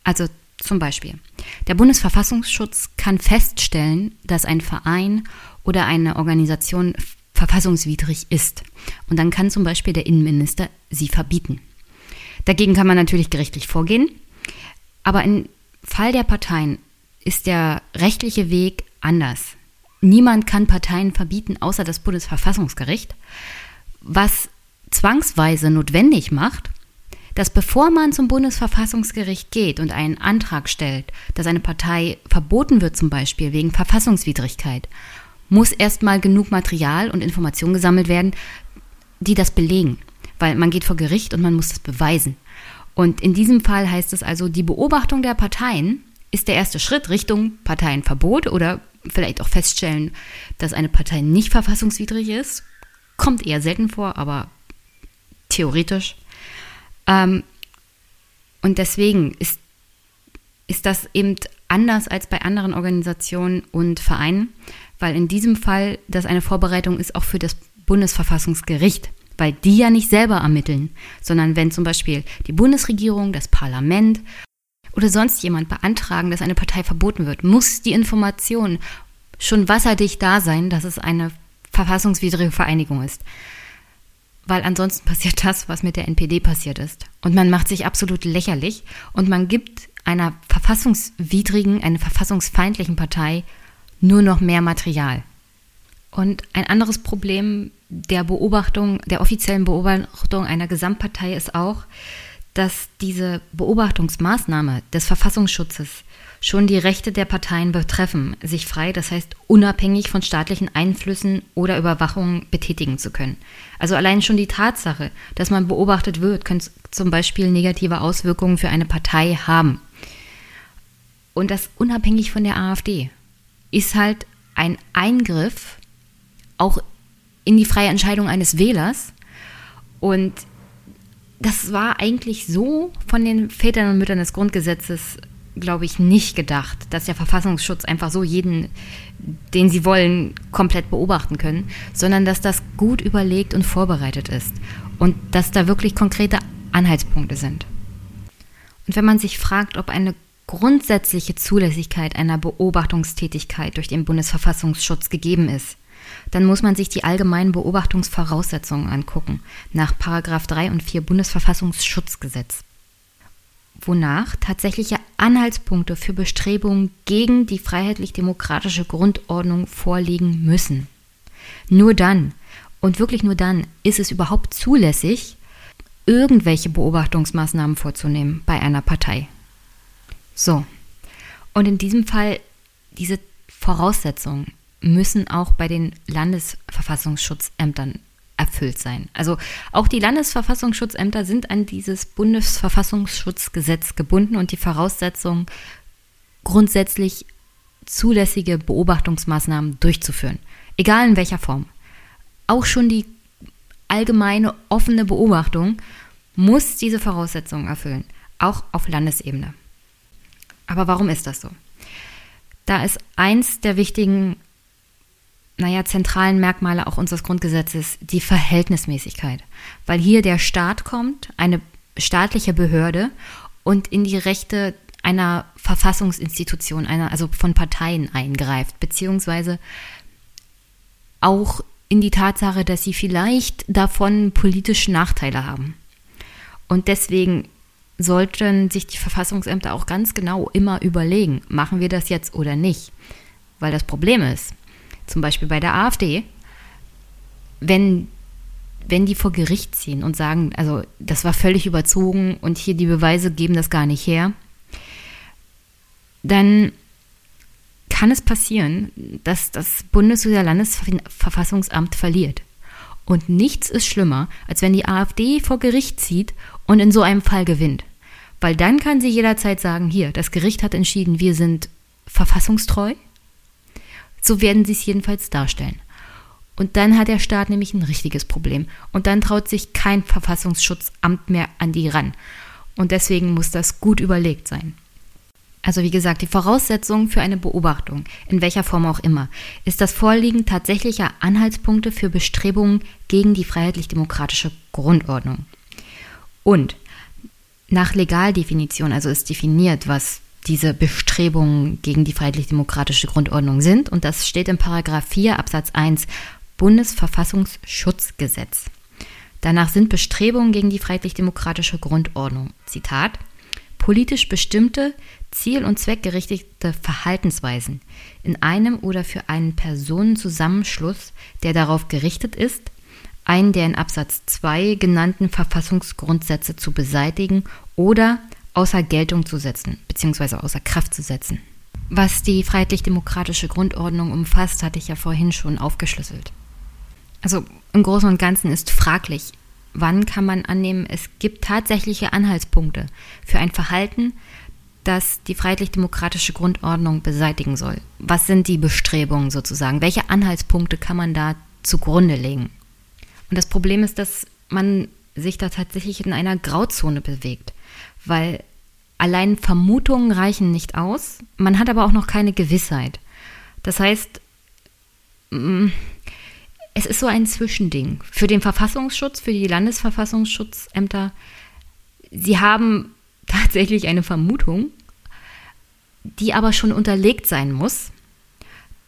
Also zum Beispiel, der Bundesverfassungsschutz kann feststellen, dass ein Verein oder eine Organisation verfassungswidrig ist. Und dann kann zum Beispiel der Innenminister sie verbieten. Dagegen kann man natürlich gerichtlich vorgehen. Aber im Fall der Parteien ist der rechtliche Weg anders. Niemand kann Parteien verbieten, außer das Bundesverfassungsgericht, was zwangsweise notwendig macht, dass bevor man zum Bundesverfassungsgericht geht und einen Antrag stellt, dass eine Partei verboten wird, zum Beispiel wegen Verfassungswidrigkeit, muss erstmal genug Material und Informationen gesammelt werden, die das belegen weil man geht vor Gericht und man muss das beweisen. Und in diesem Fall heißt es also, die Beobachtung der Parteien ist der erste Schritt Richtung Parteienverbot oder vielleicht auch feststellen, dass eine Partei nicht verfassungswidrig ist. Kommt eher selten vor, aber theoretisch. Ähm, und deswegen ist, ist das eben anders als bei anderen Organisationen und Vereinen, weil in diesem Fall das eine Vorbereitung ist auch für das Bundesverfassungsgericht weil die ja nicht selber ermitteln, sondern wenn zum Beispiel die Bundesregierung, das Parlament oder sonst jemand beantragen, dass eine Partei verboten wird, muss die Information schon wasserdicht da sein, dass es eine verfassungswidrige Vereinigung ist. Weil ansonsten [LAUGHS] passiert das, was mit der NPD passiert ist. Und man macht sich absolut lächerlich und man gibt einer verfassungswidrigen, einer verfassungsfeindlichen Partei nur noch mehr Material. Und ein anderes Problem der Beobachtung, der offiziellen Beobachtung einer Gesamtpartei ist auch, dass diese Beobachtungsmaßnahme des Verfassungsschutzes schon die Rechte der Parteien betreffen, sich frei, das heißt unabhängig von staatlichen Einflüssen oder Überwachungen betätigen zu können. Also allein schon die Tatsache, dass man beobachtet wird, könnte zum Beispiel negative Auswirkungen für eine Partei haben. Und das unabhängig von der AfD ist halt ein Eingriff auch in die freie Entscheidung eines Wählers. Und das war eigentlich so von den Vätern und Müttern des Grundgesetzes, glaube ich, nicht gedacht, dass der Verfassungsschutz einfach so jeden, den sie wollen, komplett beobachten können, sondern dass das gut überlegt und vorbereitet ist und dass da wirklich konkrete Anhaltspunkte sind. Und wenn man sich fragt, ob eine grundsätzliche Zulässigkeit einer Beobachtungstätigkeit durch den Bundesverfassungsschutz gegeben ist, dann muss man sich die allgemeinen Beobachtungsvoraussetzungen angucken, nach 3 und 4 Bundesverfassungsschutzgesetz, wonach tatsächliche Anhaltspunkte für Bestrebungen gegen die freiheitlich-demokratische Grundordnung vorliegen müssen. Nur dann, und wirklich nur dann, ist es überhaupt zulässig, irgendwelche Beobachtungsmaßnahmen vorzunehmen bei einer Partei. So, und in diesem Fall diese Voraussetzungen müssen auch bei den Landesverfassungsschutzämtern erfüllt sein. Also auch die Landesverfassungsschutzämter sind an dieses Bundesverfassungsschutzgesetz gebunden und die Voraussetzung, grundsätzlich zulässige Beobachtungsmaßnahmen durchzuführen, egal in welcher Form. Auch schon die allgemeine offene Beobachtung muss diese Voraussetzungen erfüllen, auch auf Landesebene. Aber warum ist das so? Da ist eins der wichtigen naja, zentralen Merkmale auch unseres Grundgesetzes die Verhältnismäßigkeit. Weil hier der Staat kommt, eine staatliche Behörde und in die Rechte einer Verfassungsinstitution, einer, also von Parteien eingreift, beziehungsweise auch in die Tatsache, dass sie vielleicht davon politische Nachteile haben. Und deswegen sollten sich die Verfassungsämter auch ganz genau immer überlegen, machen wir das jetzt oder nicht. Weil das Problem ist, zum Beispiel bei der AfD, wenn wenn die vor Gericht ziehen und sagen, also das war völlig überzogen und hier die Beweise geben das gar nicht her, dann kann es passieren, dass das Bundes- oder Landesverfassungsamt verliert. Und nichts ist schlimmer, als wenn die AfD vor Gericht zieht und in so einem Fall gewinnt. Weil dann kann sie jederzeit sagen, hier, das Gericht hat entschieden, wir sind verfassungstreu. So werden sie es jedenfalls darstellen. Und dann hat der Staat nämlich ein richtiges Problem. Und dann traut sich kein Verfassungsschutzamt mehr an die ran. Und deswegen muss das gut überlegt sein. Also wie gesagt, die Voraussetzung für eine Beobachtung, in welcher Form auch immer, ist das Vorliegen tatsächlicher Anhaltspunkte für Bestrebungen gegen die freiheitlich-demokratische Grundordnung. Und nach Legaldefinition, also ist definiert, was diese Bestrebungen gegen die freiheitlich-demokratische Grundordnung sind. Und das steht in Paragraph 4 Absatz 1 Bundesverfassungsschutzgesetz. Danach sind Bestrebungen gegen die freiheitlich-demokratische Grundordnung, Zitat, politisch bestimmte, ziel- und zweckgerichtete Verhaltensweisen in einem oder für einen Personenzusammenschluss, der darauf gerichtet ist, einen der in Absatz 2 genannten Verfassungsgrundsätze zu beseitigen oder außer Geltung zu setzen bzw. außer Kraft zu setzen. Was die freiheitlich-demokratische Grundordnung umfasst, hatte ich ja vorhin schon aufgeschlüsselt. Also im Großen und Ganzen ist fraglich, wann kann man annehmen, es gibt tatsächliche Anhaltspunkte für ein Verhalten, das die freiheitlich-demokratische Grundordnung beseitigen soll. Was sind die Bestrebungen sozusagen? Welche Anhaltspunkte kann man da zugrunde legen? Und das Problem ist, dass man sich da tatsächlich in einer Grauzone bewegt, weil allein Vermutungen reichen nicht aus, man hat aber auch noch keine Gewissheit. Das heißt, mm, es ist so ein Zwischending. Für den Verfassungsschutz, für die Landesverfassungsschutzämter, sie haben [LAUGHS] tatsächlich eine Vermutung, die aber schon unterlegt sein muss,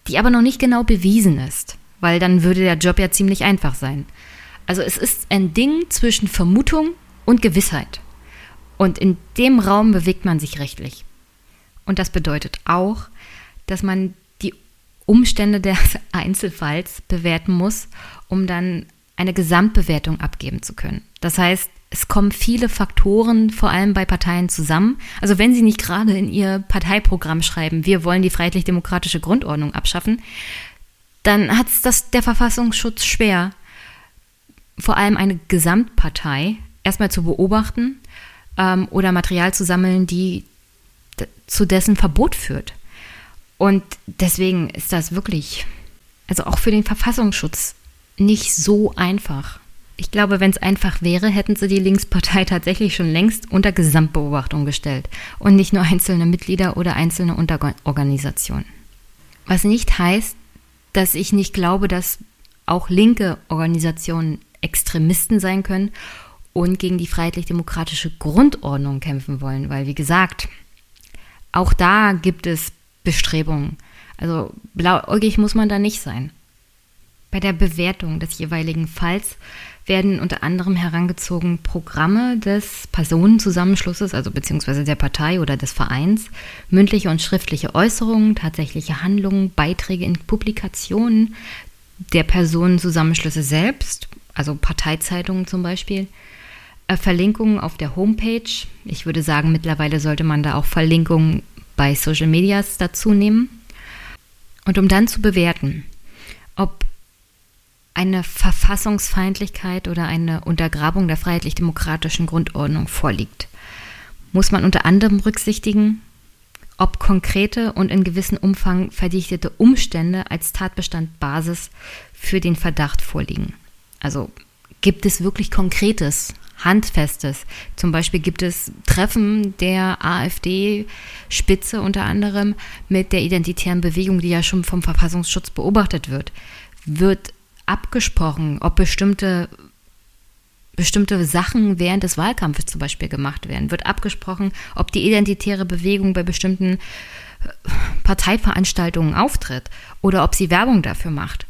die aber noch nicht genau bewiesen ist, weil dann würde der Job ja ziemlich einfach sein. Also es ist ein Ding zwischen Vermutung und Gewissheit. Und in dem Raum bewegt man sich rechtlich. Und das bedeutet auch, dass man die Umstände des [LAUGHS] Einzelfalls bewerten muss, um dann eine Gesamtbewertung abgeben zu können. Das heißt, es kommen viele Faktoren, vor allem bei Parteien, zusammen. Also wenn sie nicht gerade in ihr Parteiprogramm schreiben, wir wollen die freiheitlich-demokratische Grundordnung abschaffen, dann hat es der Verfassungsschutz schwer, vor allem eine Gesamtpartei erstmal zu beobachten ähm, oder Material zu sammeln, die zu dessen Verbot führt. Und deswegen ist das wirklich, also auch für den Verfassungsschutz, nicht so einfach. Ich glaube, wenn es einfach wäre, hätten sie die Linkspartei [LAUGHS] tatsächlich schon längst unter Gesamtbeobachtung gestellt und nicht nur einzelne Mitglieder oder einzelne Unterorganisationen. Was nicht heißt, dass ich nicht glaube, dass auch linke Organisationen Extremisten sein können und gegen die freiheitlich-demokratische Grundordnung kämpfen wollen, weil, wie gesagt, auch da gibt es Bestrebungen. Also blauäugig muss man da nicht sein. Bei der Bewertung des jeweiligen Falls werden unter anderem herangezogen Programme des Personenzusammenschlusses, also beziehungsweise der Partei oder des Vereins, mündliche und schriftliche Äußerungen, tatsächliche Handlungen, Beiträge in Publikationen der Personenzusammenschlüsse selbst also Parteizeitungen zum Beispiel, äh, Verlinkungen auf der Homepage. Ich würde sagen, mittlerweile sollte man da auch Verlinkungen bei Social Medias dazu nehmen. Und um dann zu bewerten, ob eine Verfassungsfeindlichkeit oder eine Untergrabung der freiheitlich-demokratischen Grundordnung vorliegt, muss man unter anderem berücksichtigen, ob konkrete und in gewissem Umfang verdichtete Umstände als Tatbestand Basis für den Verdacht vorliegen. Also gibt es wirklich Konkretes, Handfestes? Zum Beispiel gibt es Treffen der AfD-Spitze unter anderem mit der identitären Bewegung, die ja schon vom Verfassungsschutz beobachtet wird. Wird abgesprochen, ob bestimmte bestimmte Sachen während des Wahlkampfes zum Beispiel gemacht werden. Wird abgesprochen, ob die identitäre Bewegung bei bestimmten äh, Parteiveranstaltungen auftritt oder ob sie Werbung dafür macht.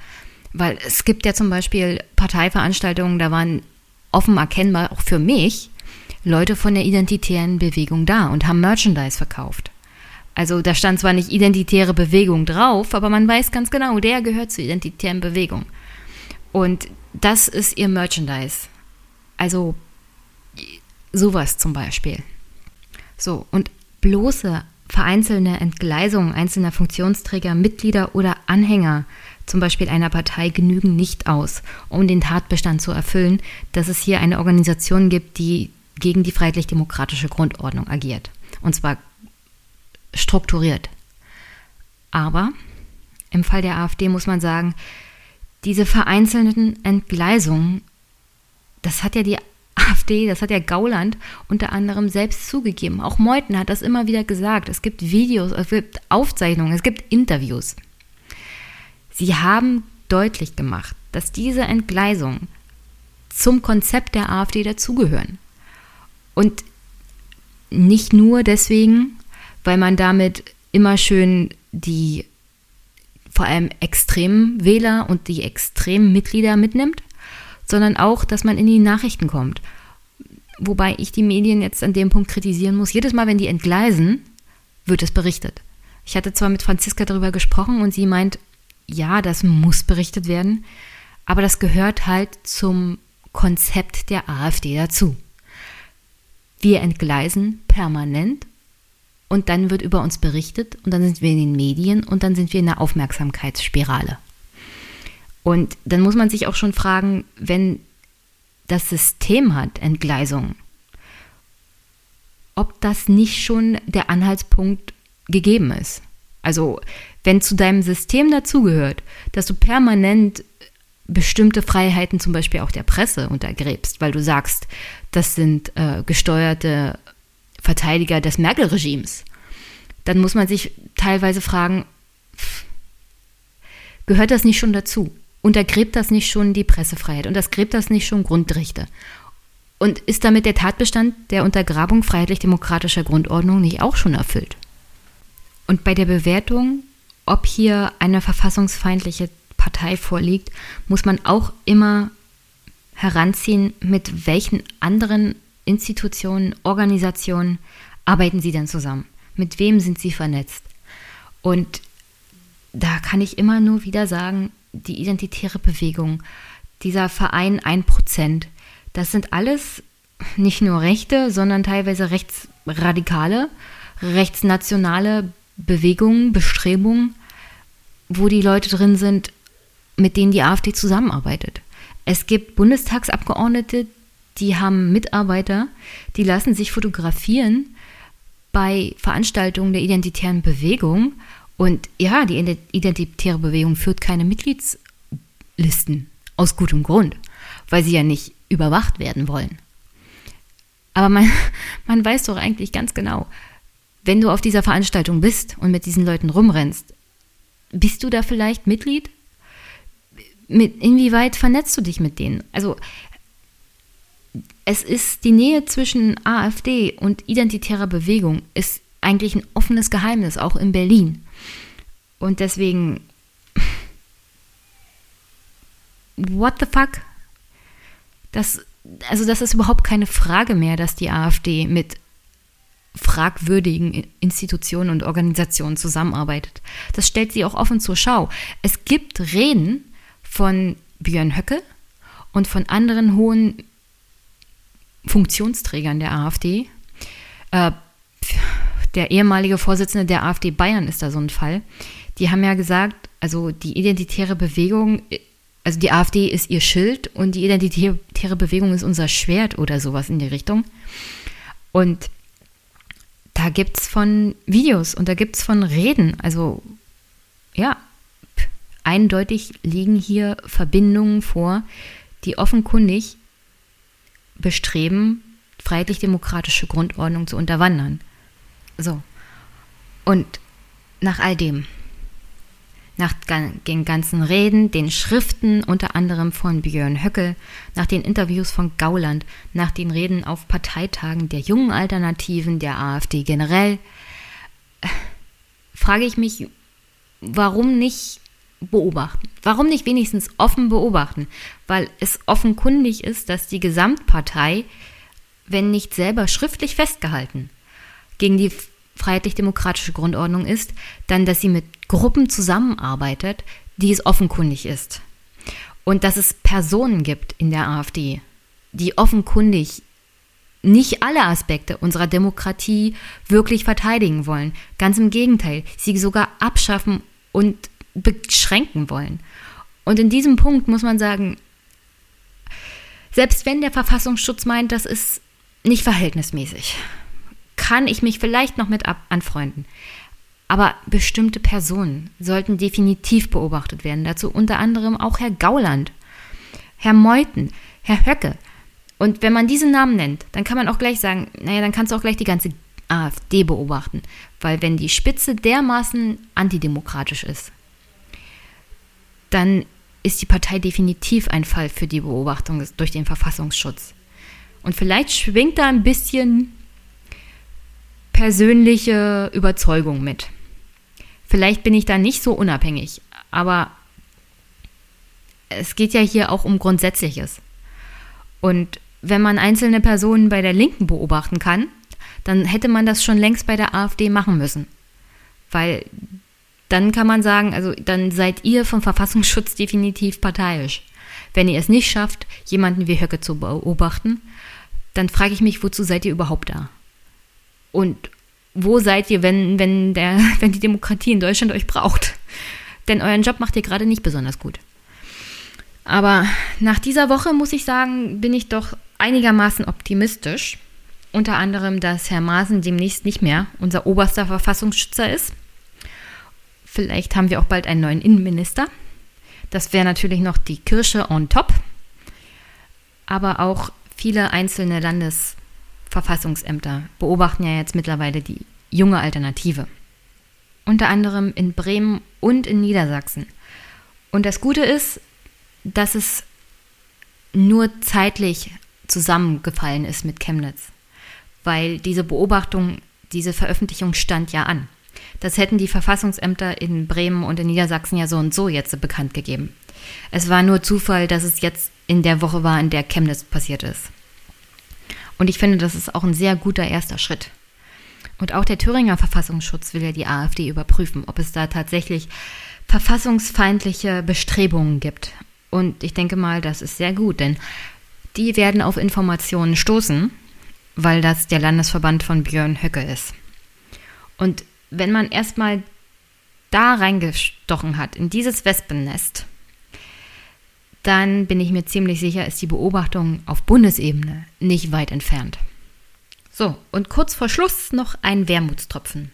Weil es gibt ja zum Beispiel Parteiveranstaltungen, da waren offen erkennbar, auch für mich, Leute von der identitären Bewegung da und haben Merchandise verkauft. Also da stand zwar nicht identitäre Bewegung drauf, aber man weiß ganz genau, der gehört zur identitären Bewegung. Und das ist ihr Merchandise. Also sowas zum Beispiel. So, und bloße vereinzelte Entgleisungen einzelner Funktionsträger, Mitglieder oder Anhänger zum Beispiel einer Partei genügen nicht aus, um den Tatbestand zu erfüllen, dass es hier eine Organisation gibt, die gegen die freiheitlich-demokratische Grundordnung agiert. Und zwar strukturiert. Aber im Fall der AfD muss man sagen, diese vereinzelten Entgleisungen, das hat ja die AfD, das hat ja Gauland unter anderem selbst zugegeben. Auch Meuthen hat das immer wieder gesagt. Es gibt Videos, es gibt Aufzeichnungen, es gibt Interviews. Sie haben deutlich gemacht, dass diese Entgleisungen zum Konzept der AfD dazugehören. Und nicht nur deswegen, weil man damit immer schön die vor allem extremen Wähler und die extremen Mitglieder mitnimmt, sondern auch, dass man in die Nachrichten kommt. Wobei ich die Medien jetzt an dem Punkt kritisieren muss. Jedes Mal, wenn die entgleisen, wird es berichtet. Ich hatte zwar mit Franziska darüber gesprochen und sie meint, ja, das muss berichtet werden, aber das gehört halt zum Konzept der AfD dazu. Wir entgleisen permanent und dann wird über uns berichtet und dann sind wir in den Medien und dann sind wir in einer Aufmerksamkeitsspirale. Und dann muss man sich auch schon fragen, wenn das System hat Entgleisungen, ob das nicht schon der Anhaltspunkt gegeben ist. Also wenn zu deinem System dazugehört, dass du permanent bestimmte Freiheiten, zum Beispiel auch der Presse, untergräbst, weil du sagst, das sind äh, gesteuerte Verteidiger des Merkel-Regimes, dann muss man sich teilweise fragen, gehört das nicht schon dazu? Untergräbt das nicht schon die Pressefreiheit? Und das gräbt das nicht schon Grundrechte? Und ist damit der Tatbestand der Untergrabung freiheitlich-demokratischer Grundordnung nicht auch schon erfüllt? Und bei der Bewertung, ob hier eine verfassungsfeindliche Partei vorliegt, muss man auch immer heranziehen, mit welchen anderen Institutionen, Organisationen arbeiten sie denn zusammen? Mit wem sind sie vernetzt? Und da kann ich immer nur wieder sagen, die identitäre Bewegung, dieser Verein 1%, das sind alles nicht nur Rechte, sondern teilweise rechtsradikale, rechtsnationale Bewegungen, Bestrebungen, wo die Leute drin sind, mit denen die AfD zusammenarbeitet. Es gibt Bundestagsabgeordnete, die haben Mitarbeiter, die lassen sich fotografieren bei Veranstaltungen der identitären Bewegung. Und ja, die identitäre Bewegung führt keine Mitgliedslisten aus gutem Grund, weil sie ja nicht überwacht werden wollen. Aber man, [LAUGHS] man weiß doch eigentlich ganz genau, wenn du auf dieser Veranstaltung bist und mit diesen Leuten rumrennst, bist du da vielleicht Mitglied? Mit, inwieweit vernetzt du dich mit denen? Also es ist die Nähe zwischen AfD und identitärer Bewegung ist eigentlich ein offenes Geheimnis, auch in Berlin. Und deswegen, what the fuck? Das, also das ist überhaupt keine Frage mehr, dass die AfD mit fragwürdigen Institutionen und Organisationen zusammenarbeitet. Das stellt sie auch offen zur Schau. Es gibt Reden von Björn Höcke und von anderen hohen Funktionsträgern der AfD. Äh, der ehemalige Vorsitzende der AfD Bayern ist da so ein Fall. Die haben ja gesagt, also die identitäre Bewegung, also die AfD ist ihr Schild und die identitäre Bewegung ist unser Schwert oder sowas in die Richtung. Und da gibt es von Videos und da gibt es von Reden. Also ja, eindeutig liegen hier Verbindungen vor, die offenkundig bestreben, freiheitlich-demokratische Grundordnung zu unterwandern. So. Und nach all dem, nach den ganzen Reden, den Schriften, unter anderem von Björn Höckel, nach den Interviews von Gauland, nach den Reden auf Parteitagen der jungen Alternativen, der AfD generell, frage ich mich, warum nicht beobachten? Warum nicht wenigstens offen beobachten? Weil es offenkundig ist, dass die Gesamtpartei, wenn nicht selber schriftlich festgehalten, gegen die freiheitlich-demokratische Grundordnung ist, dann, dass sie mit Gruppen zusammenarbeitet, die es offenkundig ist. Und dass es Personen gibt in der AfD, die offenkundig nicht alle Aspekte unserer Demokratie wirklich verteidigen wollen. Ganz im Gegenteil, sie sogar abschaffen und beschränken wollen. Und in diesem Punkt muss man sagen, selbst wenn der Verfassungsschutz meint, das ist nicht verhältnismäßig, kann ich mich vielleicht noch mit anfreunden. Aber bestimmte Personen sollten definitiv beobachtet werden. Dazu unter anderem auch Herr Gauland, Herr Meuthen, Herr Höcke. Und wenn man diese Namen nennt, dann kann man auch gleich sagen, naja, dann kannst du auch gleich die ganze AfD beobachten. Weil wenn die Spitze dermaßen antidemokratisch ist, dann ist die Partei definitiv ein Fall für die Beobachtung durch den Verfassungsschutz. Und vielleicht schwingt da ein bisschen persönliche Überzeugung mit. Vielleicht bin ich da nicht so unabhängig, aber es geht ja hier auch um Grundsätzliches. Und wenn man einzelne Personen bei der Linken beobachten kann, dann hätte man das schon längst bei der AfD machen müssen. Weil dann kann man sagen, also dann seid ihr vom Verfassungsschutz definitiv parteiisch. Wenn ihr es nicht schafft, jemanden wie Höcke zu beobachten, dann frage ich mich, wozu seid ihr überhaupt da? Und wo seid ihr, wenn, wenn, der, [LAUGHS] wenn die Demokratie in Deutschland euch braucht? Denn euren Job macht ihr gerade nicht besonders gut. Aber nach dieser Woche muss ich sagen, bin ich doch einigermaßen optimistisch. Unter anderem, dass Herr Maaßen demnächst nicht mehr unser oberster Verfassungsschützer ist. Vielleicht haben wir auch bald einen neuen Innenminister. Das wäre natürlich noch die Kirsche on top. Aber auch viele einzelne Landes- Verfassungsämter beobachten ja jetzt mittlerweile die junge Alternative. Unter anderem in Bremen und in Niedersachsen. Und das Gute ist, dass es nur zeitlich zusammengefallen ist mit Chemnitz, weil diese Beobachtung, diese Veröffentlichung stand ja an. Das hätten die Verfassungsämter in Bremen und in Niedersachsen ja so und so jetzt bekannt gegeben. Es war nur Zufall, dass es jetzt in der Woche war, in der Chemnitz passiert ist. Und ich finde, das ist auch ein sehr guter erster Schritt. Und auch der Thüringer Verfassungsschutz will ja die AfD überprüfen, ob es da tatsächlich verfassungsfeindliche Bestrebungen gibt. Und ich denke mal, das ist sehr gut, denn die werden auf Informationen stoßen, weil das der Landesverband von Björn Höcke ist. Und wenn man erstmal da reingestochen hat, in dieses Wespennest, dann bin ich mir ziemlich sicher, ist die Beobachtung auf Bundesebene nicht weit entfernt. So, und kurz vor Schluss noch ein Wermutstropfen.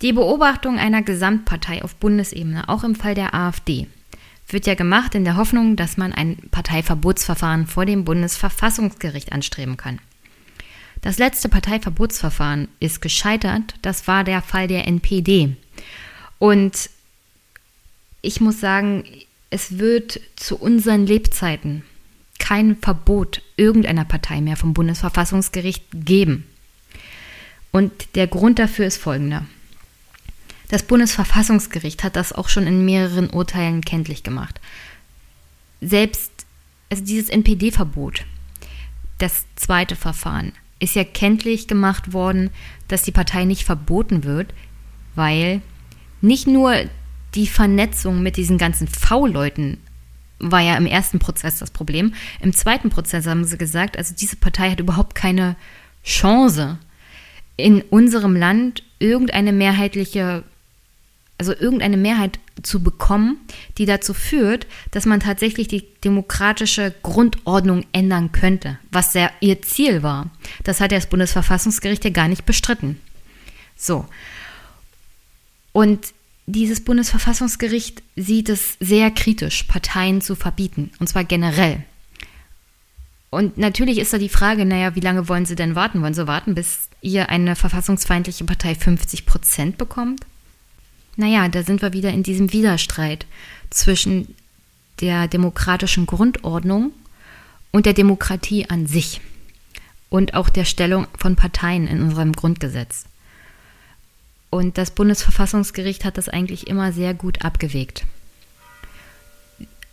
Die Beobachtung einer Gesamtpartei auf Bundesebene, auch im Fall der AfD, wird ja gemacht in der Hoffnung, dass man ein Parteiverbotsverfahren vor dem Bundesverfassungsgericht anstreben kann. Das letzte Parteiverbotsverfahren ist gescheitert, das war der Fall der NPD. Und ich muss sagen, es wird zu unseren Lebzeiten kein Verbot irgendeiner Partei mehr vom Bundesverfassungsgericht geben. Und der Grund dafür ist folgender. Das Bundesverfassungsgericht hat das auch schon in mehreren Urteilen kenntlich gemacht. Selbst also dieses NPD-Verbot, das zweite Verfahren, ist ja kenntlich gemacht worden, dass die Partei nicht verboten wird, weil nicht nur die Vernetzung mit diesen ganzen V-Leuten war ja im ersten Prozess das Problem. Im zweiten Prozess haben sie gesagt, also diese Partei hat überhaupt keine Chance, in unserem Land irgendeine mehrheitliche, also irgendeine Mehrheit zu bekommen, die dazu führt, dass man tatsächlich die demokratische Grundordnung ändern könnte, was ja ihr Ziel war. Das hat ja das Bundesverfassungsgericht ja gar nicht bestritten. So. Und dieses Bundesverfassungsgericht sieht es sehr kritisch, Parteien zu verbieten, und zwar generell. Und natürlich ist da die Frage, naja, wie lange wollen Sie denn warten? Wollen Sie warten, bis ihr eine verfassungsfeindliche Partei 50 Prozent bekommt? Naja, da sind wir wieder in diesem Widerstreit zwischen der demokratischen Grundordnung und der Demokratie an sich und auch der Stellung von Parteien in unserem Grundgesetz. Und das Bundesverfassungsgericht hat das eigentlich immer sehr gut abgewegt.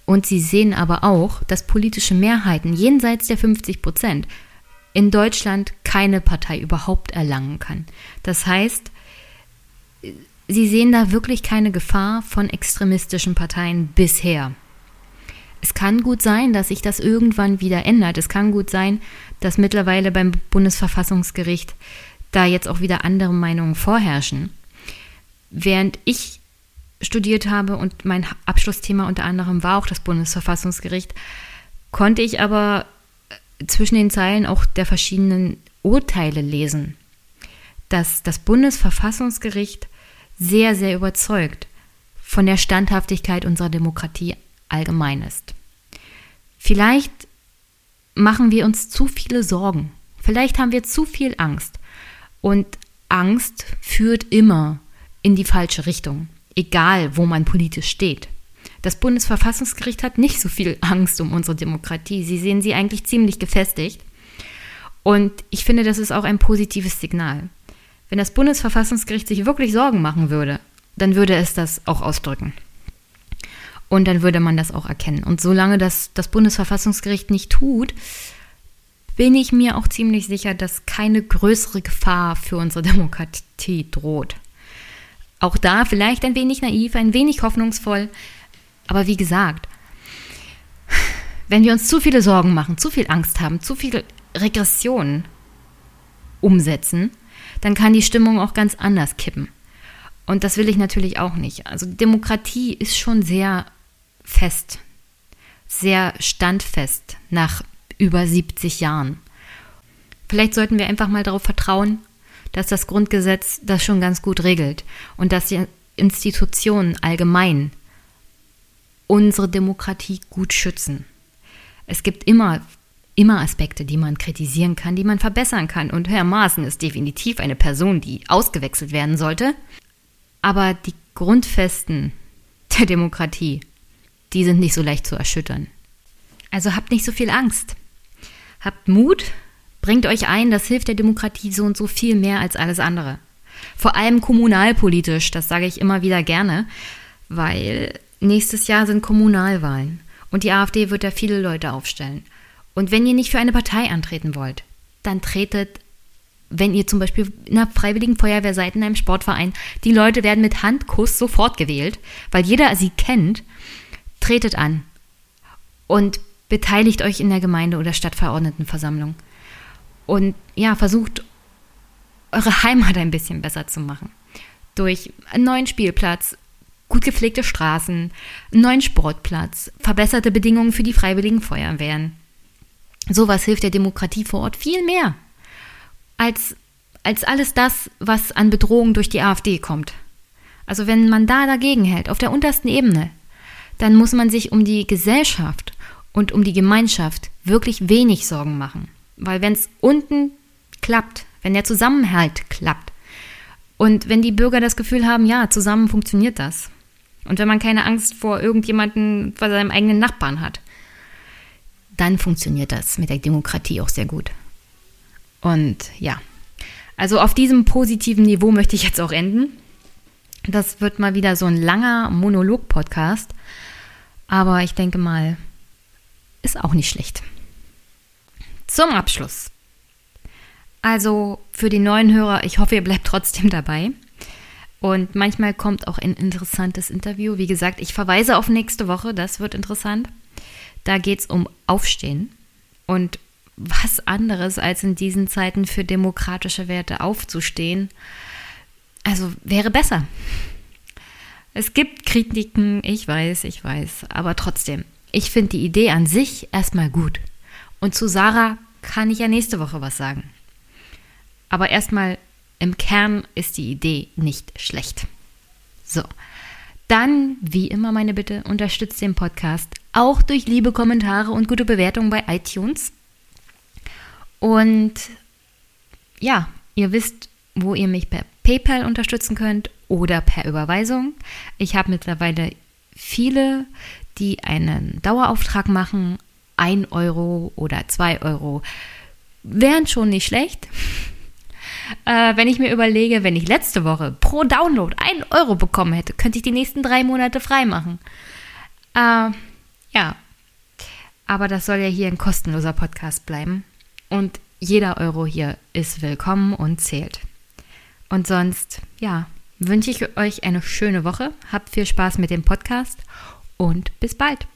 Und sie sehen aber auch, dass politische Mehrheiten jenseits der 50 Prozent in Deutschland keine Partei überhaupt erlangen kann. Das heißt, sie sehen da wirklich keine Gefahr von extremistischen Parteien bisher. Es kann gut sein, dass sich das irgendwann wieder ändert. Es kann gut sein, dass mittlerweile beim Bundesverfassungsgericht da jetzt auch wieder andere Meinungen vorherrschen. Während ich studiert habe und mein Abschlussthema unter anderem war auch das Bundesverfassungsgericht, konnte ich aber zwischen den Zeilen auch der verschiedenen Urteile lesen, dass das Bundesverfassungsgericht sehr, sehr überzeugt von der Standhaftigkeit unserer Demokratie allgemein ist. Vielleicht machen wir uns zu viele Sorgen. Vielleicht haben wir zu viel Angst. Und Angst führt immer in die falsche Richtung, egal wo man politisch steht. Das Bundesverfassungsgericht hat nicht so viel [LAUGHS] Angst um unsere Demokratie. Sie sehen sie eigentlich ziemlich gefestigt. Und ich finde, das ist auch ein positives Signal. Wenn das Bundesverfassungsgericht sich wirklich Sorgen machen würde, dann würde es das auch ausdrücken. Und dann würde man das auch erkennen. Und solange das das Bundesverfassungsgericht nicht tut, bin ich mir auch ziemlich sicher, dass keine größere Gefahr für unsere Demokratie droht. Auch da vielleicht ein wenig naiv, ein wenig hoffnungsvoll. Aber wie gesagt, wenn wir uns zu viele Sorgen machen, zu viel Angst haben, zu viel Regression umsetzen, dann kann die Stimmung auch ganz anders kippen. Und das will ich natürlich auch nicht. Also Demokratie ist schon sehr fest, sehr standfest nach über 70 Jahren. Vielleicht sollten wir einfach mal darauf vertrauen, dass das Grundgesetz das schon ganz gut regelt und dass die Institutionen allgemein unsere Demokratie gut schützen. Es gibt immer immer Aspekte, die man kritisieren kann, die man verbessern kann. Und Herr Maaßen ist definitiv eine Person, die ausgewechselt werden sollte. Aber die Grundfesten der Demokratie, die sind nicht so leicht zu erschüttern. Also habt nicht so viel Angst. Habt Mut, bringt euch ein, das hilft der Demokratie so und so viel mehr als alles andere. Vor allem kommunalpolitisch, das sage ich immer wieder gerne, weil nächstes Jahr sind Kommunalwahlen und die AfD wird da viele Leute aufstellen. Und wenn ihr nicht für eine Partei antreten wollt, dann tretet, wenn ihr zum Beispiel in einer freiwilligen Feuerwehr seid, in einem Sportverein, die Leute werden mit Handkuss sofort gewählt, weil jeder sie kennt, tretet an und beteiligt euch in der Gemeinde- oder Stadtverordnetenversammlung. Und ja, versucht eure Heimat ein bisschen besser zu machen. Durch einen neuen Spielplatz, gut gepflegte Straßen, einen neuen Sportplatz, verbesserte Bedingungen für die freiwilligen Feuerwehren, Sowas hilft der Demokratie vor Ort viel mehr als, als alles das, was an Bedrohung durch die AfD kommt. Also wenn man da dagegen hält, auf der untersten Ebene, dann muss man sich um die Gesellschaft und um die Gemeinschaft wirklich wenig Sorgen machen. Weil wenn es unten klappt, wenn der Zusammenhalt klappt und wenn die Bürger das Gefühl haben, ja, zusammen funktioniert das. Und wenn man keine Angst vor irgendjemanden, vor seinem eigenen Nachbarn hat, dann funktioniert das mit der Demokratie auch sehr gut. Und ja, also auf diesem positiven Niveau möchte ich jetzt auch enden. Das wird mal wieder so ein langer Monolog-Podcast, aber ich denke mal, ist auch nicht schlecht. Zum Abschluss. Also für die neuen Hörer, ich hoffe, ihr bleibt trotzdem dabei. Und manchmal kommt auch ein interessantes Interview. Wie gesagt, ich verweise auf nächste Woche, das wird interessant. Da geht es um Aufstehen und was anderes als in diesen Zeiten für demokratische Werte aufzustehen. Also wäre besser. Es gibt Kritiken, ich weiß, ich weiß, aber trotzdem, ich finde die Idee an sich erstmal gut. Und zu Sarah kann ich ja nächste Woche was sagen. Aber erstmal, im Kern ist die Idee nicht schlecht. So, dann, wie immer meine Bitte, unterstützt den Podcast auch durch liebe Kommentare und gute Bewertungen bei iTunes. Und ja, ihr wisst, wo ihr mich per PayPal unterstützen könnt oder per Überweisung. Ich habe mittlerweile viele, die einen Dauerauftrag machen. Ein Euro oder zwei Euro wären schon nicht schlecht. Äh, wenn ich mir überlege, wenn ich letzte Woche pro Download einen Euro bekommen hätte, könnte ich die nächsten drei Monate frei machen. Äh, ja, aber das soll ja hier ein kostenloser Podcast bleiben. Und jeder Euro hier ist willkommen und zählt. Und sonst, ja, wünsche ich euch eine schöne Woche. Habt viel Spaß mit dem Podcast und bis bald.